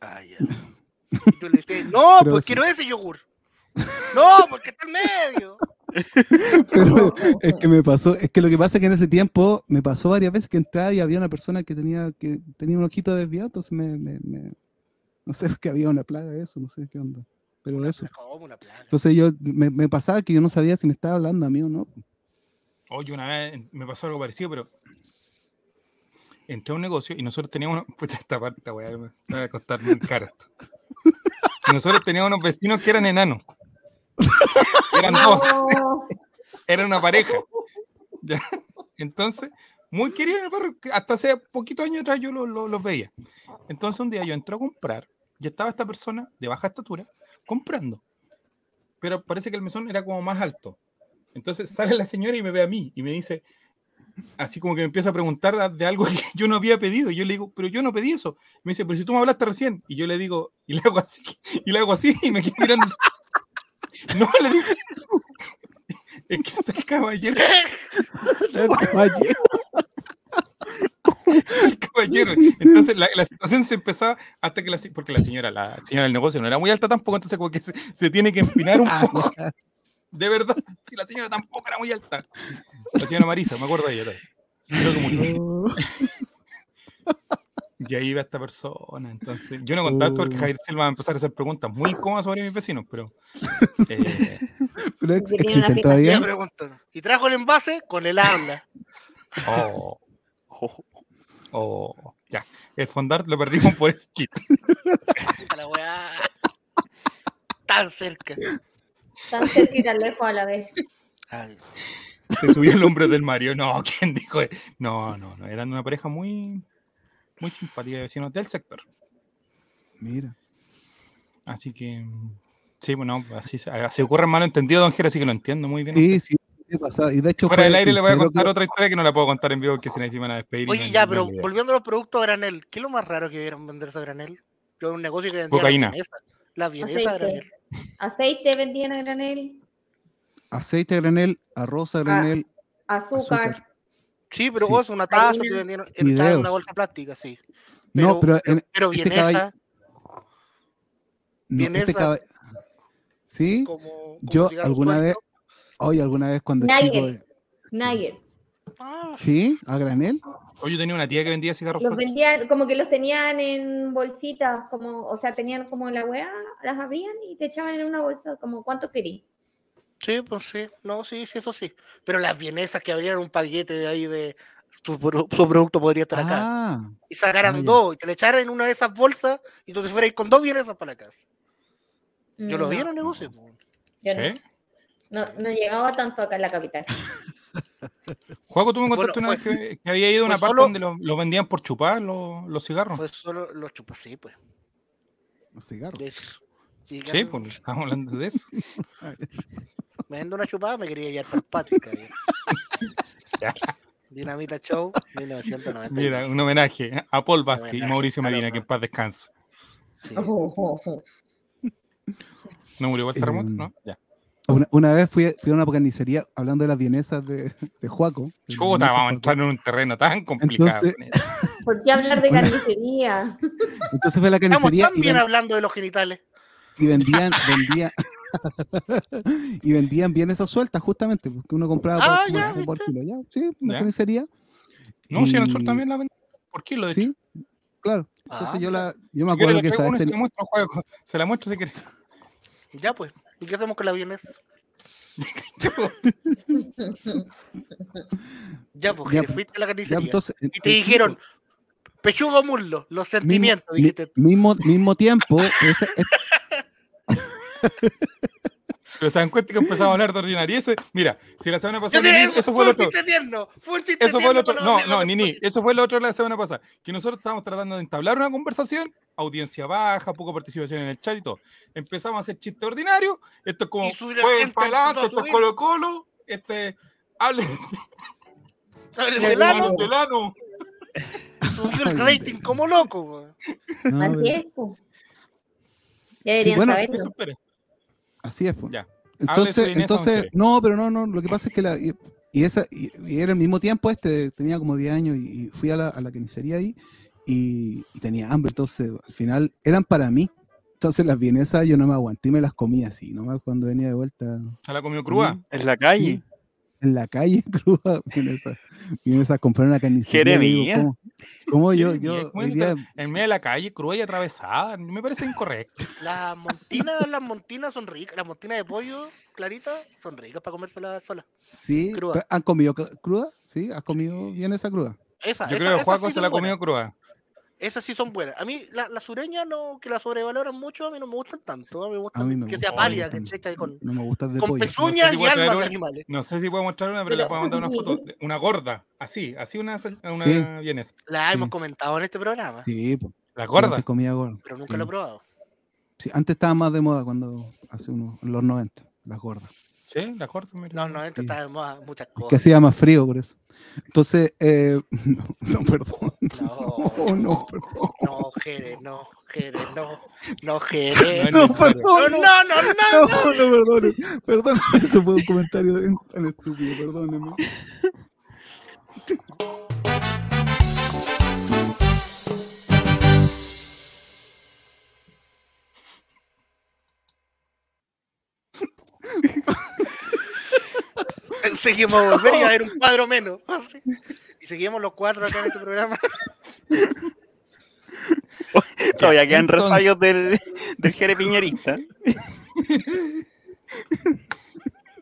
S2: Ah, ya. Yo le dije, no,
S1: Pero
S2: pues
S1: sí.
S2: quiero ese yogur. No, porque está en medio.
S1: Pero es que me pasó, es que lo que pasa es que en ese tiempo me pasó varias veces que entraba y había una persona que tenía que tenía un ojito desviado, entonces me, me- me- no sé, que había una plaga de eso, no sé qué onda. Pero eso.
S2: ¿Cómo una plaga?
S1: Entonces yo me, me pasaba que yo no sabía si me estaba hablando a mí o no.
S3: Oye, una vez me pasó algo parecido, pero entré a un negocio y nosotros teníamos, una- pucha, esta parte, me me va a costar muy caro esto. Y nosotros teníamos unos vecinos que eran enanos. Eran dos,
S6: No.
S3: eran una pareja. ¿ya? Entonces, muy queridos en el barrio, hasta hace poquitos años atrás yo lo- lo- los veía. Entonces un día yo entré a comprar y estaba esta persona de baja estatura comprando. Pero parece que el mesón era como más alto. Entonces sale la señora y me ve a mí y me dice, así como que me empieza a preguntar de algo que yo no había pedido. Y yo le digo, pero yo no pedí eso. Me dice, pero si tú me hablaste recién. Y yo le digo, y le hago así, y le hago así, y me quedé mirando. No, le dije, es que está el caballero.
S1: El caballero.
S3: el caballero. Entonces la, la situación se empezaba hasta que la, porque la señora, la señora del negocio no era muy alta tampoco, entonces como que se, se tiene que empinar un poco. De verdad, si la señora tampoco era muy alta. La señora Marisa, me acuerdo de ella. Creo que murió. Y ahí iba esta persona. Entonces, yo no contaba esto porque. Javier Silva va a empezar a hacer preguntas muy incómodas sobre mis vecinos, pero. eh,
S1: Pero ex- existen todavía.
S2: Y trajo el envase con el habla.
S3: oh, oh, oh, ya. El fondar lo perdimos por ese chiste.
S2: La weá. Tan cerca.
S6: Tan cerca y tan lejos a la vez.
S2: Ay,
S3: Se subió el hombre del Mario. No, ¿quién dijo? No, no, no. Eran una pareja muy, muy simpática de vecinos del sector.
S1: Mira.
S3: Así que. Sí, bueno, así, se- así ocurre en malentendido, don Jera, así que lo entiendo muy bien.
S1: Sí, sí, me pasaba. Y de hecho,
S3: Fuera
S1: fue
S3: del aire le voy a contar
S1: que-
S3: otra historia que no la puedo contar en vivo porque si no se van a despedir. no
S2: Oye, ya, pero
S3: idea.
S2: volviendo a los productos a granel, ¿qué es lo más raro que vieron venderse a granel? Yo era un negocio que vendía
S3: Cocaína.
S2: la vienesa. La vienesa a granel.
S6: Aceite. Vendían a granel.
S1: aceite a granel, arroz a granel,
S6: Azúcar.
S1: Azúcar.
S2: Sí, pero
S1: Sí.
S2: vos una taza te vendieron en una
S1: Fideos.
S2: bolsa plástica, sí.
S1: No, pero, en-
S2: pero
S1: este
S2: vienesa,
S1: caball- no, este
S2: vienesa,
S1: caba- ¿Sí?
S2: como, como
S1: Yo alguna vez, hoy alguna vez cuando chico,
S6: Nuggets. Nuggets.
S2: Ah,
S1: ¿sí? ¿A granel?
S3: Oye, yo tenía una tía que vendía cigarros
S6: Los vendían, como que los tenían en bolsitas, como, o sea, tenían como la weá, las abrían y te echaban en una bolsa, como cuánto querí.
S2: Sí, pues sí, no, sí, sí, eso sí. Pero las vienesas que abrieran un paquete de ahí de su, pro- su producto podría estar acá.
S1: Ah,
S2: Y sacaran
S1: ah,
S2: dos, y te le echaran en una de esas bolsas, y tú te fueras con dos vienesas para la casa. Yo lo vi en un negocio.
S6: yo no.
S3: ¿Eh?
S6: No, no llegaba tanto acá en la capital.
S3: Juaco, tú me
S2: Bueno,
S3: contaste una
S2: fue-
S3: vez que, que había ido a una parte
S2: solo-
S3: donde lo, lo vendían por chupar los, los cigarros.
S2: Fue solo los chupas, sí, pues.
S1: los cigarros.
S2: Sí,
S3: pues estamos hablando de eso.
S2: Me vendo una chupada, me quería llevar para el patio. Dinamita Show, 1990.
S3: Mira, un homenaje a Paul Vázquez y Mauricio Medina, que en paz descanse.
S2: Sí.
S6: Oh, oh, oh.
S3: ¿No murió por el terremoto?
S1: Em,
S3: ¿No? Ya.
S1: Una, una vez fui, fui a una carnicería hablando de las vienesas de, de Juaco. de
S3: Chuta, vamos a entrar en un terreno tan complicado.
S1: Entonces-
S3: con eso.
S6: ¿Por qué hablar de carnicería?
S1: Entonces fue la
S2: Estamos
S1: carnicería
S2: tan
S1: y,
S2: bien
S1: ven-
S2: hablando de los genitales.
S1: y vendían, vendían, y vendían vienesas sueltas, justamente, porque uno compraba
S2: Ah,
S1: por,
S2: ya,
S1: como por kilo, ya, sí, una
S3: Ya.
S1: carnicería.
S3: No, si
S1: Y-
S3: sur también la venden. ¿Por qué lo de
S1: Sí, claro. Entonces
S2: Ah,
S1: yo la, yo me
S3: Si
S1: acuerdo
S3: la
S1: que esa
S3: se la muestro, juego. Se la muestro si quieres.
S2: Ya pues. ¿Y qué hacemos con la vienesa? Ya, pues,
S1: Ya,
S2: fuiste a la
S1: ya,
S2: carnicería.
S1: entonces,
S2: y te dijeron, pechuga o muslo, los sentimientos, dijiste.
S1: mismo, mismo tiempo, esa-
S3: Pero se dan cuenta que empezamos a hablar de ordinariese. Mira, si la semana pasada.
S2: Te-
S3: Nini, eso fue
S2: fue un
S3: otro.
S2: chiste tierno, fue un chiste
S3: Eso fue
S2: tierno
S3: otro. No, no, Nini, eso fue el otro de la semana pasada. Que nosotros estábamos tratando de entablar una conversación, audiencia baja, poco participación en el chat y todo. Empezamos a hacer chistes ordinarios. Esto es como
S2: gente,
S3: para esto es
S2: subir.
S3: Colo Colo. Este. Hablen
S6: Ya,
S2: del ano,
S3: del ano.
S2: subió el rating como loco. weón.
S1: no,
S6: Así
S1: pero-
S6: es, po. Ya deberían
S1: bueno,
S6: saberlo.
S1: Así es. pues.
S3: Ya.
S1: Entonces,
S3: Inés,
S1: entonces, no, pero no, no, lo que pasa es que la, y, y esa, y, y era el mismo tiempo este, tenía como 10 años y, y fui a la, a la carnicería ahí y, y tenía hambre, entonces al final eran para mí. Entonces las vienesas yo no me aguanté y me las comía así, nomás cuando venía de vuelta
S3: ¿Se la comió cruda?
S7: En la calle.
S1: En la calle cruda, vienesas, vienesas comprar una carnicería. y digo. ¿cómo, cómo yo, yo
S3: ¿cómo
S1: hoy
S3: es
S1: día,
S3: En medio de la calle, cruda y atravesada. Me parece incorrecto.
S2: Las montinas, las montinas son ricas. Las montinas de pollo, claritas, son ricas para comérselas solas.
S1: sí,
S2: cruda.
S1: ¿han comido cruda? ¿Sí? ¿Has comido vienesa cruda?
S2: Esa,
S3: Yo
S2: esa-
S3: creo que Juaco
S2: sí
S3: se la
S2: buenas.
S3: comió cruda.
S2: Esas sí son buenas. A mí, la- las sureñas, no, que las sobrevaloran mucho, a mí no me gustan tanto. A mí me gustan
S1: A mí me
S2: que sea
S1: gusta,
S2: pálida,
S1: me
S2: que hecha con,
S1: No me gusta de
S2: con
S1: pollo.
S2: pezuñas
S3: si
S2: y almas de animales.
S3: No sé si puedo mostrar una, pero, le puedo mandar una foto. Una gorda, así, así una, una
S1: Sí.
S3: vienesa.
S2: La hemos
S1: Sí.
S2: comentado en este programa,
S1: Sí, pues.
S3: La gorda.
S1: comía gorda.
S2: pero nunca
S1: Sí.
S2: lo he probado.
S1: Sí, antes estaba más de moda cuando hace unos, en los 90, las gordas.
S3: Sí, la gorda. mira.
S2: No, no, este
S1: Sí.
S2: está de moda muchas
S1: Es que
S2: cosas.
S1: hacía más frío por eso. Entonces, eh, no, no, perdón.
S2: No,
S1: No, no, perdón.
S2: no, Jere, no, Jere, no, no, Jere.
S3: No,
S1: No,
S2: No,
S1: perdón.
S2: no, no, no,
S1: No, no, perdone. Perdóneme, eso fue un comentario tan estúpido, perdóneme.
S2: Seguimos a volver y a ver un cuadro menos. Y seguimos los cuatro acá en este programa.
S7: Todavía quedan
S3: entonces-
S7: resayos del, del Jere Piñerista.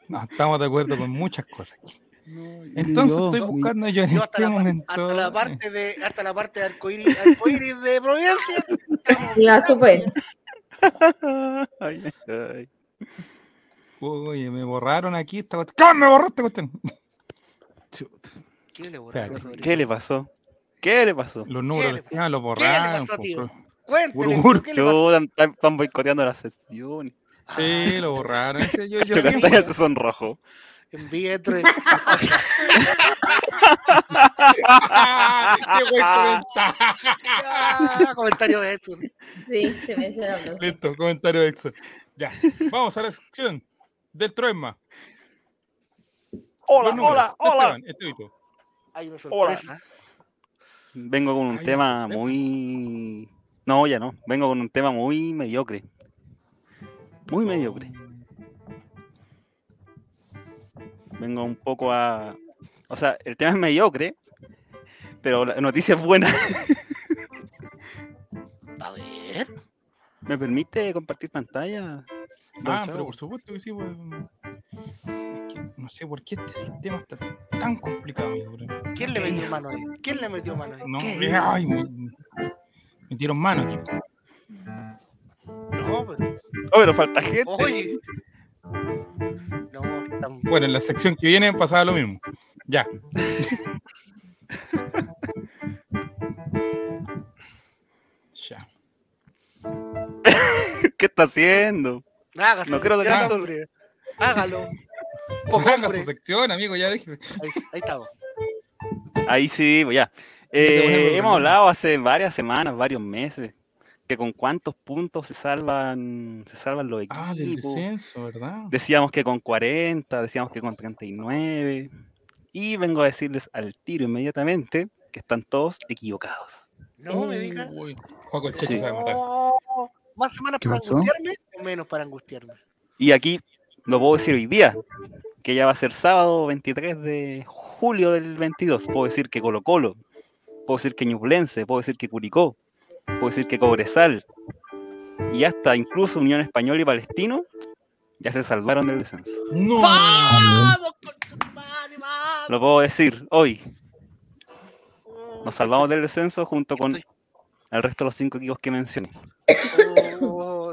S3: No, estamos de acuerdo con muchas cosas. aquí.
S1: No,
S3: Entonces
S1: yo,
S3: estoy buscando yo en
S2: Yo hasta
S3: este
S2: la,
S3: momento.
S2: hasta la parte de hasta la parte de arcoíris, arcoíris de Providencia.
S6: Iba súper.
S7: Ay, ay.
S3: Oye, me borraron aquí esta cuestión. ¡Ah, me borraste cuestión!
S1: Chuta.
S2: ¿Qué le borraron?
S7: ¿Qué le pasó? ¿Qué le pasó?
S3: Los números
S2: le
S3: los
S2: ¿Qué le
S3: borraron.
S2: Cuéntele,
S3: Urgur,
S2: ¿qué le pasó?
S7: Están, boicoteando la sección.
S3: Sí, lo borraron. Ese Yo, yo
S7: se sonrojo.
S2: De-
S3: ¡Qué buen comentario!
S2: Ah, comentario de esto.
S6: Sí, se me hizo la pregunta.
S3: Listo, comentario de Exxon. Ya, vamos a la sección del Troema.
S7: Hola,
S3: números.
S7: hola, hola.
S3: Esteban, Estevito.
S2: Hay una
S7: Hola. Vengo con un tema
S3: sorpresa.
S7: muy. No, ya no. Vengo con un tema muy mediocre. Muy mediocre. Vengo un poco a. O sea, el tema es mediocre, pero la noticia es buena.
S2: A ver.
S7: ¿Me permite compartir pantalla?
S3: Ah, pero por supuesto que sí. Pues, es que no sé por qué este sistema está tan complicado, amigo.
S2: ¿Quién le metió mano ahí? ¿Quién le metió mano ahí?
S3: No,
S2: ¿Qué
S3: ay, me, metieron mano aquí.
S2: No, pero.
S7: Oh, pero falta gente.
S2: Oye. No.
S3: Bueno, en la sección que viene pasaba lo mismo. Ya. ya.
S7: ¿Qué está haciendo?
S2: Hágase,
S7: No quiero
S2: hombre. Hágalo. Poco
S3: Haga
S2: hombre.
S3: su sección, amigo, ya dije.
S2: Ahí, ahí estamos.
S7: Ahí sí, pues ya. Eh, hemos hablado hace varias semanas, varios meses, que con cuántos puntos se salvan, se salvan los equipos.
S3: Ah, del descenso, ¿verdad?
S7: Decíamos que con 40, decíamos que con 39. Y vengo a decirles al tiro inmediatamente que están todos equivocados.
S2: No me digas.
S3: Uy, Juaco el Checho
S7: Sí.
S3: sabe matar.
S2: ¿Más semanas
S7: ¿Qué
S2: para
S7: pasó?
S2: angustiarme o menos para angustiarme?
S7: Y aquí lo puedo decir hoy día, que ya va a ser sábado 23 de julio del 22. Puedo decir que Colo Colo, puedo decir que Ñublense, puedo decir que Curicó, puedo decir que Cobresal, y hasta incluso Unión Española y Palestino ya se salvaron del descenso.
S3: ¡No!
S7: Lo puedo decir hoy. Nos salvamos del descenso junto con el resto de los cinco equipos que mencioné.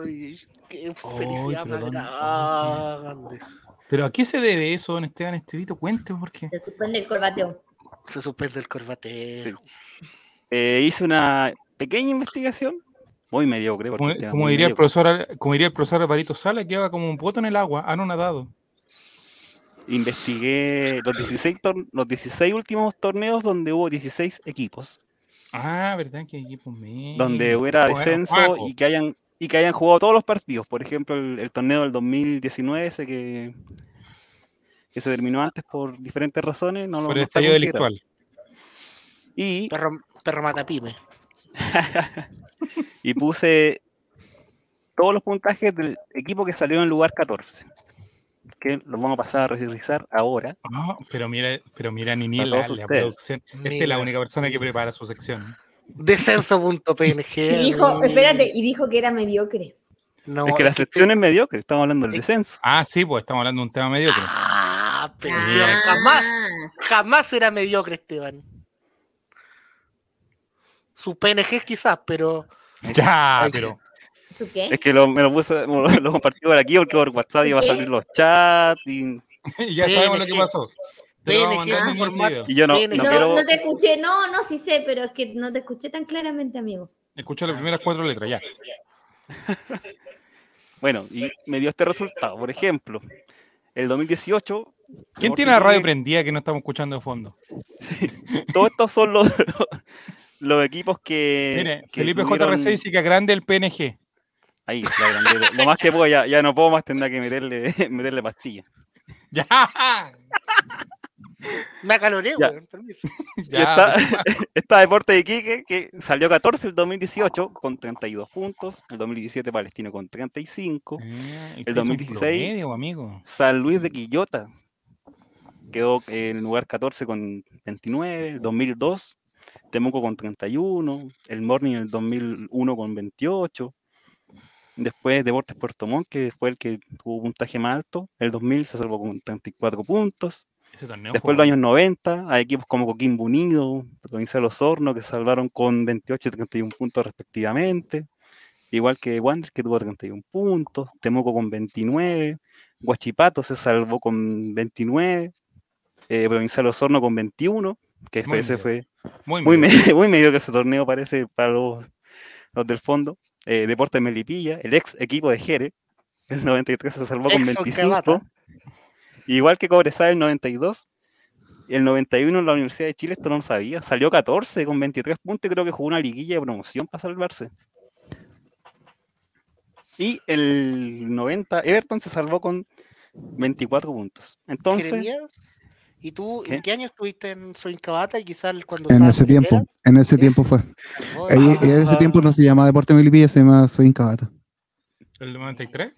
S2: Ay, qué felicidad
S3: pero
S2: más
S3: ¿dónde-
S2: grande.
S3: ¿Pero a qué se debe eso, don Esteban Estevito? Cuente, porque.
S6: Se suspende el corbateo.
S2: Se suspende el corbateo.
S7: Eh, hice una pequeña investigación, muy mediocre. porque
S3: Como,
S7: el tema es
S3: como
S7: muy
S3: diría el profesor, como diría el profesor Alvarito Sala, que va como un poto en el agua, ah, no nadado.
S7: Investigué los 16, tor- los 16 últimos torneos donde hubo 16 equipos,
S3: Ah, ¿verdad? Que equipo medio.
S7: donde hubiera descenso y que hayan y que hayan jugado todos los partidos. Por ejemplo, el, el torneo del 2019, ese que, que se terminó antes por diferentes razones, no lo
S3: Por el
S7: considerado.
S3: delictual.
S7: Y,
S2: Perro, perro matapime.
S7: y puse todos los puntajes del equipo que salió en el lugar 14. Que los vamos a pasar a revisar ahora.
S3: Ah, pero mira, pero mira, Nini, la, la producción. Esta es la única persona que prepara su sección.
S2: Descenso.png.
S6: Y dijo, espérate, y dijo que era mediocre.
S2: No,
S7: es que la sección es mediocre, estamos hablando del descenso.
S3: Ah, sí, pues estamos hablando de un tema mediocre.
S2: Ah, pero Esteban, jamás, jamás era mediocre, Esteban. Su PNG quizás, pero.
S3: Ya,
S2: Ay,
S3: pero.
S7: Es que lo, me lo puse, lo, lo compartí por aquí porque por WhatsApp iba a salir los chats y,
S3: ya sabemos lo que pasó.
S2: PNG
S7: y yo no, no
S6: No,
S7: quiero.
S6: no te escuché, no, no, sí sé, pero es que no te escuché tan claramente, amigo.
S3: Escucha las primeras cuatro letras, ya.
S7: Bueno, y me dio este resultado. Por ejemplo, el 2018.
S3: ¿Quién tiene la radio prendida que no estamos escuchando de fondo?
S7: Todos estos son los, los equipos que.
S3: Mire,
S7: que
S3: Felipe
S7: tuvieron-
S3: JRC dice que grande el PNG.
S7: Ahí, la grandeza. Lo más que puedo, ya, ya no puedo más, tendrá que meterle, meterle pastilla.
S3: Ya,
S2: Me acaloré,
S7: Ya.
S2: weón. Permiso.
S3: Ya.
S7: está, está Deporte de Iquique, que salió 14 el 2018 con 32 puntos, el 2017 Palestino con 35,
S3: Eh,
S7: El
S3: es un
S7: 2016.
S3: promedio, amigo.
S7: San Luis de Quillota quedó en el lugar 14 con 29, el 2002 Temuco con 31, el Morning en el 2001 con 28, después Deportes Puerto Montt, que fue el que tuvo puntaje más alto, el 2000 se salvó con 34 puntos,
S3: Ese torneo
S7: Después, en los años 90, hay equipos como Coquimbo Unido, Provincia de Los Hornos, que se salvaron con 28 y 31 puntos respectivamente. Igual que Wander, que tuvo 31 puntos. Temuco con 29. Guachipato se salvó con 29. eh, Provincia de Los Hornos con 21. Que
S3: Muy
S7: ese
S3: medio.
S7: fue
S3: muy
S7: muy,
S3: medio.
S7: medio, muy medio que ese torneo parece para los, los del fondo. Eh, Deportes Melipilla, el ex equipo de Jere, el 93 se salvó con
S2: Ex
S7: 25. Igual que Cobresal el 92. Y el 91 en la Universidad de Chile, esto no lo sabía. Salió 14 con 23 puntos y creo que jugó una liguilla de promoción para salvarse. Y el 90, Everton se salvó con 24 puntos. Entonces,
S2: Jeremías, ¿y tú en
S7: ¿Qué?
S2: qué año estuviste en Soincabata? Y quizás cuando
S1: En ese
S2: primera,
S1: tiempo, en ese tiempo fue. en ese
S2: Ah,
S1: tiempo no se llamaba Deporte Melipilla, se llamaba Soy Incabata.
S3: ¿El 93?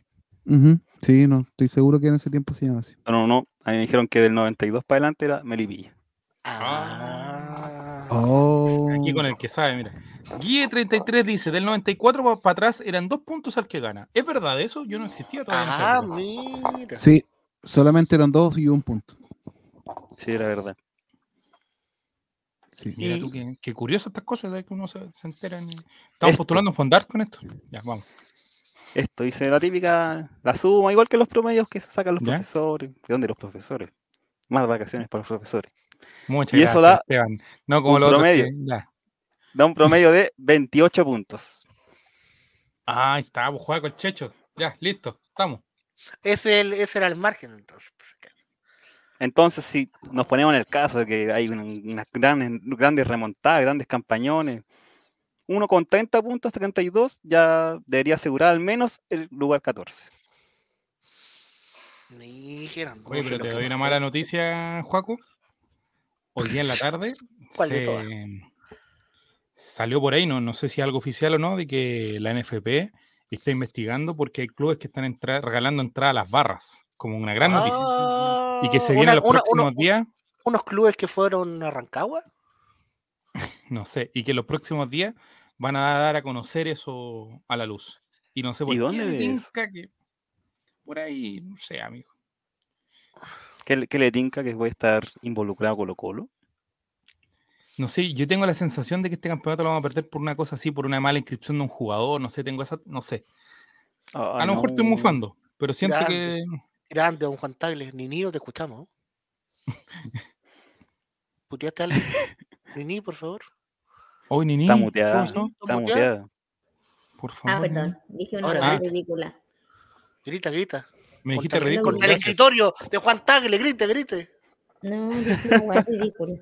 S1: Ujú, Sí, no, estoy seguro que en ese tiempo se llamaba así.
S7: no, no, no. A mí me dijeron que del 92 para adelante era Melipilla.
S2: ah.
S1: Oh.
S3: Aquí con el que sabe, mira. Guille 33 dice, del 94 para atrás eran dos puntos al que gana. ¿Es verdad eso? Yo no existía todavía.
S2: Ah, mira.
S1: Sí, solamente eran dos y un punto.
S7: Sí, era verdad.
S1: Sí.
S3: Mira tú, qué, qué curioso estas cosas de que uno se, se entera. en- Estamos postulando en Fondart con esto. Ya, vamos.
S7: Esto dice la típica, la suma, igual que los promedios que se sacan los
S3: ¿Ya?
S7: profesores. ¿De dónde los profesores? Más vacaciones para los profesores.
S3: Muchas
S7: Y eso
S3: gracias,
S7: da
S3: Esteban. No como
S7: un
S3: lo otro
S7: promedio.
S3: que- ya.
S7: Da un promedio de 28 puntos.
S3: Ah, ahí está, pues juega con Checho. Ya, listo, estamos.
S2: Ese, el- ese era el margen entonces. pues.
S7: Entonces, si nos ponemos en el caso de que hay un- unas grandes, grandes remontadas, grandes campañones, uno con 30 puntos, 32, ya debería asegurar al menos el lugar 14.
S2: Dijeron, no
S3: Oye,
S2: sé
S3: pero te doy una mala noticia, Juaco. Hoy día en la tarde
S2: ¿Cuál de
S3: se-
S2: todas?
S3: salió por ahí, no, no sé si algo oficial o no, de que la NFP está investigando porque hay clubes que están entra- regalando entrada a las barras, como una gran noticia. y que se viene
S2: Ah,
S3: los
S2: una-
S3: próximos
S2: uno-
S3: días,
S2: Unos clubes que fueron a Rancagua.
S3: no sé, y que los próximos días van a dar a conocer eso a la luz. Y no sé por
S7: ¿Y
S3: qué
S7: dónde
S3: tinca que por ahí, no sé, amigo.
S7: ¿Qué, le- qué le tinca que puede estar involucrado Colo Colo?
S3: No sé, yo tengo la sensación de que este campeonato lo vamos a perder por una cosa así, por una mala inscripción de un jugador, no sé, tengo esa, no sé. a lo mejor estoy
S7: no.
S3: mufando, pero siento que
S2: Grande. Don Juan Tagle. Nini, no te escuchamos. ¿Puteaste a alguien? Nini, por favor.
S3: Hoy Nini,
S7: Está
S3: ¿qué
S7: muteada.
S3: pasó?
S7: Está
S2: muteada?
S3: Por
S6: Ah,
S3: favor. Nini.
S6: perdón. Dije una
S2: Ahora,
S6: cosa
S3: grita.
S6: ridícula.
S2: Grita, grita.
S3: Me dijiste ridículo.
S2: contra el
S3: gracias.
S2: escritorio de Juan Tagle, grite, grite.
S6: No, dije una hueá ridícula.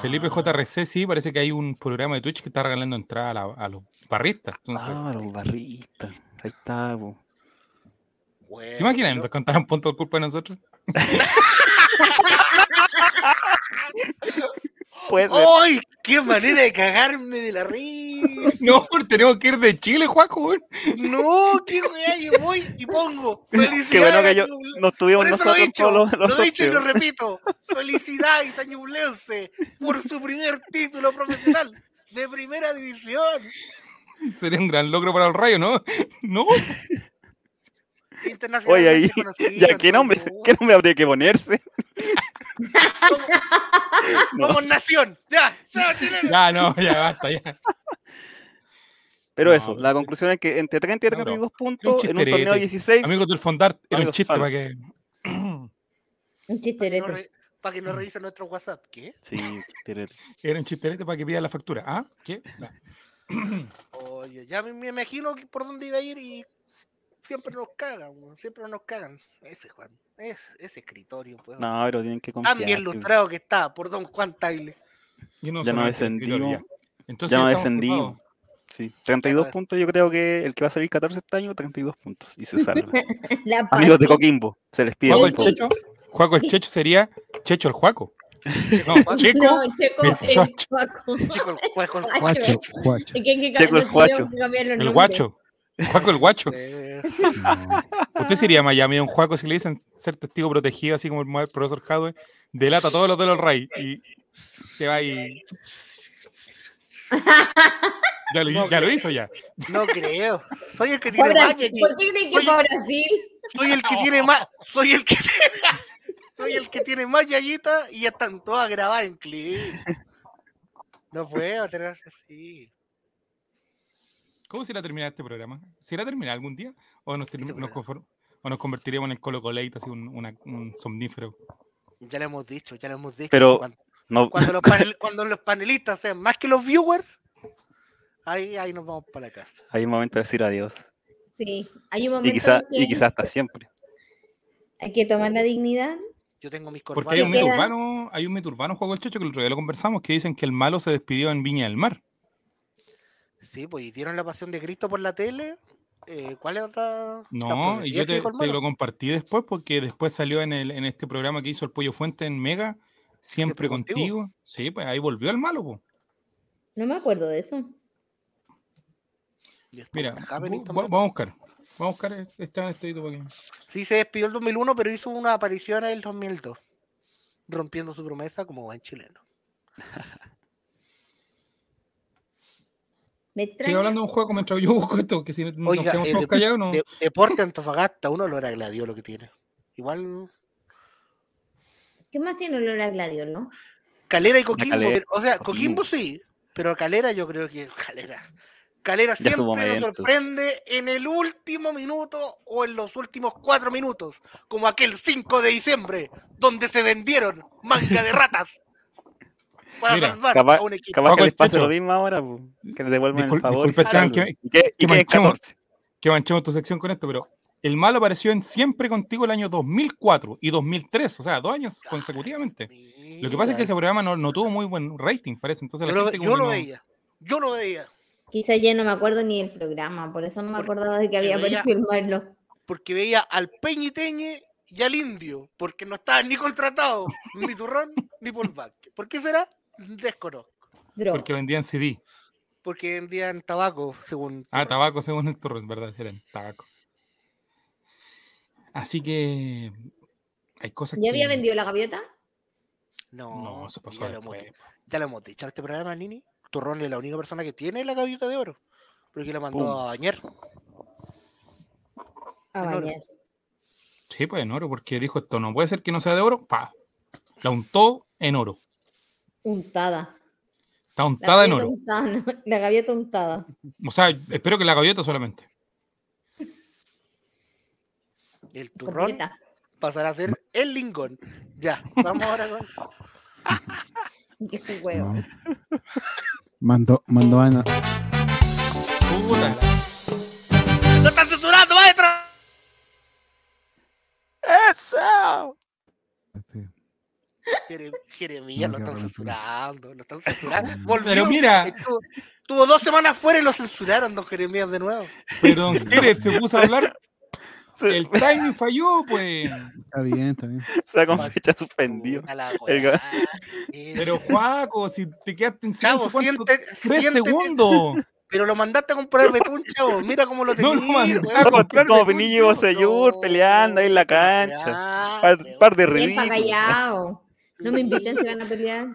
S3: Felipe JRC, sí, parece que hay un programa de Twitch que está regalando entrada a, la- a los barristas. Entonces,
S7: Ah, los barristas. Ahí está, po.
S2: Bueno,
S3: ¿se imaginan?
S2: ¿no?
S3: ¿Nos contaron punto por culpa de nosotros?
S7: Puede ser.
S2: ¡Ay! ¡Qué manera de cagarme de la risa!
S3: No, tenemos que ir de Chile, Juaco.
S2: No, qué weá, yo voy y pongo.
S7: Qué
S2: Felicidades.
S7: bueno que yo
S2: Ñuble-
S7: no estuvimos
S2: Por eso lo
S7: nosotros
S2: he dicho,
S7: todos los, los
S2: lo he dicho y lo repito. Felicidades a Ñublense por su primer título profesional de primera división.
S3: Sería un gran logro para el rayo, ¿no? No.
S2: Internacional.
S7: Oye, ahí, ya, ¿qué nombre, ¿qué nombre habría que ponerse? No.
S2: Somos nación. Ya, ya, chileno.
S3: Ya, no, ya basta, ya.
S7: Pero
S3: No,
S7: eso, la conclusión es que entre 30 y
S3: No, pero
S7: 32
S3: Era un
S7: puntos en un torneo de 16.
S3: Amigos del Fondart, era un chiste para que.
S6: Un chisterete.
S2: Para que, no que no revisen nuestro WhatsApp. ¿Qué?
S7: Sí, chisterete.
S3: Era un chisterete para que pida la factura. ¿Ah? ¿Qué? No.
S2: Oye, ya me, me imagino que por dónde iba a ir y siempre nos cagan, siempre nos cagan. Ese Juan, ese escritorio, pues.
S7: No, pero tienen que confiar.
S2: Tan bien
S7: que
S2: lustrado que está por don Juan Tagle.
S3: Yo no
S7: Ya no descendimos.
S3: ya. Entonces
S7: Ya no descendimos. Sí, 32
S2: Claro.
S7: puntos. Yo creo que el que va a salir 14 este año, 32 puntos. Y se salva.
S6: La
S7: Amigos de. Coquimbo, se les pide.
S3: Juaco el. Checho. Juaco el Checho sería Checho el Juaco. No, Checo.
S6: No, Checo,
S3: el.
S6: Juaco.
S2: Chico, el.
S6: Es que
S7: Checo el Guacho.
S3: El guacho. Juaco el guacho. Usted sería Miami un Juaco si le dicen ser testigo protegido, así como el profesor Jadwe, delata a todos los de los Ray y se va y. Ya lo,
S2: No
S3: ya lo
S2: creo.
S3: hizo ya.
S2: no creo. Soy el que tiene más.
S6: Brasil. ¿Por qué crees que
S2: Soy-
S6: Brasil?
S2: Soy el que tiene más. Soy el que Soy el que tiene más yayitas y ya están todas grabadas en clip. No puedo tener así.
S3: ¿Cómo será terminar este programa? ¿Será terminar algún día? ¿O nos,
S2: Este
S3: nos,
S2: programa.
S3: conform- o nos convertiremos en el Colo Coleite, así un, una- un somnífero?
S2: Ya lo hemos dicho, ya lo hemos dicho.
S7: Pero
S2: Cuando,
S7: no,
S2: cuando los, panel- cuando los panelistas sean más que los viewers, ahí, ahí nos vamos para la casa.
S7: hay un momento de decir adiós.
S6: Sí, hay un momento
S7: y quizá hasta siempre.
S6: hay que tomar la dignidad.
S2: Yo tengo mis
S3: Porque
S2: corbatas.
S3: hay un
S6: queda-
S3: mito urbano, hay un mito urbano, Juego el Checho, que el otro día lo conversamos, que dicen que el malo se despidió en Viña del Mar.
S2: Sí, pues y dieron la pasión de Cristo por la tele. Eh, ¿Cuál es otra?
S3: No, y
S2: profecía
S3: yo te, lo compartí después porque después salió en, el, en este programa que hizo el Pollo Fuente en Mega, siempre,
S2: Siempre contigo.
S3: contigo. Sí, pues ahí volvió el malo. po.
S6: No me acuerdo de eso.
S2: Y
S3: Mira, vamos a buscar. Vamos a buscar este este para que...
S2: Sí, se despidió el 2001, pero hizo una aparición en el 2002, rompiendo su promesa como buen chileno.
S6: Me
S3: Sigue
S6: extraña.
S3: hablando de un juego mientras yo busco esto, que si nos
S2: Oiga,
S3: quedamos
S2: eh,
S3: callados, no.
S2: de- Deporte Antofagasta, un olor a gladio lo que tiene. Igual
S6: ¿Qué más tiene olor a gladiol, no?
S2: Calera y Coquimbo,
S7: Calera,
S2: pero- o sea,
S7: Coquimbo.
S2: Coquimbo sí, pero Calera yo creo que Calera. Calera siempre nos sorprende en el último minuto o en los últimos cuatro minutos, como aquel 5 de diciembre, donde se vendieron manga de ratas para
S3: Mira,
S2: salvar
S7: Capaz,
S2: a un equipo.
S7: capaz que
S3: el
S7: les pase lo mismo ahora, po, que les devuelvan
S3: Discul-
S7: el favor.
S3: disculpe, que-
S7: ¿Y qué- y
S3: que manchemos.
S7: 14?
S3: que manchemos tu sección con esto, pero El malo apareció en Siempre Contigo el año 2004 y 2003, o sea, dos años consecutivamente. Lo que pasa es que ese programa no, no tuvo muy buen rating, parece. Entonces la
S2: Yo lo,
S3: gente como
S2: yo lo
S3: no-
S2: veía. Yo lo veía.
S6: Quizás ya no me acuerdo ni del programa, por eso no me acordaba de que había aparecido el Marlo.
S2: Porque veía al Peñiteñe y al Indio. Porque no estaban ni contratados. ni Turrón ni Paul. ¿Por qué será? Desconozco.
S3: Porque vendían CD.
S2: Porque vendían tabaco, según.
S3: Ah, tabaco según el turro, ¿verdad? Eran tabaco. Así que hay cosas
S6: ¿Ya había
S3: que...
S6: vendido la gaviota?
S2: No,
S3: No, se pasó
S2: ya, lo hemos, ya lo hemos dicho en este programa, Nini. Turrón es la única persona que tiene la gaviota de oro. Porque la mandó
S3: Pum.
S2: a bañar.
S6: A
S2: En oro.
S6: bañarse.
S3: Sí, pues en oro, porque dijo esto no puede ser que no sea de oro. Pa. La untó en oro.
S6: Untada.
S3: Está untada en oro.
S6: untada, La gaviota untada.
S3: O sea, espero que la gaviota solamente.
S2: El turrón
S6: Completa.
S2: pasará a ser el lingón. Ya, vamos ahora con.
S6: Su huevo.
S1: No. Mandó, mandó a Ana.
S2: ¡Lo están censurando, maestro!
S5: ¡Eso!
S2: Jere- Jeremías
S1: No,
S2: lo están censurando, lo están censurando. Volvió,
S3: Pero mira.
S2: Estuvo, estuvo dos semanas fuera y lo censuraron, don Jeremías, de nuevo.
S3: Pero Don Jerez se puso a hablar. El timing falló, pues.
S1: Está bien, está bien.
S7: O sea, con fecha El ga-
S3: Pero Juaco, si te quedaste en
S2: Chavo,
S3: silencio, ¿cuánto?
S2: siente-
S3: Tres
S2: siéntete.
S3: segundos.
S2: Pero lo mandaste a comprar betún, chavo. Mira cómo lo
S3: No
S2: tenía.
S3: lo
S2: weón,
S3: a
S2: comprar
S7: como
S2: betún,
S7: niño y Bosellur peleando ahí en la cancha. Par, par de ridículos.
S6: No me inviten si van a pelear.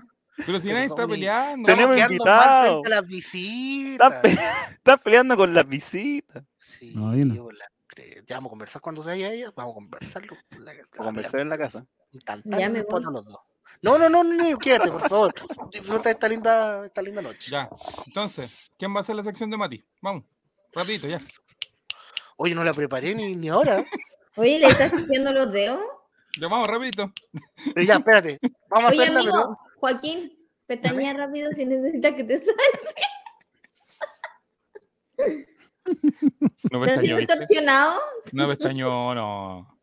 S3: Pero si nadie está peleando.
S7: Tenemos invitados.
S2: frente a las visitas.
S7: Estás pe- peleando con las visitas.
S2: Sí,
S1: No,
S2: la creo. Ya vamos a conversar cuando se haya ella. Vamos a conversarlo. La- la-
S7: A conversar en la casa.
S2: Tan,
S6: Ya me
S2: los dos. No, no, no, no, quédate, por favor. Disfruta esta linda, esta linda noche.
S3: Ya. Entonces, ¿quién va a hacer la sección de Mati? Vamos. Rapidito, ya.
S2: Oye, no la preparé ni, ni ahora.
S6: Oye, ¿le estás chupeando los dedos?
S3: Ya vamos, rapidito.
S2: Pero ya, espérate. Vamos a
S6: Oye,
S2: hacerla,
S6: amigo,
S2: pero.
S6: Joaquín, pestañea rápido si necesitas que te salve.
S3: No
S6: ¿Te has
S3: pestañó,
S6: torsionado?
S3: No pestañó, no.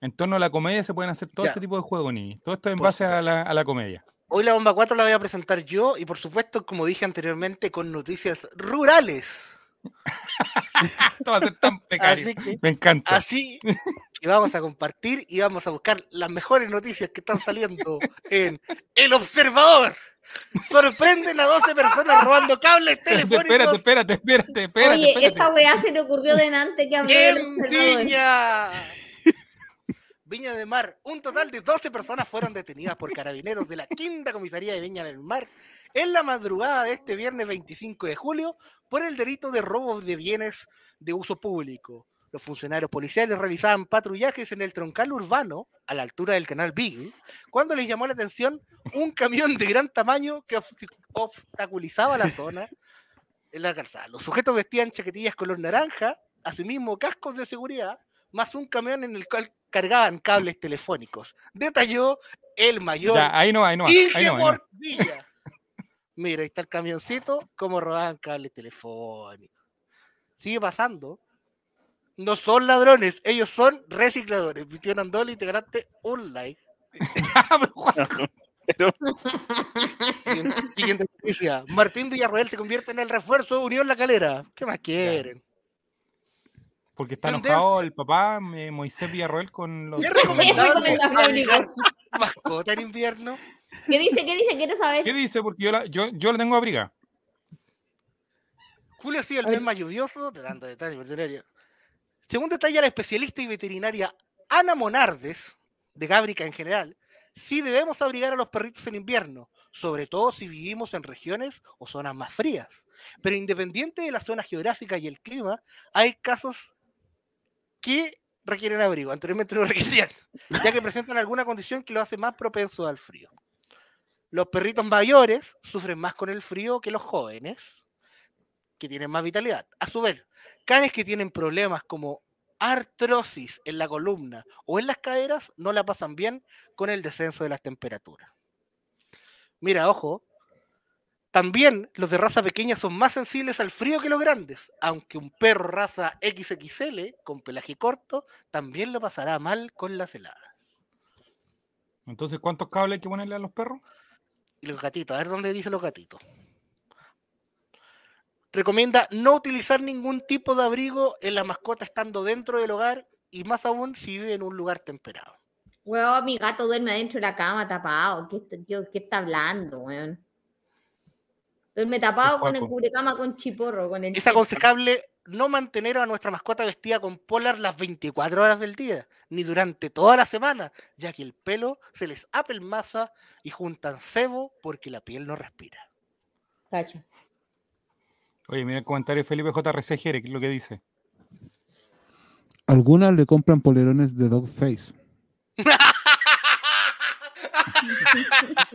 S3: En torno a la comedia se pueden hacer todo
S2: Ya.
S3: este tipo de juegos, Nini. Todo esto en
S2: Por
S3: base a la, a la comedia.
S2: Hoy la bomba 4 la voy a presentar yo y por supuesto, como dije anteriormente, con noticias rurales.
S3: Esto va a ser tan precario.
S2: Así que,
S3: Me encanta.
S2: así que vamos a compartir y vamos a buscar las mejores noticias que están saliendo en El Observador. Sorprenden a 12 personas robando cables telefónicos
S3: espérate, espérate, espérate, espérate,
S6: Oye,
S3: espérate.
S6: esta weá se le ocurrió delante que habló
S2: en. Viña. Viña del Mar. Un total de 12 personas fueron detenidas por carabineros de la quinta comisaría de Viña del Mar en la madrugada de este viernes 25 de julio por el delito de robo de bienes de uso público. Los funcionarios policiales realizaban patrullajes en el troncal urbano, a la altura del canal Beagle, cuando les llamó la atención un camión de gran tamaño que obst- obstaculizaba la zona en la calzada. Los sujetos vestían chaquetillas color naranja, asimismo cascos de seguridad, más un camión en el cual cargaban cables telefónicos. Detalló el mayor
S3: Ya, ahí no, ahí no, ahí no, ahí no.
S2: Villa. Mira, ahí está el camioncito, cómo rodaban cables telefónicos. Sigue pasando. No son ladrones, ellos son recicladores. Visionan Dolly, integrante, un like.
S7: Pero
S2: Siguiente, siguiente noticia. Martín Villarroel se convierte en el refuerzo de Unión La Calera. ¿Qué más quieren?
S3: Porque está enojado el papá eh, Moisés Villarroel con los.
S2: ¿Es
S3: con los-
S2: recomendable mascota en invierno?
S6: ¿Qué dice? ¿Qué dice? Quiero saber.
S3: ¿Qué dice? Porque yo la, yo, yo la tengo abriga.
S2: Julio ha sido el mes más lluvioso, te dando detalles veterinario. Según detalla la especialista y veterinaria Ana Monardes, de Gábrica en general, sí debemos abrigar a los perritos en invierno, sobre todo si vivimos en regiones o zonas más frías. Pero independiente de la zona geográfica y el clima, hay casos que requieren abrigo. Anteriormente no requerían, ya que presentan alguna condición que los hace más propensos al frío. Los perritos mayores sufren más con el frío que los jóvenes, que tienen más vitalidad. A su vez, canes que tienen problemas como artrosis en la columna o en las caderas no la pasan bien con el descenso de las temperaturas. Mira, ojo, También los de raza pequeña son más sensibles al frío que los grandes, aunque un perro raza XXL con pelaje corto también lo pasará mal con las heladas.
S3: Entonces, ¿cuántos cables hay que ponerle a los perros?
S2: Y los gatitos, a ver dónde dice los gatitos. Recomienda no utilizar ningún tipo de abrigo en la mascota estando dentro del hogar y más aún si vive en un lugar temperado.
S6: Weón, mi gato duerme adentro de la cama tapado. ¿Qué, qué está hablando, weón? Duerme tapado con el cubrecama con chiporro, con el
S2: Es aconsejable no mantener a nuestra mascota vestida con polar las 24 horas del día, ni durante toda la semana, ya que el pelo se les apelmaza y juntan sebo porque la piel no respira.
S6: Cacho.
S3: Oye, mira el comentario de Felipe JRC Jere, que es lo que dice.
S1: Algunas le compran polerones de Dogface.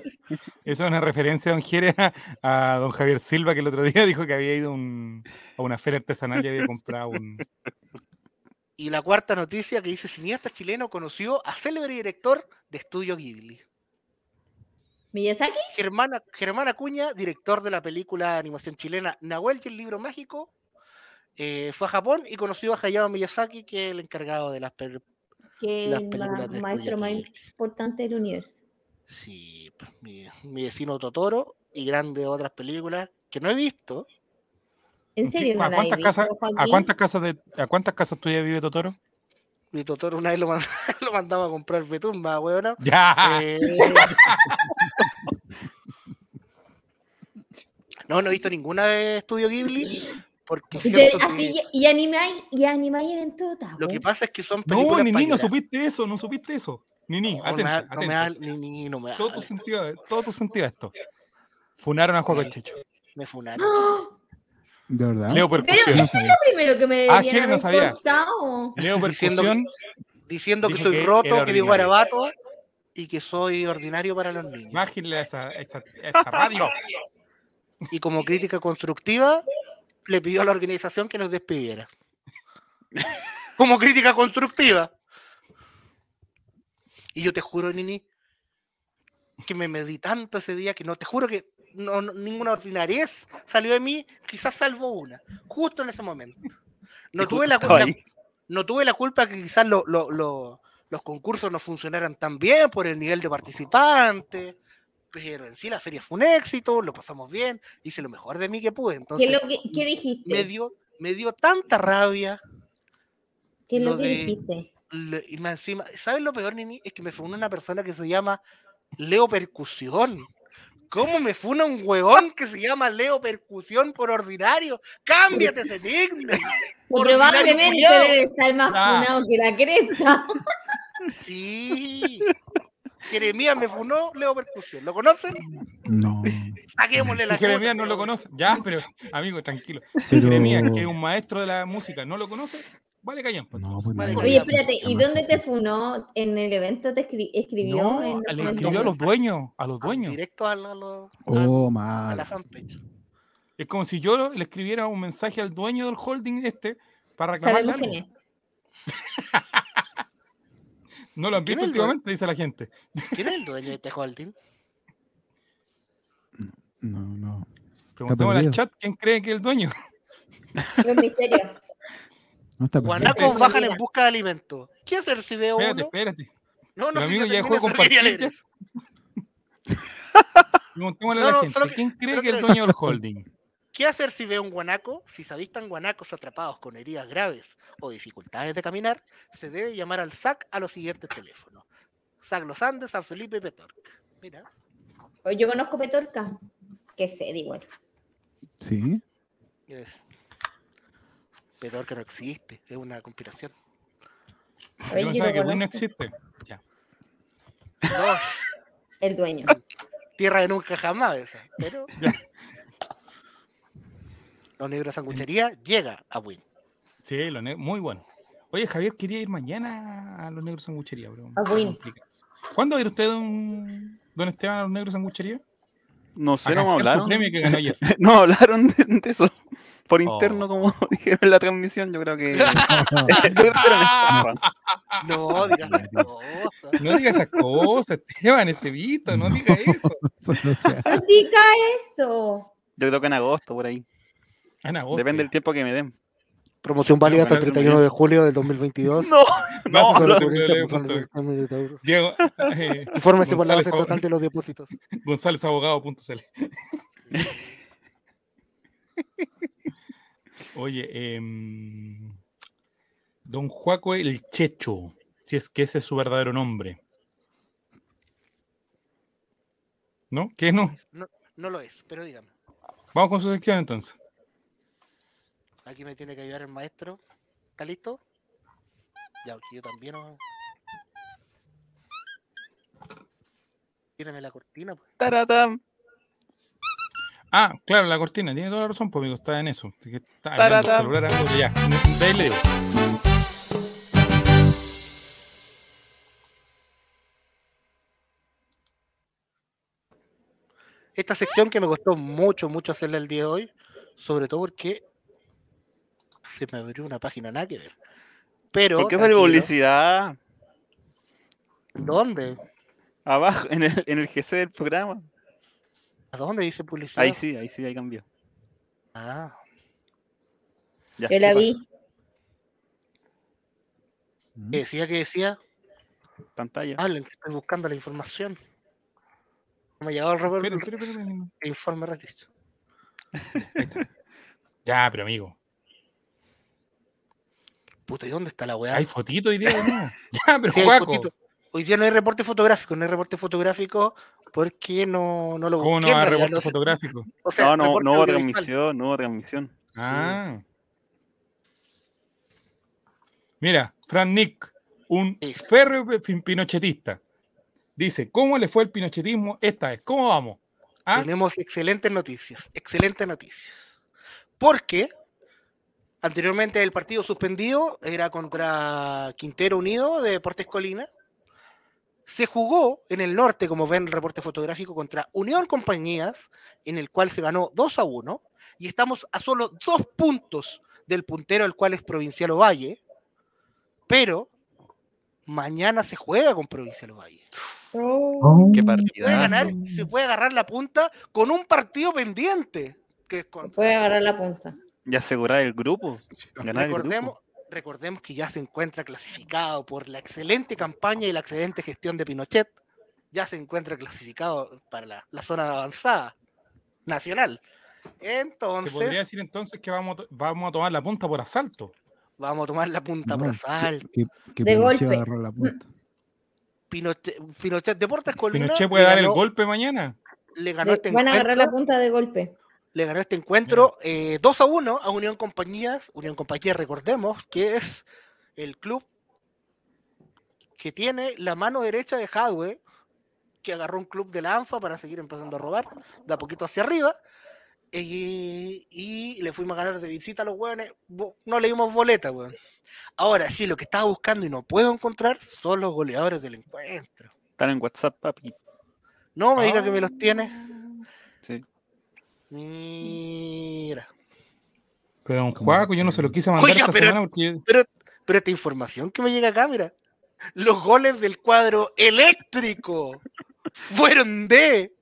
S3: Eso es una referencia, don Jere, a, don Javier Silva, que el otro día dijo que había ido un- a una feria artesanal y había comprado un...
S2: Y la cuarta noticia que dice cineasta chileno conoció a célebre director de Estudio Ghibli.
S6: ¿Miyazaki?
S2: Germán, Germán Acuña, director de la película de animación chilena Nahuel y el libro mágico, eh, fue a Japón y conoció a Hayao Miyazaki, que es el encargado de las, per-
S6: Que
S2: las
S6: es el
S2: películas
S6: ma-
S2: de
S6: maestro
S2: Estudio
S6: más importante del universo.
S2: Sí, pues, mi, mi vecino Totoro y grandes otras películas que no he visto.
S6: ¿En serio
S3: ¿A
S6: no
S3: cuántas,
S6: visto,
S3: casas, ¿A cuántas casas de a cuántas casas tuya vive Totoro?
S2: Mi Totoro una vez lo, mand- lo mandaba a comprar Betumba, weón.
S3: Ya.
S2: Eh, no, no he visto ninguna de Estudio Ghibli. Porque
S6: Y,
S2: que
S6: animáis y animáis en todo
S2: lo que pasa es que son
S3: No,
S2: películas
S3: Nini,
S2: pa'
S3: no supiste eso, no supiste eso. Nini,
S2: No, no me no me no me
S3: todo, tu sentido, todo tu sentido a esto. Funaron a Juego el Checho.
S2: Me funaron.
S6: ¡Ah!
S1: ¿De verdad?
S3: Leo
S6: Pero
S3: Percusión.
S6: eso es lo primero que me
S3: Ah, Jere no
S6: haber
S3: sabía. Leo
S2: Diciendo que-
S3: Percusión.
S2: Diciendo que soy
S3: que
S2: roto, que digo garabato y que soy ordinario para los niños.
S3: Esa, esa, esa radio.
S2: Y como crítica constructiva, le pidió a la organización que nos despidiera. Como crítica constructiva. Y yo te juro, Nini, que me medí tanto ese día que no, te juro que no, no- ninguna ordinariez salió de mí, quizás salvo una, justo en ese momento. No tuve la culpa, no tuve la culpa que quizás lo- lo- lo- los concursos no funcionaran tan bien por el nivel de participantes, pero en sí la feria fue un éxito, lo pasamos bien, hice lo mejor de mí que pude.
S6: ¿Qué,
S2: Entonces,
S6: es lo que, qué dijiste?
S2: me dio, me dio tanta rabia.
S6: ¿Qué es lo,
S2: lo
S6: que
S2: de-
S6: dijiste?
S2: Y más encima, ¿sabes lo peor, Nini? Es que me fue una persona que se llama Leo Percusión. ¿Cómo me funa un huevón que se llama Leo Percusión por ordinario? ¡Cámbiate ese nickname!
S6: Probablemente debe estar más
S2: Ah.
S6: funado que la cresta.
S2: Sí. Jeremías me funó Leo Percusión. ¿Lo conocen?
S1: No.
S2: Saquémosle la
S3: Jeremías no lo conoce. Ya, pero amigo, tranquilo.
S1: Pero-
S3: Jeremías, que es un maestro de la música, ¿no lo conoce? Vale, callan. pues.
S1: No, pues nadie-
S6: Oye, espérate, ¿y dónde
S1: así.
S6: te funó? ¿En el evento te escri- escribió?
S3: No,
S6: en los
S3: le escribió a los dueños, a los dueños.
S2: Directo a, a lo-
S1: Oh,
S2: a
S1: mal.
S2: la fanpage.
S3: Es como si yo le escribiera un mensaje al dueño del holding este para reclamarle algo.
S6: quién es.
S3: No lo han
S2: ¿Quién
S3: visto
S2: el
S3: últimamente, dice la gente.
S2: ¿Quién es el dueño de este holding?
S1: No, no.
S3: Preguntémosle al chat quién cree que es el dueño.
S6: Es un misterio.
S1: No está perdido.
S2: Guanacos bajan en busca de alimento. ¿Qué hacer si veo
S3: Espérate,
S2: uno?
S3: espérate.
S2: No, no, si ya.
S3: Preguntémosle
S2: No,
S3: a la
S2: no,
S3: gente,
S2: solo que-
S3: ¿quién cree que es el dueño del holding?
S2: ¿Qué hacer si veo un guanaco? Si se avistan guanacos atrapados con heridas graves o dificultades de caminar, se debe llamar al SAC a los siguientes teléfonos. SAC Los Andes, San Felipe y Petorca. Mira.
S6: Oye, Yo conozco Petorca. Que sé, igual.
S1: Sí.
S2: Es... Petorca no existe, es una conspiración.
S3: Yo pensaba que Win no existe. Ya.
S2: No,
S6: El dueño.
S2: tierra de nunca jamás esa. Pero los negros sanguchería llega a Win.
S3: Sí, lo muy bueno. Oye, Javier quería ir mañana a los negros sanguchería. Pero
S6: A Win.
S3: ¿Cuándo va a ir usted, don, don Esteban, a los negros sanguchería?
S7: No sé,
S3: A
S7: no me
S3: canjear su
S7: hablaron.
S3: premio que ganó ayer.
S7: no hablaron de, de eso. Por
S3: Oh.
S7: interno, como dijeron en la transmisión, yo creo que.
S2: No, digas esas cosas.
S3: No diga esas cosas, Esteban, Estevito, no diga eso.
S6: No diga eso.
S7: Yo creo que en agosto, por ahí.
S3: En agosto.
S7: Depende del tiempo que me den.
S2: Promoción válida hasta el
S7: Bueno,
S2: 31 de julio del 2022.
S7: No,
S2: euro.
S3: Diego, eh,
S2: Infórmese por la base total de los depósitos.
S3: GonzálezAbogado.cl. Oye, em, Don Juaco el Checho, si es que ese es su verdadero nombre. ¿No? ¿Qué no?
S2: No, no lo es, pero dígame.
S3: Vamos con su sección entonces.
S2: Aquí me tiene que ayudar el maestro. ¿Está listo? Ya, porque yo también. ¿no? Tírame la cortina. Pues.
S7: Taratam.
S3: Ah, claro, la cortina, tiene toda la razón, pues amigo, está en eso. Que Está
S7: Taratam.
S3: celular, amigo, ya. De ahí le digo.
S2: Esta sección que me costó mucho, mucho hacerla el día de hoy, sobre todo porque se me abrió una página nada que ver. Pero.
S7: ¿Por qué
S2: tranquilo.
S7: publicidad?
S2: ¿Dónde?
S7: Abajo, en el, en el GC del programa.
S2: ¿A dónde dice publicidad?
S7: Ahí sí, ahí sí, ahí cambió.
S2: Ah,
S7: Ya,
S6: Yo la
S7: ¿qué
S6: vi.
S7: pasa?
S2: ¿qué decía que decía?
S7: Pantalla.
S2: Hablen, que estoy buscando la información. No me ha llegado el, reporte- el informe gratis.
S3: Ya, pero amigo.
S2: Puta, ¿y dónde está la weá?
S3: Hay fotito hoy día nuevo. Ya, pero
S2: Sí. Hoy día no hay reporte fotográfico, no hay reporte fotográfico porque no, no lo
S3: ¿Cómo no
S2: busqué,
S3: va
S2: sé.
S3: fotográfico?
S2: O sea,
S7: No, no, no hubo transmisión, no hubo transmisión.
S3: Ah. Mira, Fran Nick, un férreo pi- pinochetista. Dice, ¿cómo le fue el pinochetismo esta vez? ¿Cómo vamos? ¿Ah?
S2: Tenemos excelentes noticias, excelentes noticias. Porque anteriormente el partido suspendido era contra Quintero Unido de Deportes Colina. Se jugó en el norte, como ven en el reporte fotográfico, contra Unión Compañías, en el cual se ganó 2 a 1. Y estamos a solo dos puntos del puntero, el cual es Provincial Ovalle. Pero mañana se juega con Provincial Ovalle.
S6: Oh.
S7: Qué
S2: Se puede
S7: partida.
S2: ganar, se puede agarrar la punta con un partido pendiente. Que es con-
S6: Puede agarrar la punta.
S7: Y asegurar el grupo. Ganar el
S2: recordemos,
S7: grupo.
S2: Recordemos que ya se encuentra clasificado por la excelente campaña y la excelente gestión de Pinochet. Ya se encuentra clasificado para la, la zona avanzada nacional.
S3: Se podría
S2: Entonces,
S3: decir entonces que vamos, vamos a tomar la punta por asalto.
S2: vamos a tomar la punta por
S1: No,
S2: asalto.
S1: que, que
S6: De
S1: Pinochet
S6: golpe.
S1: agarró la punta.
S2: Pinochet, Pinochet Deportes Colina
S3: Pinochet puede dar el golpe mañana.
S2: le ganó
S6: Le-
S2: este
S6: van a agarrar la punta de golpe.
S2: Le ganó este encuentro eh, 2 a 1 a Unión Compañías. Unión Compañías, recordemos que es el club que tiene la mano derecha de Hadwe, que agarró un club de la ANFA para seguir empezando a robar, de a poquito hacia arriba. Y, y le fuimos a ganar de visita a los hueones. No le dimos boleta, weón. Ahora sí, lo que estaba buscando y no puedo encontrar son los goleadores del encuentro.
S7: Están en WhatsApp, papi.
S2: No me diga que me los tiene.
S7: Sí.
S2: Mira.
S3: Pero don Juaco, yo no se lo quise mandar
S2: Oiga,
S3: esta
S2: pero-
S3: semana porque
S2: Pero, pero esta información que me llega acá, mira. Los goles del cuadro eléctrico fueron de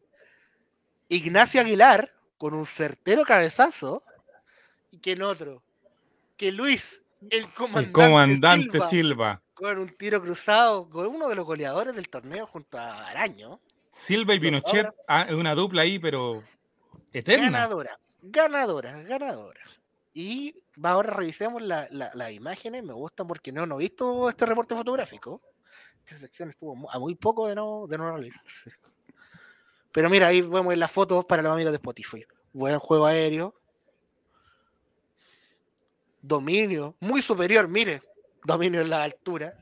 S2: Ignacio Aguilar con un certero cabezazo. ¿Y quién otro? Que Luis, el comandante,
S3: el comandante
S2: Silva,
S3: Silva.
S2: con un tiro cruzado con uno de los goleadores del torneo junto a Araño.
S3: Silva y Pinochet, ah, es una dupla ahí, pero
S2: Ganadora, ganadora, ganadora. Y ahora revisemos la- la- las imágenes. Me gustan porque no, no he visto este reporte fotográfico. Esta sección estuvo a muy poco de no, de no realizarse. Pero mira, ahí vemos las fotos para los amigos de Spotify. Buen juego aéreo. Dominio, muy superior, mire. Dominio en la altura.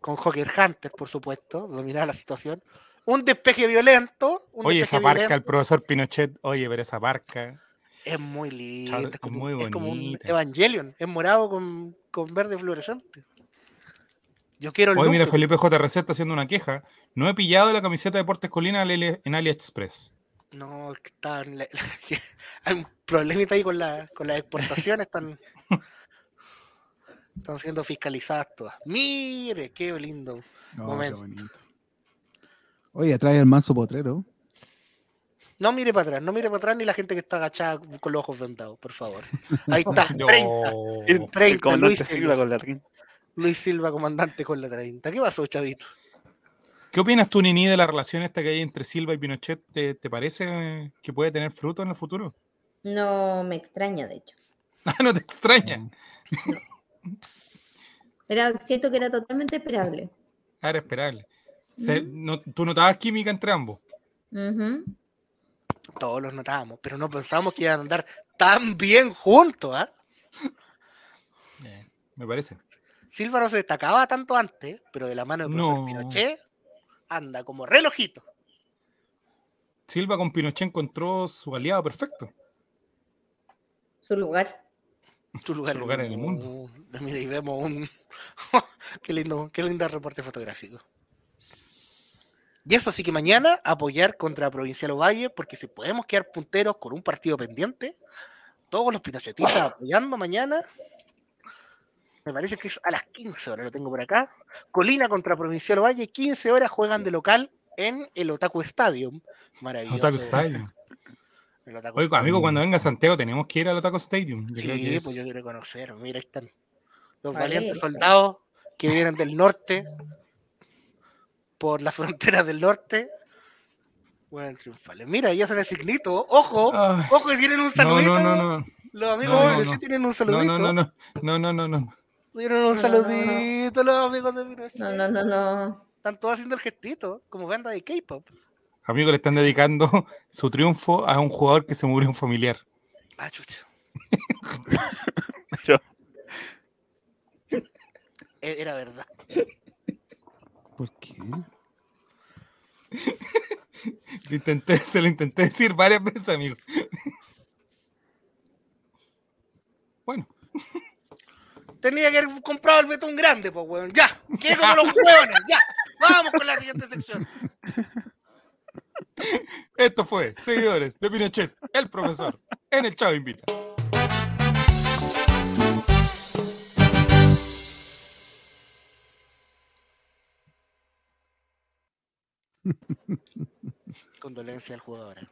S2: Con Joker Hunter, por supuesto. Dominar la situación. Un despeje violento. Un
S3: Oye,
S2: despeje
S3: esa
S2: violento.
S3: el profesor Pinochet, oye, pero esa parca.
S2: Es muy linda, es como, es como un. Evangelion, es morado con, con verde fluorescente. Yo quiero el
S3: Hoy mira, Felipe JRC está haciendo una queja. No he pillado la camiseta de Deportes Colina en Ali- en AliExpress.
S2: No, está en la- hay un problemita ahí con, la, con las exportaciones. Están... Están siendo fiscalizadas todas. Mire, qué lindo
S1: No, qué
S2: momento.
S1: bonito. Oye, trae el manso potrero.
S2: No mire para atrás, no mire para atrás ni la gente que está agachada con los ojos vendados, por favor. Ahí está,
S3: No.
S2: 30.
S7: El, el
S2: 30,
S7: comandante
S2: Luis
S7: Silva con la rin-
S2: Luis Silva, comandante con la 30. ¿Qué pasó, chavito?
S3: ¿Qué opinas tú, Nini, de la relación esta que hay entre Silva y Pinochet? ¿Te, te parece que puede tener fruto en el futuro?
S6: No me extraña, de hecho.
S3: Ah, no te extraña.
S6: Era, siento que era totalmente esperable.
S3: Ah, Era esperable. Se- no- ¿Tú notabas química entre ambos?
S2: Todos los notábamos, pero no pensábamos que iban a andar tan bien juntos, ¿ah?
S3: Eh, me parece.
S2: Silva no se destacaba tanto antes, pero de la mano de profesor
S3: No.
S2: Pinochet anda como relojito.
S3: Silva con Pinochet encontró su aliado perfecto.
S6: Su lugar.
S2: Su lugar,
S3: Su lugar en el mundo.
S2: Mira, y vemos un. qué lindo, qué lindo reporte fotográfico. Y eso sí que mañana apoyar contra Provincial Ovalle, porque si podemos quedar punteros con un partido pendiente, todos los pinochetistas apoyando mañana. Me parece que es a las 15 horas, lo tengo por acá. Colina contra Provincial Ovalle, 15 horas juegan de local en el Otaku Stadium. Maravilloso.
S3: Otaku Stadium.
S2: El Otaku
S3: Oye, amigo, cuando venga a Santiago tenemos que ir al Otaku Stadium. Yo creo que
S2: Sí,
S3: es-
S2: pues yo quiero conocer. Mira, ahí están los valientes soldados que vienen del norte, por las fronteras del norte. Bueno, triunfales. Mira, ya se el signito. Ojo,
S3: Ah.
S2: ojo que tienen un
S3: No,
S2: saludito.
S3: no, no, no.
S2: Los amigos
S3: No,
S2: de
S3: no,
S2: Pinochet
S3: no.
S2: tienen un
S3: No,
S2: saludito.
S3: no, no, no. No, no, no, no.
S2: Tienen un
S6: No, no, no, no.
S2: saludito los amigos de Pinochet.
S6: No, no, no, no.
S2: Están todos haciendo el gestito, como banda de K-pop.
S3: Amigos, le están dedicando su triunfo a un jugador que se murió un familiar.
S2: Ah, chucha.
S7: Pero-
S2: E- Era verdad.
S1: ¿Por qué?
S3: Lo intenté, se lo intenté decir varias veces, amigo. Bueno,
S2: Tenía que haber comprado el betún grande, pues, weón. Ya, que como los hueones, ya. Vamos con la siguiente sección.
S3: esto fue Seguidores de Pinochet, el profesor, en el Chavo Invita.
S2: Condolencia al jugador.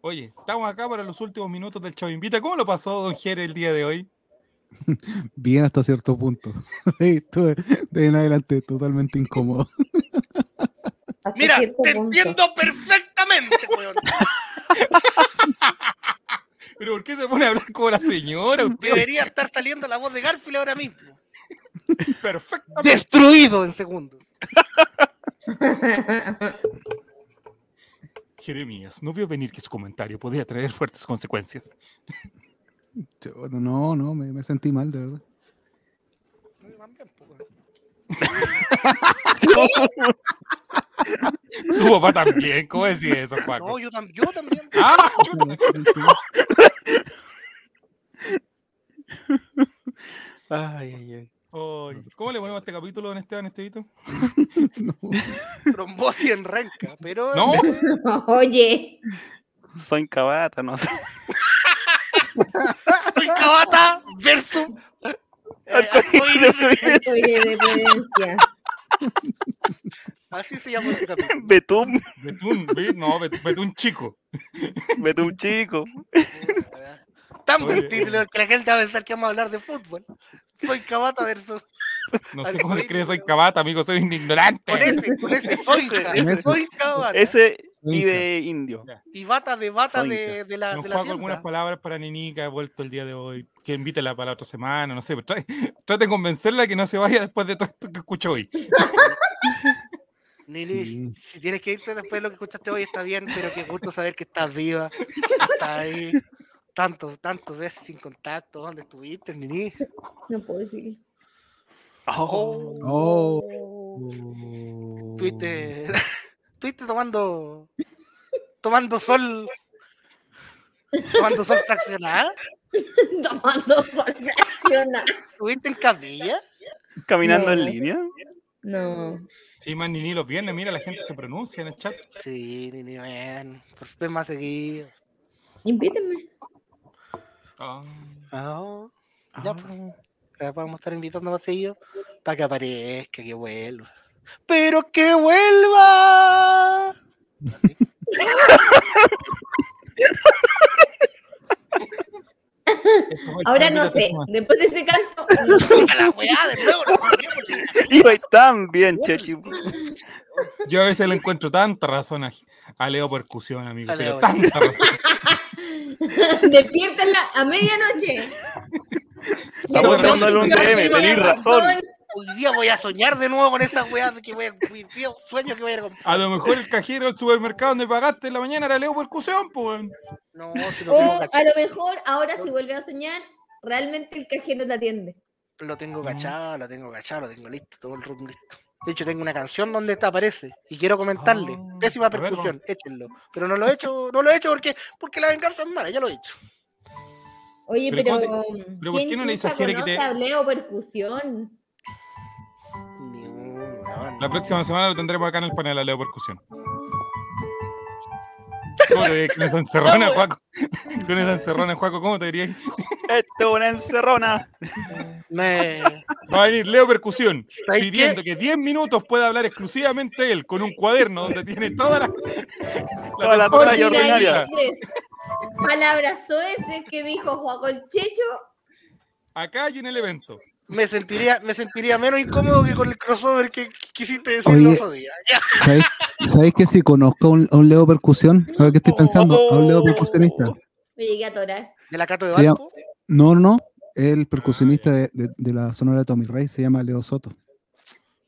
S3: Oye, estamos acá para los últimos minutos del Chavo Invita. ¿Cómo lo pasó Don Jere el día de hoy?
S1: Bien hasta cierto punto. De en adelante totalmente incómodo.
S6: Hasta
S2: Mira, te
S6: punto.
S2: entiendo perfectamente, weón.
S3: ¿Pero por qué se pone a hablar como la señora? Usted
S2: Debería estar saliendo la voz de Garfield ahora mismo.
S3: perfectamente.
S2: Destruido en segundos.
S3: Jeremías, no vio venir que su comentario podía traer fuertes consecuencias.
S1: Yo, No, no, me, me sentí mal, de verdad.
S3: Tu papá también, ¿cómo decía eso, Juaco?
S2: No, yo, tam- yo también.
S3: Ah,
S1: sentí mal.
S7: Ay, ay, ay.
S3: ¿Cómo le ponemos a este capítulo, don Esteban Estevito?
S2: Trombosis en renca, pero.
S3: No.
S6: Oye,
S7: Soy cabata, no sé.
S2: Soy Cabata versus. eh, arcoíris de-. Así se llama este capítulo.
S7: Betún,
S3: Betún, no, Bet- Betún chico.
S7: Betún chico.
S2: Tan buen
S3: Oye,
S2: título que la gente va a pensar que vamos a hablar de fútbol. Soy Cabata versus.
S3: No sé cómo se escribe, soy cabata, amigo, soy un ignorante.
S2: Con ese, con ese, soy,
S7: Ese,
S2: soy Cabata.
S7: Ese y de indio.
S2: Y bata de bata de, de la,
S3: Nos
S2: de la
S3: juego algunas palabras para Nini que ha vuelto el día de hoy. Que invítela para la otra semana, no sé. pero Trate, trate de convencerla que no se vaya después de todo esto que escucho hoy.
S2: Nini,
S1: Sí.
S2: si tienes que irte después de lo que escuchaste hoy está bien, pero qué gusto saber que estás viva. Estás ahí. Tantos, tantos veces sin contacto. ¿Dónde estuviste, Nini?
S6: No puedo decir.
S7: Oh,
S1: Oh.
S2: Estuviste, estuviste tomando, tomando sol, tomando sol fraccionada.
S6: Tomando sol fraccionada.
S2: ¿Estuviste en Capilla?
S7: caminando en línea.
S6: No.
S3: Sí, más Nini los viernes, mira, la gente se pronuncia en el chat.
S2: Sí, Nini, ven. Por fin más seguido.
S6: Invítenme.
S3: Ah.
S2: Ah, ya, pues. La vamos a estar invitando a seguido para que aparezca, que vuelva. ¡Pero que vuelva!
S6: Ahora no sé, después de ese canto.
S2: A la weá, de nuevo, la
S7: y tan bien, Chechi.
S3: Yo a veces le encuentro tanta razón a, Leo Percusión, amigo.
S2: A
S3: Pero tanta razón.
S6: Despiértenla a medianoche.
S7: Estamos dándole un DM, tenés razón.
S2: Hoy día voy a soñar de nuevo con esa weá de que voy a, hoy día sueño que voy a ir a comprar.
S3: A lo mejor el cajero del supermercado donde pagaste en la mañana era Leo Percusión, pues.
S2: No, si lo
S6: O
S2: tengo
S6: a lo mejor ahora si vuelve a soñar, realmente el cajero te atiende.
S2: Lo tengo cachado, lo tengo cachado, lo tengo listo, todo el room listo. De hecho, tengo una canción donde esta aparece y quiero comentarle. Pésima
S3: Ah, ver,
S2: percusión, échenlo. Pero no lo he hecho, no lo he hecho porque, porque la venganza es mala, ya lo he hecho.
S6: Oye,
S3: Pero
S6: pero,
S3: ¿cómo te- pero por
S6: ¿quién
S3: qué no le dices a
S6: chucha
S3: Jere que te-
S6: a Leo Percusión?
S3: La próxima semana lo tendremos acá en el panel a Leo Percusión. ¿Cómo te con esa encerrona, Juaco? Con esa encerrona, Juaco, ¿cómo te dirías?
S7: Esto es una encerrona.
S2: Me...
S3: Va a venir Leo Percusión
S2: ¿Sabes
S3: pidiendo que 10 minutos pueda hablar exclusivamente él con un cuaderno donde tiene toda la.
S7: Toda la ordinaria.
S6: Palabras soeces que dijo Juaco el Checho.
S3: Acá y en el evento.
S2: Me sentiría, me sentiría menos incómodo que con el crossover que quisiste decir
S1: Oye.
S2: el otro día. Ya.
S1: ¿Sabéis, ¿sabéis que si conozco a un, a un Leo Percusión? Ahora que estoy pensando, a un Leo percusionista.
S6: Me llegué a atorar.
S2: ¿De la Cato de
S1: no, no, no. El percusionista de, de- de la sonora de Tommy Rey se llama Leo Soto.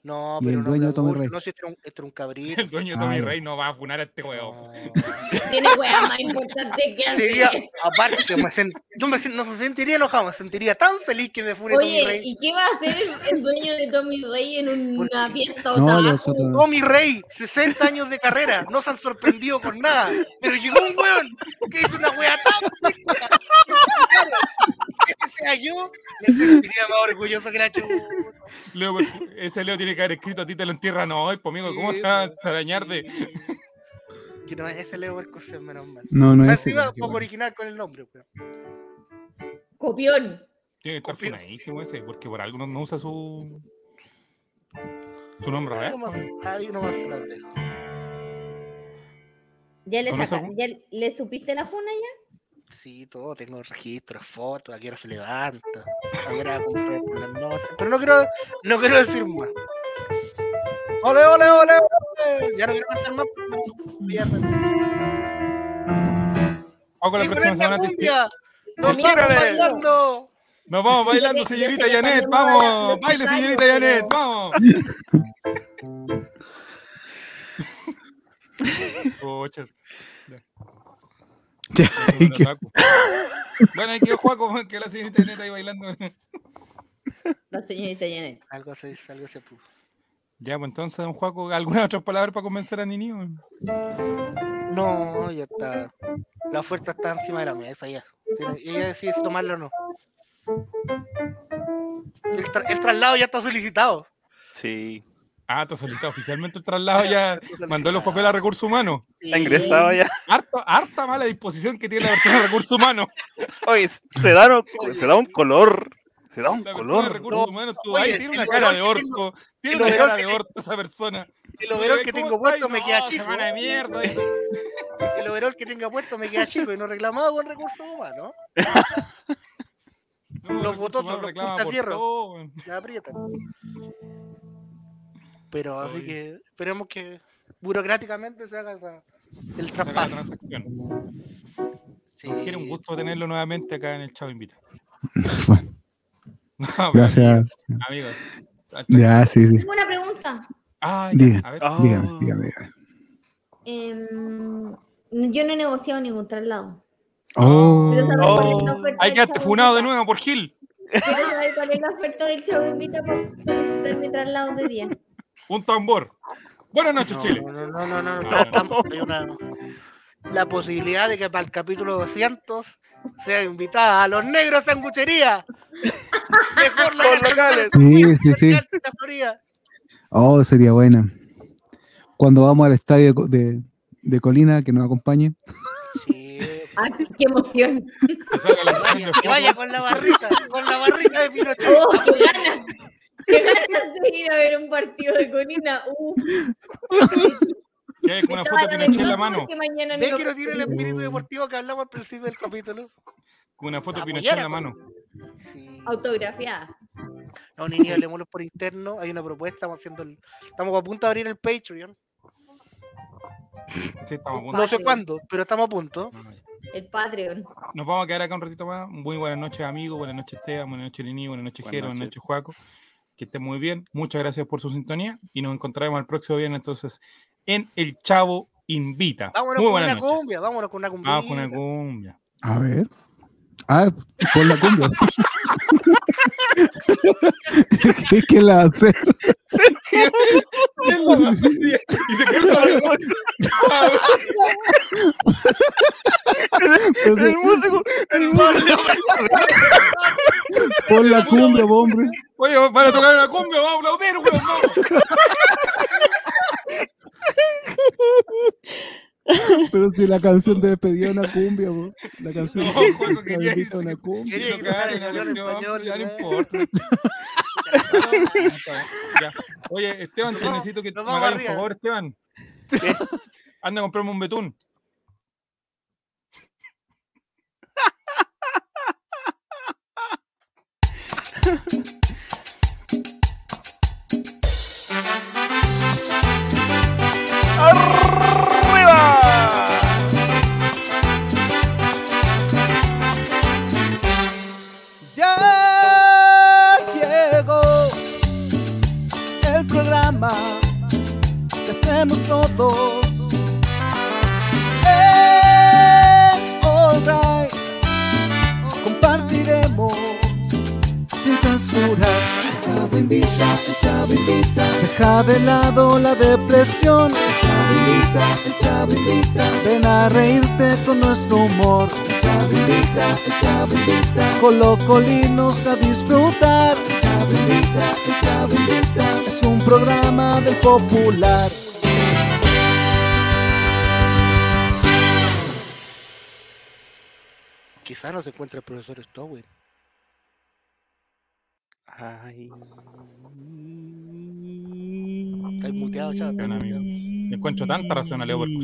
S2: No,
S1: Y
S2: pero
S1: el
S2: no,
S1: dueño de
S2: pero
S1: Tommy Rey.
S2: no, si este era un, este era un cabrito.
S3: El dueño de Tommy
S1: Ay.
S3: Rey no va a funar a este huevo.
S6: Tiene weas más importantes que
S2: Sería,
S6: hacer.
S2: aparte, me sen- yo me, sen- no me sentiría enojado, me sentiría tan feliz que me fune Tommy
S6: Oye,
S2: Rey.
S6: ¿y qué va a hacer el, dueño de Tommy Rey en una fiesta
S1: No, Soto no.
S2: Tommy Rey, 60 años de carrera, no se han sorprendido con nada. Pero llegó un weón que hizo una wea tan. Este sea yo, me sentiría más orgulloso que la chuta.
S3: Leo ese Leo tiene que haber escrito a ti te lo entierran hoy, pues amigo, ¿cómo se va a extrañar de.?
S2: Que no es ese Leo Percusión, menos mal.
S1: No, no es ese,
S2: poco original con el nombre, weón.
S6: Copión.
S3: Tiene que estar funadísimo ese, porque por algo no, no usa su. su nombre real.
S2: Ahí nomás- se las dejo.
S6: ¿Ya le. ¿Ya le supiste la funa ya?
S2: Sí, todo, tengo registros, fotos, a qué hora se levanta, a qué hora comprar por las noches. Pero no quiero, no quiero decir más. ¡Ole, ole, ole! ole! Ya no quiero cantar más porque me pierden.
S3: Vamos con la
S2: ¡Y con
S3: próxima
S2: vamos bailando!
S3: Nos vamos bailando, señorita Janet, vamos.
S6: no
S3: Baile, señorita Janet, vamos.
S1: Ya,
S3: Bueno,
S1: que-.
S3: Bueno, ahí quedó Juaco, que la señorita Janet ahí bailando.
S6: La señorita Janet.
S2: Algo se, algo se puso.
S3: Ya, pues entonces, don Juaco, ¿alguna otra palabra para convencer a Nini?
S2: No, ya está. La oferta está encima de la mesa ya. Ella decide si tomarla o no. El, tra- el traslado ya está solicitado.
S7: Sí.
S3: Ah, está solicitado oficialmente el traslado, ya mandó los papeles a recursos humanos.
S7: Está ingresado ya.
S3: Harta, harta mala disposición que tiene la persona de recursos humanos.
S7: Oye, se da, se da un color. Se da un
S3: La persona de
S7: color.
S3: recursos humanos, tú,
S2: oye,
S3: ahí tiene una cara de
S2: que tengo-
S3: orto. Tiene una cara de orto esa persona.
S2: El overol que
S3: ¿Cómo
S2: tengo puesto me queda chico.
S3: semana de mierda.
S2: El overol que tenga puesto me queda chico y no reclamaba con recursos humanos.
S3: No,
S2: Los
S3: recursos
S2: bototos,
S3: humanos
S2: los
S3: weón.
S2: Me aprietan. Pero así que esperemos que burocráticamente se haga esa- el traspaso.
S3: transacción.
S2: Sí.
S3: Quiere un gusto tenerlo nuevamente acá en el Chavo Invita.
S1: Bueno,
S3: No,
S1: gracias.
S3: Amigos.
S1: Ya, sí, sí.
S6: Tengo una pregunta.
S3: Ah, ya,
S1: Diga,
S3: a ver.
S1: dígame, dígame, dígame.
S6: Em, yo no he negociado ningún traslado.
S1: Oh,
S6: oferta
S3: Hay que
S6: Chavo
S3: funado de nuevo por Gil.
S6: Quiero saber cuál es la oferta del Chavo Invita para mi traslado de día.
S3: Un tambor. Buenas noches,
S2: No,
S3: Chile.
S2: no, no, no, no, no, está- hay una la posibilidad de que para el capítulo 200 sea invitada a los negros sanguchería. Mejor
S7: Con locales.
S1: Sí, sí, sí. Oh, sería buena. Cuando vamos al estadio de, de Colina, que nos acompañe.
S2: Sí,
S6: Ah, qué emoción.
S3: Que
S2: vaya con la barrita, con la barrita de Pinochet.
S6: Oh, qué ganas. De ir a ver un partido de. Uf.
S3: Si hay una foto de Pinochet en la mano.
S6: Que mañana
S2: ¿Ves
S6: no-
S2: que no tiene el espíritu deportivo que hablamos al principio del capítulo?
S3: Con una foto de Pinochet en la mano.
S2: Sí.
S6: Autografiada.
S2: No, niños, hablemoslo por interno. Hay una propuesta, estamos haciendo el... Estamos a punto de abrir el Patreon.
S3: Sí, estamos a punto.
S2: No sé cuándo, pero estamos a punto.
S6: El Patreon.
S3: Nos vamos a quedar acá un ratito más. Muy buenas noches, amigos. Buenas noches, Esteban. Buenas noches, Lini. Buenas noches, Jero. Buenas
S15: noches.
S3: noches, Juaco. Que estén muy bien. Muchas gracias por su sintonía. Y nos encontraremos el próximo viernes, entonces, en El Chavo Invita.
S2: Vámonos
S3: muy
S2: con una
S3: noches.
S2: cumbia, vámonos con una cumbia.
S3: Vamos con una cumbia.
S16: A ver. Ah, con la cumbia. ¿Qué, qué la hace?
S3: y se cruza
S16: sí,
S7: El músico, el músico.
S16: Pon la cumbia, hombre.
S3: Oye, van a tocar una cumbia, vamos a aplaudir, weón.
S16: Pero si la canción de despedida es una cumbia, po. La canción
S3: No,
S16: de
S3: Juaco, quería
S16: despedida es
S3: decir
S16: una cumbia.
S2: Quería
S3: una
S2: en
S3: canción, ya no
S2: ¿no?
S3: importa. Ya. Oye, Esteban, te necesito que
S2: nos
S3: me hagas un
S2: arriba.
S3: favor, Esteban. Anda a comprarme un betún.
S1: hacemos todos. En All Right compartiremos sin censura. El Chavo invita, el Chavo invita. Deja de lado la depresión. El Chavo invita, el Chavo invita. Ven a reírte con nuestro humor. El Chavo invita, el Chavo invita. Con los colinos a disfrutar. El Chavo invita, el Chavo invita. Es un programa del popular.
S2: Quizás no se encuentra el profesor Stowell.
S15: Ay.
S2: Está muteado.
S3: Bueno, amigo. Encuentro tanta racionalidad por